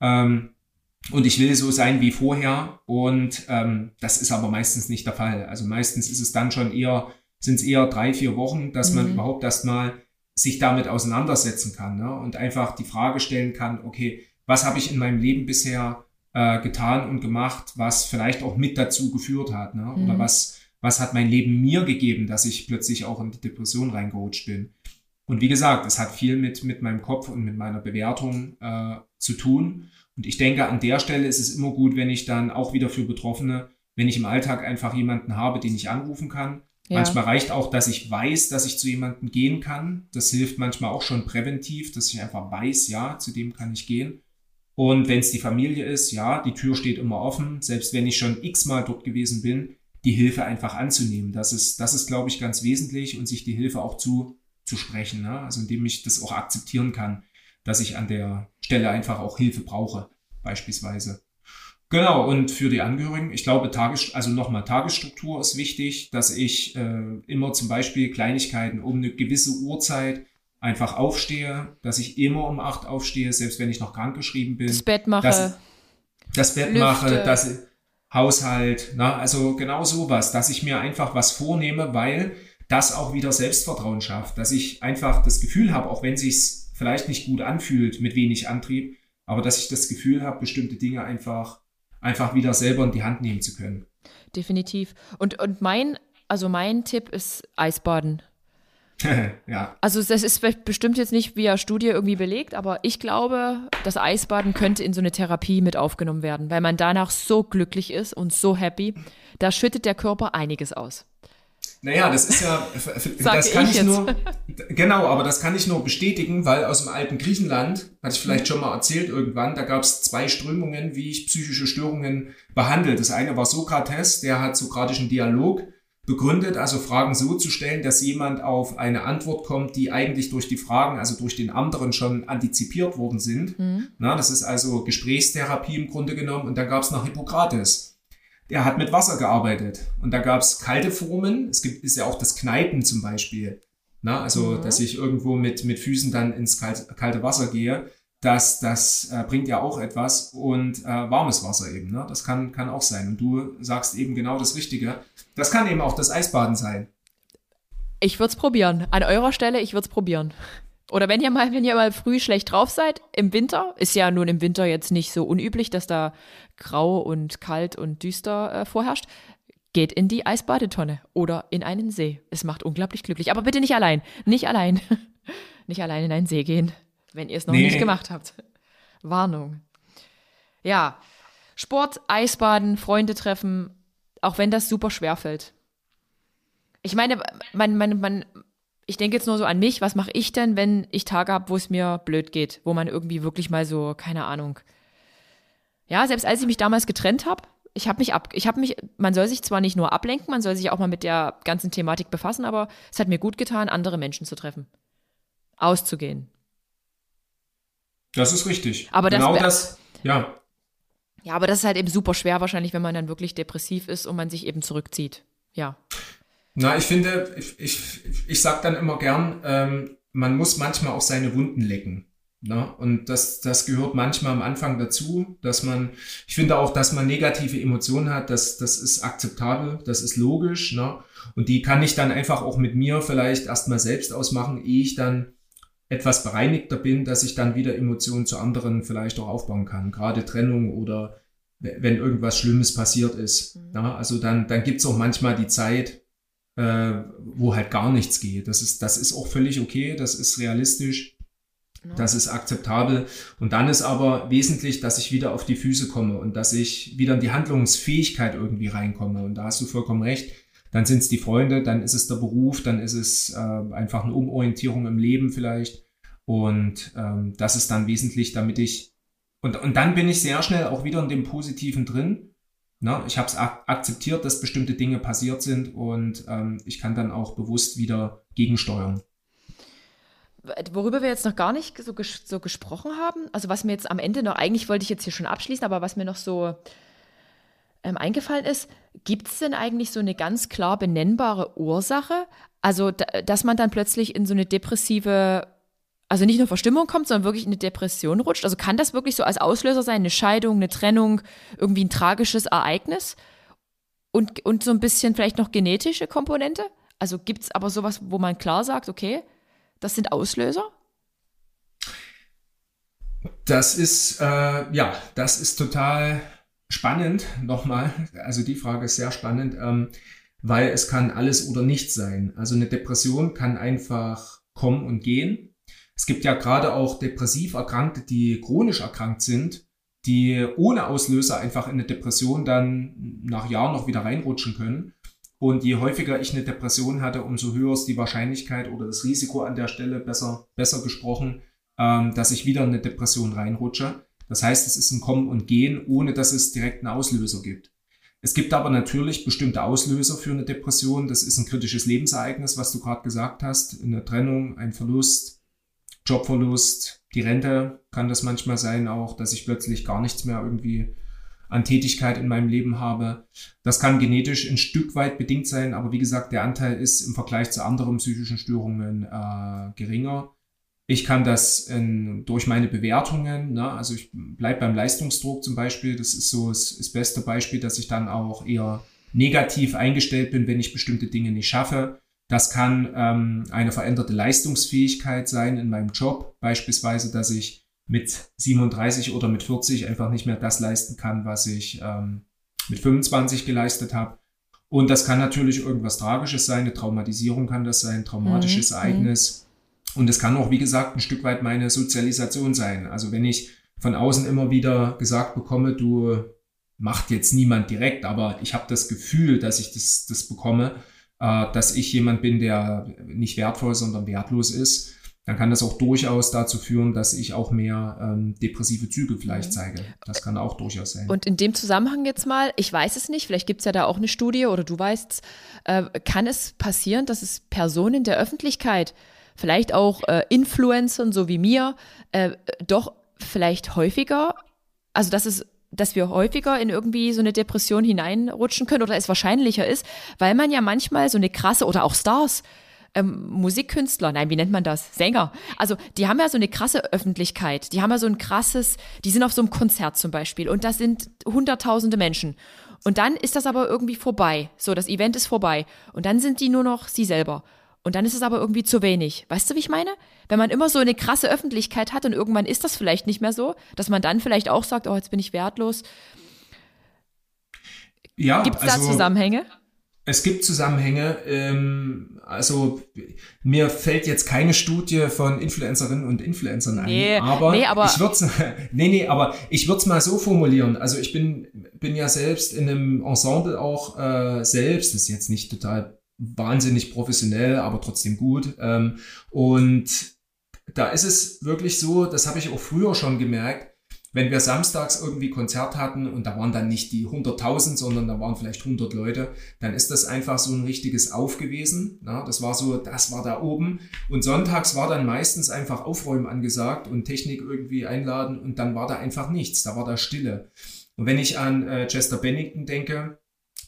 ähm, und ich will so sein wie vorher. Und ähm, das ist aber meistens nicht der Fall. Also meistens ist es dann schon eher, sind es eher drei, vier Wochen, dass mhm. man überhaupt erstmal sich damit auseinandersetzen kann ne? und einfach die Frage stellen kann, okay, was habe ich in meinem Leben bisher äh, getan und gemacht, was vielleicht auch mit dazu geführt hat, ne? oder mhm. was was hat mein Leben mir gegeben, dass ich plötzlich auch in die Depression reingerutscht bin. Und wie gesagt, es hat viel mit, mit meinem Kopf und mit meiner Bewertung äh, zu tun. Und ich denke, an der Stelle ist es immer gut, wenn ich dann auch wieder für Betroffene, wenn ich im Alltag einfach jemanden habe, den ich anrufen kann. Ja. Manchmal reicht auch, dass ich weiß, dass ich zu jemandem gehen kann. Das hilft manchmal auch schon präventiv, dass ich einfach weiß, ja, zu dem kann ich gehen. Und wenn es die Familie ist, ja, die Tür steht immer offen. Selbst wenn ich schon x-mal dort gewesen bin, die Hilfe einfach anzunehmen. Das ist, das ist, glaube ich, ganz wesentlich und sich die Hilfe auch zu, zu sprechen. Ne? Also indem ich das auch akzeptieren kann, dass ich an der Stelle einfach auch Hilfe brauche, beispielsweise. Genau, und für die Angehörigen, ich glaube, Tages, also nochmal, Tagesstruktur ist wichtig, dass ich äh, immer zum Beispiel Kleinigkeiten um eine gewisse Uhrzeit einfach aufstehe, dass ich immer um acht aufstehe, selbst wenn ich noch krankgeschrieben bin. Das Bett mache. Dass, das Bett Lüfte. mache, dass, Haushalt, na, also genau sowas, dass ich mir einfach was vornehme, weil das auch wieder Selbstvertrauen schafft, dass ich einfach das Gefühl habe, auch wenn sich's vielleicht nicht gut anfühlt mit wenig Antrieb, aber dass ich das Gefühl habe, bestimmte Dinge einfach einfach wieder selber in die Hand nehmen zu können. Definitiv. Und und mein also mein Tipp ist Eisbaden. (laughs) ja. Also das ist bestimmt jetzt nicht via Studie irgendwie belegt, aber ich glaube, das Eisbaden könnte in so eine Therapie mit aufgenommen werden, weil man danach so glücklich ist und so happy. Da schüttet der Körper einiges aus. Naja, das ist ja, (laughs) das kann ich, ich nur, (laughs) genau, aber das kann ich nur bestätigen, weil aus dem alten Griechenland, hatte ich vielleicht schon mal erzählt irgendwann, da gab es zwei Strömungen, wie ich psychische Störungen behandle. Das eine war Sokrates, der hat sokratischen Dialog begründet, also Fragen so zu stellen, dass jemand auf eine Antwort kommt, die eigentlich durch die Fragen, also durch den anderen schon antizipiert worden sind. Mhm. Na, das ist also Gesprächstherapie im Grunde genommen. Und dann gab es noch Hippokrates der hat mit Wasser gearbeitet. Und da gab es kalte Formen. Es gibt ist ja auch das Kneipen zum Beispiel. Na, also, mhm. dass ich irgendwo mit, mit Füßen dann ins kalte, kalte Wasser gehe. Das, das äh, bringt ja auch etwas und äh, warmes Wasser eben. Ne? Das kann, kann auch sein. Und du sagst eben genau das Richtige. Das kann eben auch das Eisbaden sein. Ich würde es probieren. An eurer Stelle, ich würde es probieren. Oder wenn ihr mal, wenn ihr mal früh schlecht drauf seid, im Winter, ist ja nun im Winter jetzt nicht so unüblich, dass da grau und kalt und düster äh, vorherrscht, geht in die Eisbadetonne oder in einen See. Es macht unglaublich glücklich. Aber bitte nicht allein. Nicht allein. (laughs) nicht allein in einen See gehen, wenn ihr es noch nee. nicht gemacht habt. Warnung. Ja, Sport, Eisbaden, Freunde treffen, auch wenn das super schwer fällt. Ich meine, man, man, man, ich denke jetzt nur so an mich, was mache ich denn, wenn ich Tage habe, wo es mir blöd geht, wo man irgendwie wirklich mal so, keine Ahnung. Ja, selbst als ich mich damals getrennt habe, ich habe mich ab, ich habe mich, man soll sich zwar nicht nur ablenken, man soll sich auch mal mit der ganzen Thematik befassen, aber es hat mir gut getan, andere Menschen zu treffen, auszugehen. Das ist richtig. Aber genau das, das, ja. Ja, aber das ist halt eben super schwer wahrscheinlich, wenn man dann wirklich depressiv ist und man sich eben zurückzieht. Ja. Na, ich finde, ich, ich, ich sag dann immer gern, ähm, man muss manchmal auch seine Wunden lecken. Ne? Und das, das gehört manchmal am Anfang dazu, dass man, ich finde auch, dass man negative Emotionen hat, das, das ist akzeptabel, das ist logisch. Ne? Und die kann ich dann einfach auch mit mir vielleicht erstmal selbst ausmachen, ehe ich dann etwas bereinigter bin, dass ich dann wieder Emotionen zu anderen vielleicht auch aufbauen kann. Gerade Trennung oder wenn irgendwas Schlimmes passiert ist. Mhm. Ne? Also dann, dann gibt's auch manchmal die Zeit, äh, wo halt gar nichts geht. Das ist, das ist auch völlig okay, das ist realistisch, ja. das ist akzeptabel. Und dann ist aber wesentlich, dass ich wieder auf die Füße komme und dass ich wieder in die Handlungsfähigkeit irgendwie reinkomme. Und da hast du vollkommen recht. Dann sind es die Freunde, dann ist es der Beruf, dann ist es äh, einfach eine Umorientierung im Leben vielleicht. Und ähm, das ist dann wesentlich, damit ich und, und dann bin ich sehr schnell auch wieder in dem Positiven drin Ne? Ich habe es ak akzeptiert, dass bestimmte Dinge passiert sind und ähm, ich kann dann auch bewusst wieder gegensteuern. Worüber wir jetzt noch gar nicht so, ges so gesprochen haben, also was mir jetzt am Ende noch, eigentlich wollte ich jetzt hier schon abschließen, aber was mir noch so ähm, eingefallen ist, gibt es denn eigentlich so eine ganz klar benennbare Ursache? Also, dass man dann plötzlich in so eine depressive also nicht nur Verstimmung kommt, sondern wirklich in eine Depression rutscht? Also kann das wirklich so als Auslöser sein, eine Scheidung, eine Trennung, irgendwie ein tragisches Ereignis? Und, und so ein bisschen vielleicht noch genetische Komponente? Also gibt es aber sowas, wo man klar sagt, okay, das sind Auslöser? Das ist, äh, ja, das ist total spannend, nochmal. Also die Frage ist sehr spannend, ähm, weil es kann alles oder nichts sein. Also eine Depression kann einfach kommen und gehen. Es gibt ja gerade auch depressiv Erkrankte, die chronisch erkrankt sind, die ohne Auslöser einfach in eine Depression dann nach Jahren noch wieder reinrutschen können. Und je häufiger ich eine Depression hatte, umso höher ist die Wahrscheinlichkeit oder das Risiko an der Stelle besser, besser gesprochen, ähm, dass ich wieder in eine Depression reinrutsche. Das heißt, es ist ein Kommen und Gehen, ohne dass es direkt einen Auslöser gibt. Es gibt aber natürlich bestimmte Auslöser für eine Depression. Das ist ein kritisches Lebensereignis, was du gerade gesagt hast. Eine Trennung, ein Verlust, Jobverlust, die Rente kann das manchmal sein auch, dass ich plötzlich gar nichts mehr irgendwie an Tätigkeit in meinem Leben habe. Das kann genetisch ein Stück weit bedingt sein, aber wie gesagt, der Anteil ist im Vergleich zu anderen psychischen Störungen äh, geringer. Ich kann das in, durch meine Bewertungen, ne, also ich bleibe beim Leistungsdruck zum Beispiel, das ist so das, das beste Beispiel, dass ich dann auch eher negativ eingestellt bin, wenn ich bestimmte Dinge nicht schaffe. Das kann ähm, eine veränderte Leistungsfähigkeit sein in meinem Job, beispielsweise, dass ich mit 37 oder mit 40 einfach nicht mehr das leisten kann, was ich ähm, mit 25 geleistet habe. Und das kann natürlich irgendwas Tragisches sein, eine Traumatisierung kann das sein, ein traumatisches mhm. Ereignis. Und es kann auch, wie gesagt, ein Stück weit meine Sozialisation sein. Also wenn ich von außen immer wieder gesagt bekomme, du macht jetzt niemand direkt, aber ich habe das Gefühl, dass ich das, das bekomme, dass ich jemand bin, der nicht wertvoll, sondern wertlos ist, dann kann das auch durchaus dazu führen, dass ich auch mehr ähm, depressive Züge vielleicht mhm. zeige. Das kann auch durchaus sein. Und in dem Zusammenhang jetzt mal, ich weiß es nicht, vielleicht gibt es ja da auch eine Studie oder du weißt, äh, kann es passieren, dass es Personen der Öffentlichkeit, vielleicht auch äh, Influencern so wie mir, äh, doch vielleicht häufiger, also dass es dass wir häufiger in irgendwie so eine Depression hineinrutschen können oder es wahrscheinlicher ist, weil man ja manchmal so eine krasse oder auch Stars ähm, Musikkünstler, nein, wie nennt man das? Sänger. Also die haben ja so eine krasse Öffentlichkeit, die haben ja so ein krasses, die sind auf so einem Konzert zum Beispiel und das sind hunderttausende Menschen. Und dann ist das aber irgendwie vorbei. So, das Event ist vorbei. Und dann sind die nur noch sie selber. Und dann ist es aber irgendwie zu wenig. Weißt du, wie ich meine? Wenn man immer so eine krasse Öffentlichkeit hat und irgendwann ist das vielleicht nicht mehr so, dass man dann vielleicht auch sagt, oh, jetzt bin ich wertlos. Ja, Gibt es da also, Zusammenhänge? Es gibt Zusammenhänge. Ähm, also mir fällt jetzt keine Studie von Influencerinnen und Influencern ein. Nee, aber, nee, aber ich würde (laughs) nee, nee, aber ich würde es mal so formulieren. Also ich bin bin ja selbst in einem Ensemble auch äh, selbst. Das ist jetzt nicht total wahnsinnig professionell, aber trotzdem gut. Ähm, und da ist es wirklich so, das habe ich auch früher schon gemerkt, wenn wir samstags irgendwie Konzert hatten und da waren dann nicht die 100.000, sondern da waren vielleicht 100 Leute, dann ist das einfach so ein richtiges Auf gewesen. Ja, das war so, das war da oben. Und sonntags war dann meistens einfach Aufräumen angesagt und Technik irgendwie einladen und dann war da einfach nichts, da war da Stille. Und wenn ich an äh, Chester Bennington denke,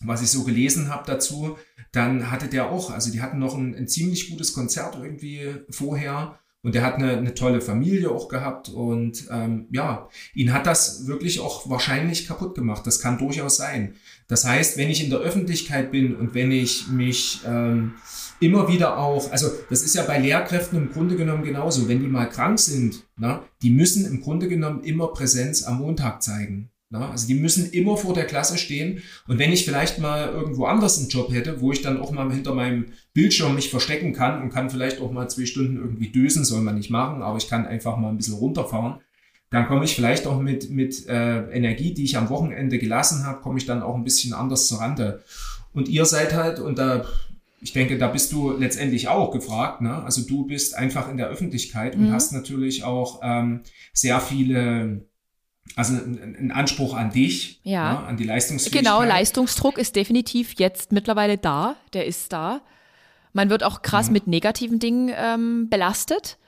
was ich so gelesen habe dazu, dann hatte der auch, also die hatten noch ein, ein ziemlich gutes Konzert irgendwie vorher und er hat eine, eine tolle Familie auch gehabt und ähm, ja, ihn hat das wirklich auch wahrscheinlich kaputt gemacht. Das kann durchaus sein. Das heißt, wenn ich in der Öffentlichkeit bin und wenn ich mich ähm, immer wieder auch, also das ist ja bei Lehrkräften im Grunde genommen genauso, wenn die mal krank sind, na, die müssen im Grunde genommen immer Präsenz am Montag zeigen. Na, also die müssen immer vor der Klasse stehen. Und wenn ich vielleicht mal irgendwo anders einen Job hätte, wo ich dann auch mal hinter meinem Bildschirm mich verstecken kann und kann vielleicht auch mal zwei Stunden irgendwie dösen, soll man nicht machen, aber ich kann einfach mal ein bisschen runterfahren, dann komme ich vielleicht auch mit, mit äh, Energie, die ich am Wochenende gelassen habe, komme ich dann auch ein bisschen anders zur Rande. Und ihr seid halt, und da, ich denke, da bist du letztendlich auch gefragt, ne? Also du bist einfach in der Öffentlichkeit mhm. und hast natürlich auch ähm, sehr viele also ein, Anspruch an dich, ja. Ne, an die Leistungsfähigkeit. Genau, Leistungsdruck ist definitiv jetzt mittlerweile da, der ist da. Man wird auch krass mhm. mit negativen Dingen ähm, belastet,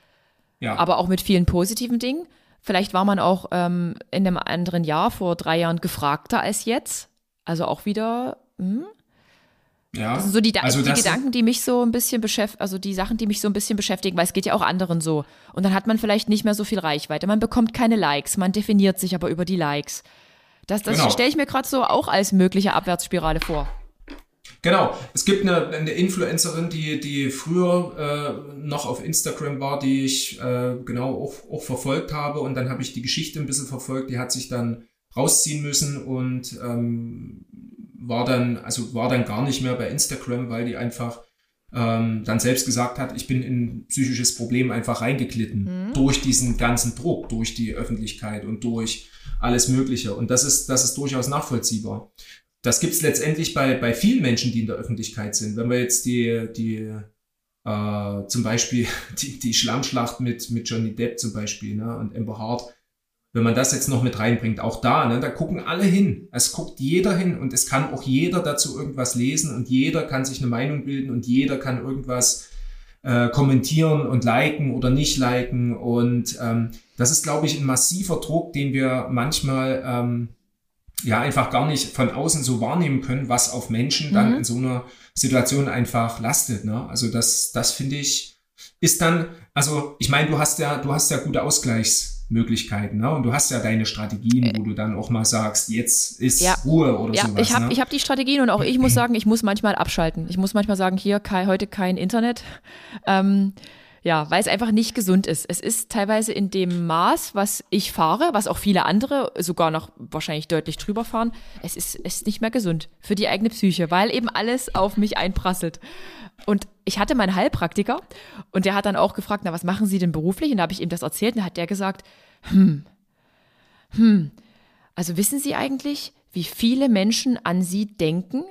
ja. aber auch mit vielen positiven Dingen. Vielleicht war man auch ähm, in einem anderen Jahr, vor drei Jahren, gefragter als jetzt. Also auch wieder, hm, ja, das sind so die, also die Gedanken, die mich so ein bisschen beschäftigen, also die Sachen, die mich so ein bisschen beschäftigen, weil es geht ja auch anderen so. Und dann hat man vielleicht nicht mehr so viel Reichweite. Man bekommt keine Likes, man definiert sich aber über die Likes. Das, das genau. stelle ich mir gerade so auch als mögliche Abwärtsspirale vor. Genau, es gibt eine, eine Influencerin, die, die früher äh, noch auf Instagram war, die ich äh, genau auch, auch verfolgt habe und dann habe ich die Geschichte ein bisschen verfolgt, die hat sich dann rausziehen müssen und ähm, war dann, also war dann gar nicht mehr bei Instagram, weil die einfach ähm, dann selbst gesagt hat, ich bin in ein psychisches Problem einfach reingeglitten. Mhm. Durch diesen ganzen Druck, durch die Öffentlichkeit und durch alles Mögliche. Und das ist, das ist durchaus nachvollziehbar. Das gibt es letztendlich bei, bei vielen Menschen, die in der Öffentlichkeit sind. Wenn wir jetzt die, die äh, zum Beispiel (laughs) die, die Schlammschlacht mit, mit Johnny Depp zum Beispiel ne, und Amber Hart, wenn man das jetzt noch mit reinbringt, auch da, ne, da gucken alle hin. Es guckt jeder hin und es kann auch jeder dazu irgendwas lesen und jeder kann sich eine Meinung bilden und jeder kann irgendwas äh, kommentieren und liken oder nicht liken. Und ähm, das ist, glaube ich, ein massiver Druck, den wir manchmal ähm, ja einfach gar nicht von außen so wahrnehmen können, was auf Menschen dann mhm. in so einer Situation einfach lastet. Ne? Also das, das finde ich, ist dann, also ich meine, du hast ja, du hast ja gute Ausgleichs. Möglichkeiten. Ne? Und du hast ja deine Strategien, wo du dann auch mal sagst, jetzt ist ja. Ruhe oder ja, sowas. Ich habe ne? hab die Strategien und auch ich muss (clears throat) sagen, ich muss manchmal abschalten. Ich muss manchmal sagen, hier Kai, heute kein Internet. Ähm, ja, weil es einfach nicht gesund ist. Es ist teilweise in dem Maß, was ich fahre, was auch viele andere sogar noch wahrscheinlich deutlich drüber fahren, es ist, es ist nicht mehr gesund für die eigene Psyche, weil eben alles auf mich einprasselt. Und ich hatte meinen Heilpraktiker und der hat dann auch gefragt, na, was machen Sie denn beruflich? Und da habe ich ihm das erzählt und da hat der gesagt, hm, hm, also wissen Sie eigentlich, wie viele Menschen an Sie denken?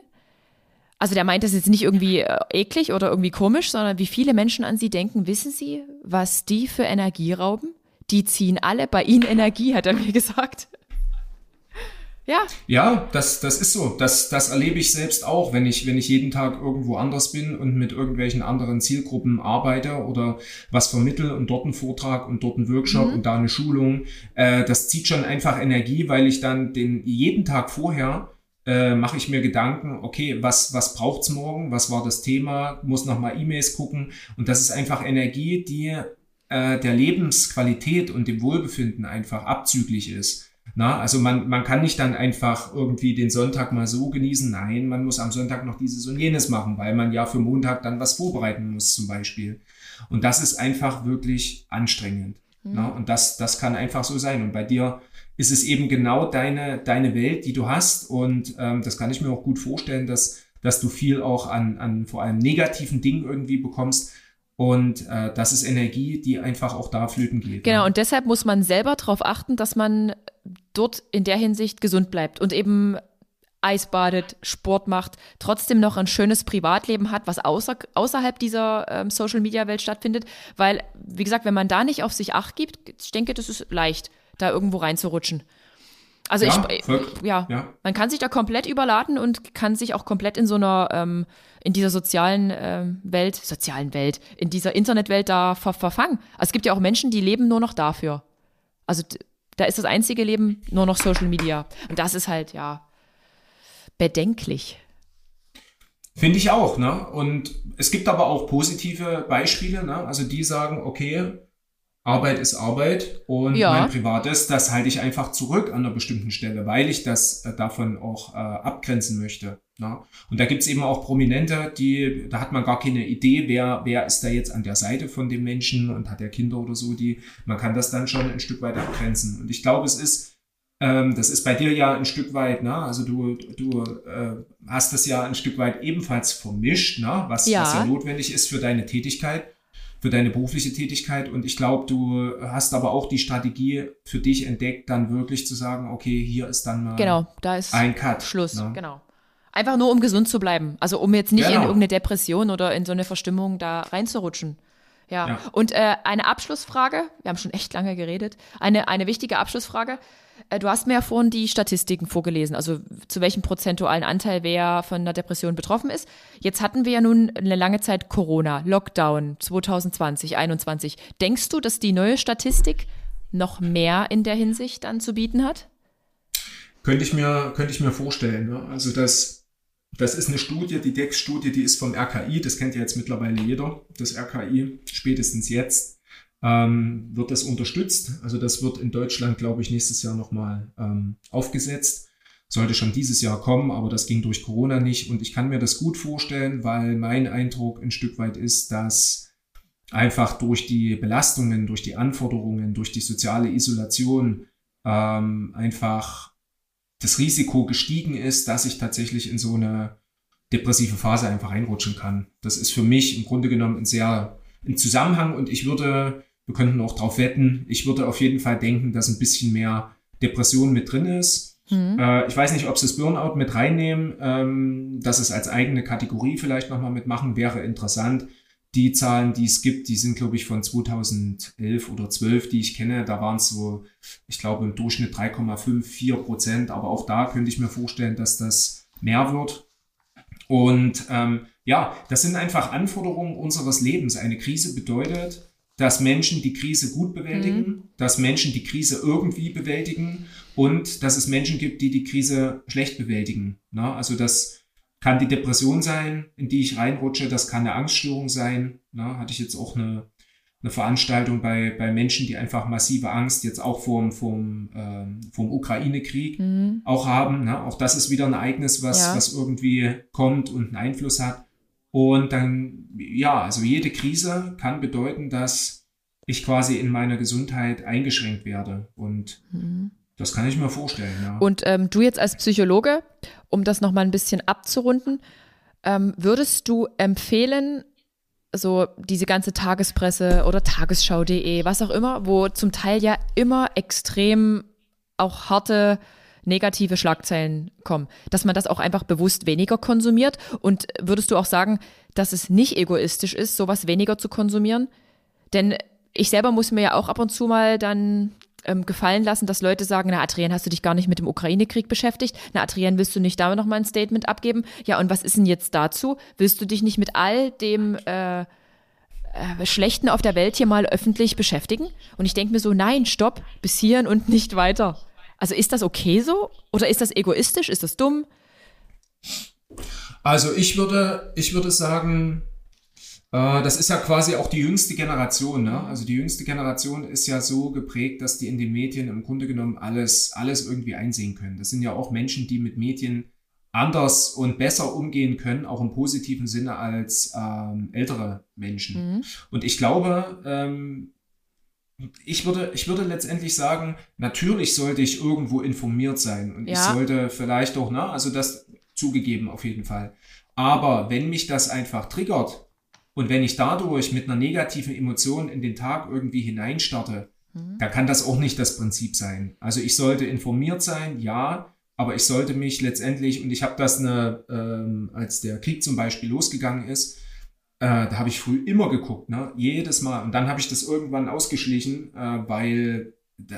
also der meint das jetzt nicht irgendwie äh, eklig oder irgendwie komisch, sondern wie viele Menschen an sie denken, wissen sie, was die für Energie rauben? Die ziehen alle bei ihnen Energie, hat er mir (laughs) gesagt. Ja. Ja, das, das ist so. Das, das erlebe ich selbst auch, wenn ich, wenn ich jeden Tag irgendwo anders bin und mit irgendwelchen anderen Zielgruppen arbeite oder was vermittel und dort einen Vortrag und dort einen Workshop mhm. und da eine Schulung. Äh, das zieht schon einfach Energie, weil ich dann den jeden Tag vorher äh, mache ich mir Gedanken, okay, was, was braucht's morgen? Was war das Thema? Muss nochmal E-Mails gucken. Und das ist einfach Energie, die äh, der Lebensqualität und dem Wohlbefinden einfach abzüglich ist. Na, also man, man kann nicht dann einfach irgendwie den Sonntag mal so genießen. Nein, man muss am Sonntag noch dieses und jenes machen, weil man ja für Montag dann was vorbereiten muss zum Beispiel. Und das ist einfach wirklich anstrengend. Mhm. Na, und das, das kann einfach so sein. Und bei dir ist es eben genau deine, deine Welt, die du hast. Und ähm, das kann ich mir auch gut vorstellen, dass, dass du viel auch an, an vor allem negativen Dingen irgendwie bekommst. Und äh, das ist Energie, die einfach auch da flöten geht. Genau, ja. und deshalb muss man selber darauf achten, dass man dort in der Hinsicht gesund bleibt und eben Eis badet, Sport macht, trotzdem noch ein schönes Privatleben hat, was außer, außerhalb dieser ähm, Social-Media-Welt stattfindet. Weil, wie gesagt, wenn man da nicht auf sich Acht gibt, ich denke, das ist leicht da irgendwo reinzurutschen. Also ja, ich, ja, ja, man kann sich da komplett überladen und kann sich auch komplett in so einer, ähm, in dieser sozialen ähm, Welt, sozialen Welt, in dieser Internetwelt da ver verfangen. Also es gibt ja auch Menschen, die leben nur noch dafür. Also da ist das einzige Leben nur noch Social Media. Und das ist halt, ja, bedenklich. Finde ich auch, ne? Und es gibt aber auch positive Beispiele, ne? Also die sagen, okay, Arbeit ist Arbeit und ja. mein Privates, das halte ich einfach zurück an einer bestimmten Stelle, weil ich das äh, davon auch äh, abgrenzen möchte. Ne? Und da gibt's eben auch Prominente, die, da hat man gar keine Idee, wer, wer ist da jetzt an der Seite von dem Menschen und hat er Kinder oder so, die, man kann das dann schon ein Stück weit abgrenzen. Und ich glaube, es ist, ähm, das ist bei dir ja ein Stück weit, ne? Also du, du äh, hast das ja ein Stück weit ebenfalls vermischt, ne? Was ja. was ja notwendig ist für deine Tätigkeit für deine berufliche Tätigkeit. Und ich glaube, du hast aber auch die Strategie für dich entdeckt, dann wirklich zu sagen, okay, hier ist dann mal genau, da ist ein Cut. Schluss, ne? genau. Einfach nur, um gesund zu bleiben. Also um jetzt nicht genau. in irgendeine Depression oder in so eine Verstimmung da reinzurutschen. Ja. ja. Und äh, eine Abschlussfrage, wir haben schon echt lange geredet, eine, eine wichtige Abschlussfrage. Äh, du hast mir ja vorhin die Statistiken vorgelesen, also zu welchem prozentualen Anteil wer von einer Depression betroffen ist. Jetzt hatten wir ja nun eine lange Zeit Corona, Lockdown 2020, 2021. Denkst du, dass die neue Statistik noch mehr in der Hinsicht dann zu bieten hat? Könnte ich mir, könnte ich mir vorstellen. Ne? Also das, das ist eine Studie, die DEX-Studie, die ist vom RKI, das kennt ja jetzt mittlerweile jeder, das RKI, spätestens jetzt ähm, wird das unterstützt. Also das wird in Deutschland, glaube ich, nächstes Jahr nochmal ähm, aufgesetzt. Sollte schon dieses Jahr kommen, aber das ging durch Corona nicht. Und ich kann mir das gut vorstellen, weil mein Eindruck ein Stück weit ist, dass einfach durch die Belastungen, durch die Anforderungen, durch die soziale Isolation ähm, einfach das Risiko gestiegen ist, dass ich tatsächlich in so eine depressive Phase einfach reinrutschen kann. Das ist für mich im Grunde genommen ein sehr ein Zusammenhang und ich würde wir könnten auch drauf wetten. Ich würde auf jeden Fall denken, dass ein bisschen mehr Depression mit drin ist. Mhm. Äh, ich weiß nicht, ob sie das Burnout mit reinnehmen, ähm, dass es als eigene Kategorie vielleicht nochmal mitmachen, wäre interessant. Die Zahlen, die es gibt, die sind, glaube ich, von 2011 oder 12, die ich kenne. Da waren es so, ich glaube, im Durchschnitt 3,54 Prozent. Aber auch da könnte ich mir vorstellen, dass das mehr wird. Und ähm, ja, das sind einfach Anforderungen unseres Lebens. Eine Krise bedeutet, dass Menschen die Krise gut bewältigen, mhm. dass Menschen die Krise irgendwie bewältigen und dass es Menschen gibt, die die Krise schlecht bewältigen. Na, ne? also das kann die Depression sein, in die ich reinrutsche, das kann eine Angststörung sein. Ne? hatte ich jetzt auch eine, eine Veranstaltung bei, bei Menschen, die einfach massive Angst jetzt auch vom, vom, ähm, vom Ukraine-Krieg mhm. auch haben. Ne? auch das ist wieder ein Ereignis, was, ja. was irgendwie kommt und einen Einfluss hat. Und dann, ja, also jede Krise kann bedeuten, dass ich quasi in meiner Gesundheit eingeschränkt werde. Und mhm. das kann ich mir vorstellen, ja. Und ähm, du jetzt als Psychologe, um das nochmal ein bisschen abzurunden, ähm, würdest du empfehlen, so diese ganze Tagespresse oder tagesschau.de, was auch immer, wo zum Teil ja immer extrem auch harte negative Schlagzeilen kommen, dass man das auch einfach bewusst weniger konsumiert. Und würdest du auch sagen, dass es nicht egoistisch ist, sowas weniger zu konsumieren? Denn ich selber muss mir ja auch ab und zu mal dann ähm, gefallen lassen, dass Leute sagen, na Adrian, hast du dich gar nicht mit dem Ukraine-Krieg beschäftigt? Na Adrian, willst du nicht da noch mal ein Statement abgeben? Ja, und was ist denn jetzt dazu? Willst du dich nicht mit all dem äh, äh, Schlechten auf der Welt hier mal öffentlich beschäftigen? Und ich denke mir so, nein, stopp, bis hierhin und nicht weiter. Also ist das okay so? Oder ist das egoistisch? Ist das dumm? Also ich würde, ich würde sagen, äh, das ist ja quasi auch die jüngste Generation. Ne? Also die jüngste Generation ist ja so geprägt, dass die in den Medien im Grunde genommen alles, alles irgendwie einsehen können. Das sind ja auch Menschen, die mit Medien anders und besser umgehen können, auch im positiven Sinne als ähm, ältere Menschen. Mhm. Und ich glaube, ähm, ich würde, ich würde letztendlich sagen, natürlich sollte ich irgendwo informiert sein und ja. ich sollte vielleicht auch, ne, also das zugegeben auf jeden Fall. Aber wenn mich das einfach triggert, und wenn ich dadurch mit einer negativen Emotion in den Tag irgendwie hineinstarte, mhm. dann kann das auch nicht das Prinzip sein. Also ich sollte informiert sein, ja, aber ich sollte mich letztendlich, und ich habe das eine, ähm, als der Krieg zum Beispiel losgegangen ist, äh, da habe ich früh immer geguckt, ne? jedes Mal. Und dann habe ich das irgendwann ausgeschlichen, äh, weil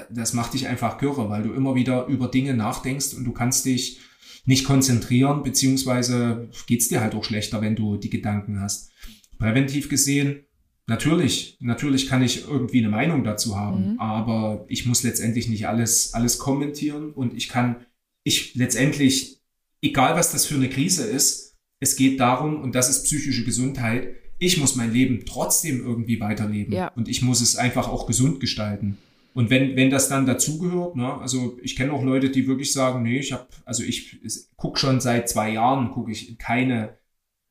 das macht dich einfach kirre, weil du immer wieder über Dinge nachdenkst und du kannst dich nicht konzentrieren, beziehungsweise geht's dir halt auch schlechter, wenn du die Gedanken hast präventiv gesehen, natürlich, natürlich kann ich irgendwie eine Meinung dazu haben, mhm. aber ich muss letztendlich nicht alles, alles kommentieren und ich kann, ich letztendlich, egal was das für eine Krise ist, es geht darum, und das ist psychische Gesundheit, ich muss mein Leben trotzdem irgendwie weiterleben ja. und ich muss es einfach auch gesund gestalten. Und wenn, wenn das dann dazugehört, ne, also ich kenne auch Leute, die wirklich sagen, nee, ich habe, also ich gucke schon seit zwei Jahren, gucke ich keine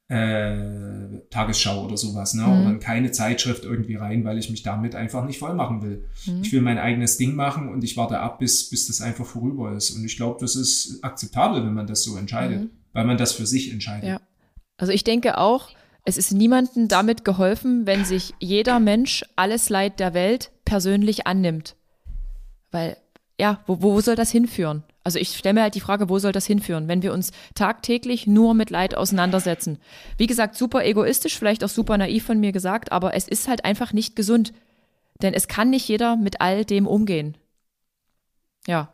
äh, Tagesschau oder sowas, ne? Mhm. Oder keine Zeitschrift irgendwie rein, weil ich mich damit einfach nicht voll machen will. Mhm. Ich will mein eigenes Ding machen und ich warte ab, bis, bis das einfach vorüber ist. Und ich glaube, das ist akzeptabel, wenn man das so entscheidet, mhm. Weil man das für sich entscheidet. Ja. Also ich denke auch, es ist niemandem damit geholfen, wenn sich jeder Mensch alles Leid der Welt persönlich annimmt. Weil, ja, wo, wo soll das hinführen? Also ich stelle mir halt die Frage, wo soll das hinführen, wenn wir uns tagtäglich nur mit Leid auseinandersetzen? Wie gesagt, super egoistisch, vielleicht auch super naiv von mir gesagt, aber es ist halt einfach nicht gesund. Denn es kann nicht jeder mit all dem umgehen. Ja.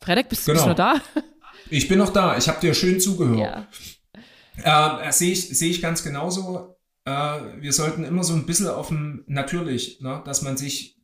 Frederik, bist, genau. bist du noch da? Ich bin noch da. Ich habe dir schön zugehört. Ja. Äh, Sehe ich, seh ich ganz genauso. Äh, wir sollten immer so ein bisschen auf dem, natürlich, ne, dass man sich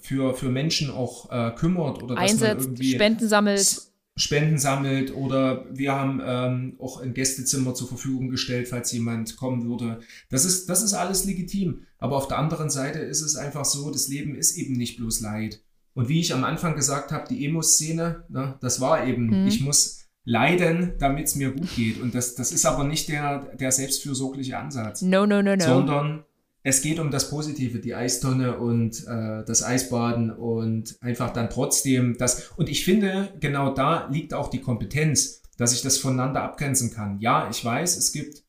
für, für Menschen auch äh, kümmert oder Einsetzt, dass man irgendwie Spenden sammelt Spenden sammelt oder wir haben ähm, auch ein Gästezimmer zur Verfügung gestellt, falls jemand kommen würde. Das ist, das ist alles legitim. Aber auf der anderen Seite ist es einfach so, das Leben ist eben nicht bloß Leid. Und wie ich am Anfang gesagt habe, die Emo-Szene, ne, das war eben, mhm. ich muss leiden, damit es mir gut geht. Und das, das ist aber nicht der, der selbstfürsorgliche Ansatz. No, no, no, no. Sondern es geht um das Positive, die Eistonne und äh, das Eisbaden und einfach dann trotzdem das. Und ich finde, genau da liegt auch die Kompetenz, dass ich das voneinander abgrenzen kann. Ja, ich weiß, es gibt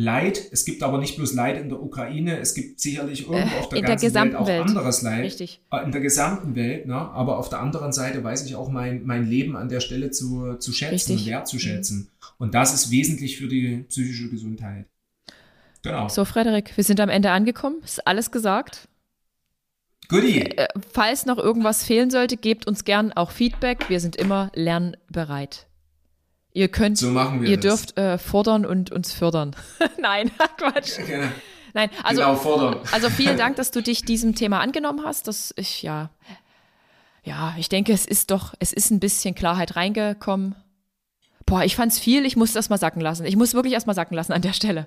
Leid, es gibt aber nicht bloß Leid in der Ukraine, es gibt sicherlich irgendwo äh, auf der ganzen der Welt auch Welt. anderes Leid. Richtig. Äh, in der gesamten Welt, ne? aber auf der anderen Seite weiß ich auch mein, mein Leben an der Stelle zu, zu schätzen, Richtig. wertzuschätzen. Mhm. Und das ist wesentlich für die psychische Gesundheit. Genau. So, Frederik, wir sind am Ende angekommen. Ist alles gesagt. Goodie. Äh, falls noch irgendwas fehlen sollte, gebt uns gern auch Feedback. Wir sind immer lernbereit. Ihr könnt, so machen wir ihr das. dürft äh, fordern und uns fördern. (laughs) Nein, (laughs) Quatsch. Genau. Nein, also, genau, fordern. also vielen (laughs) Dank, dass du dich diesem Thema angenommen hast. Das ich ja, ja, ich denke, es ist doch, es ist ein bisschen Klarheit reingekommen. Boah, ich fand's viel, ich muss das mal sacken lassen. Ich muss wirklich erst mal sacken lassen an der Stelle.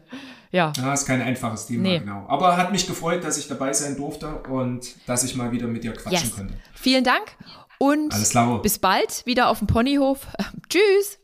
Ja. Ja, ist kein einfaches Thema, nee. genau. Aber hat mich gefreut, dass ich dabei sein durfte und dass ich mal wieder mit dir quatschen yes. konnte. Vielen Dank und bis bald wieder auf dem Ponyhof. Tschüss.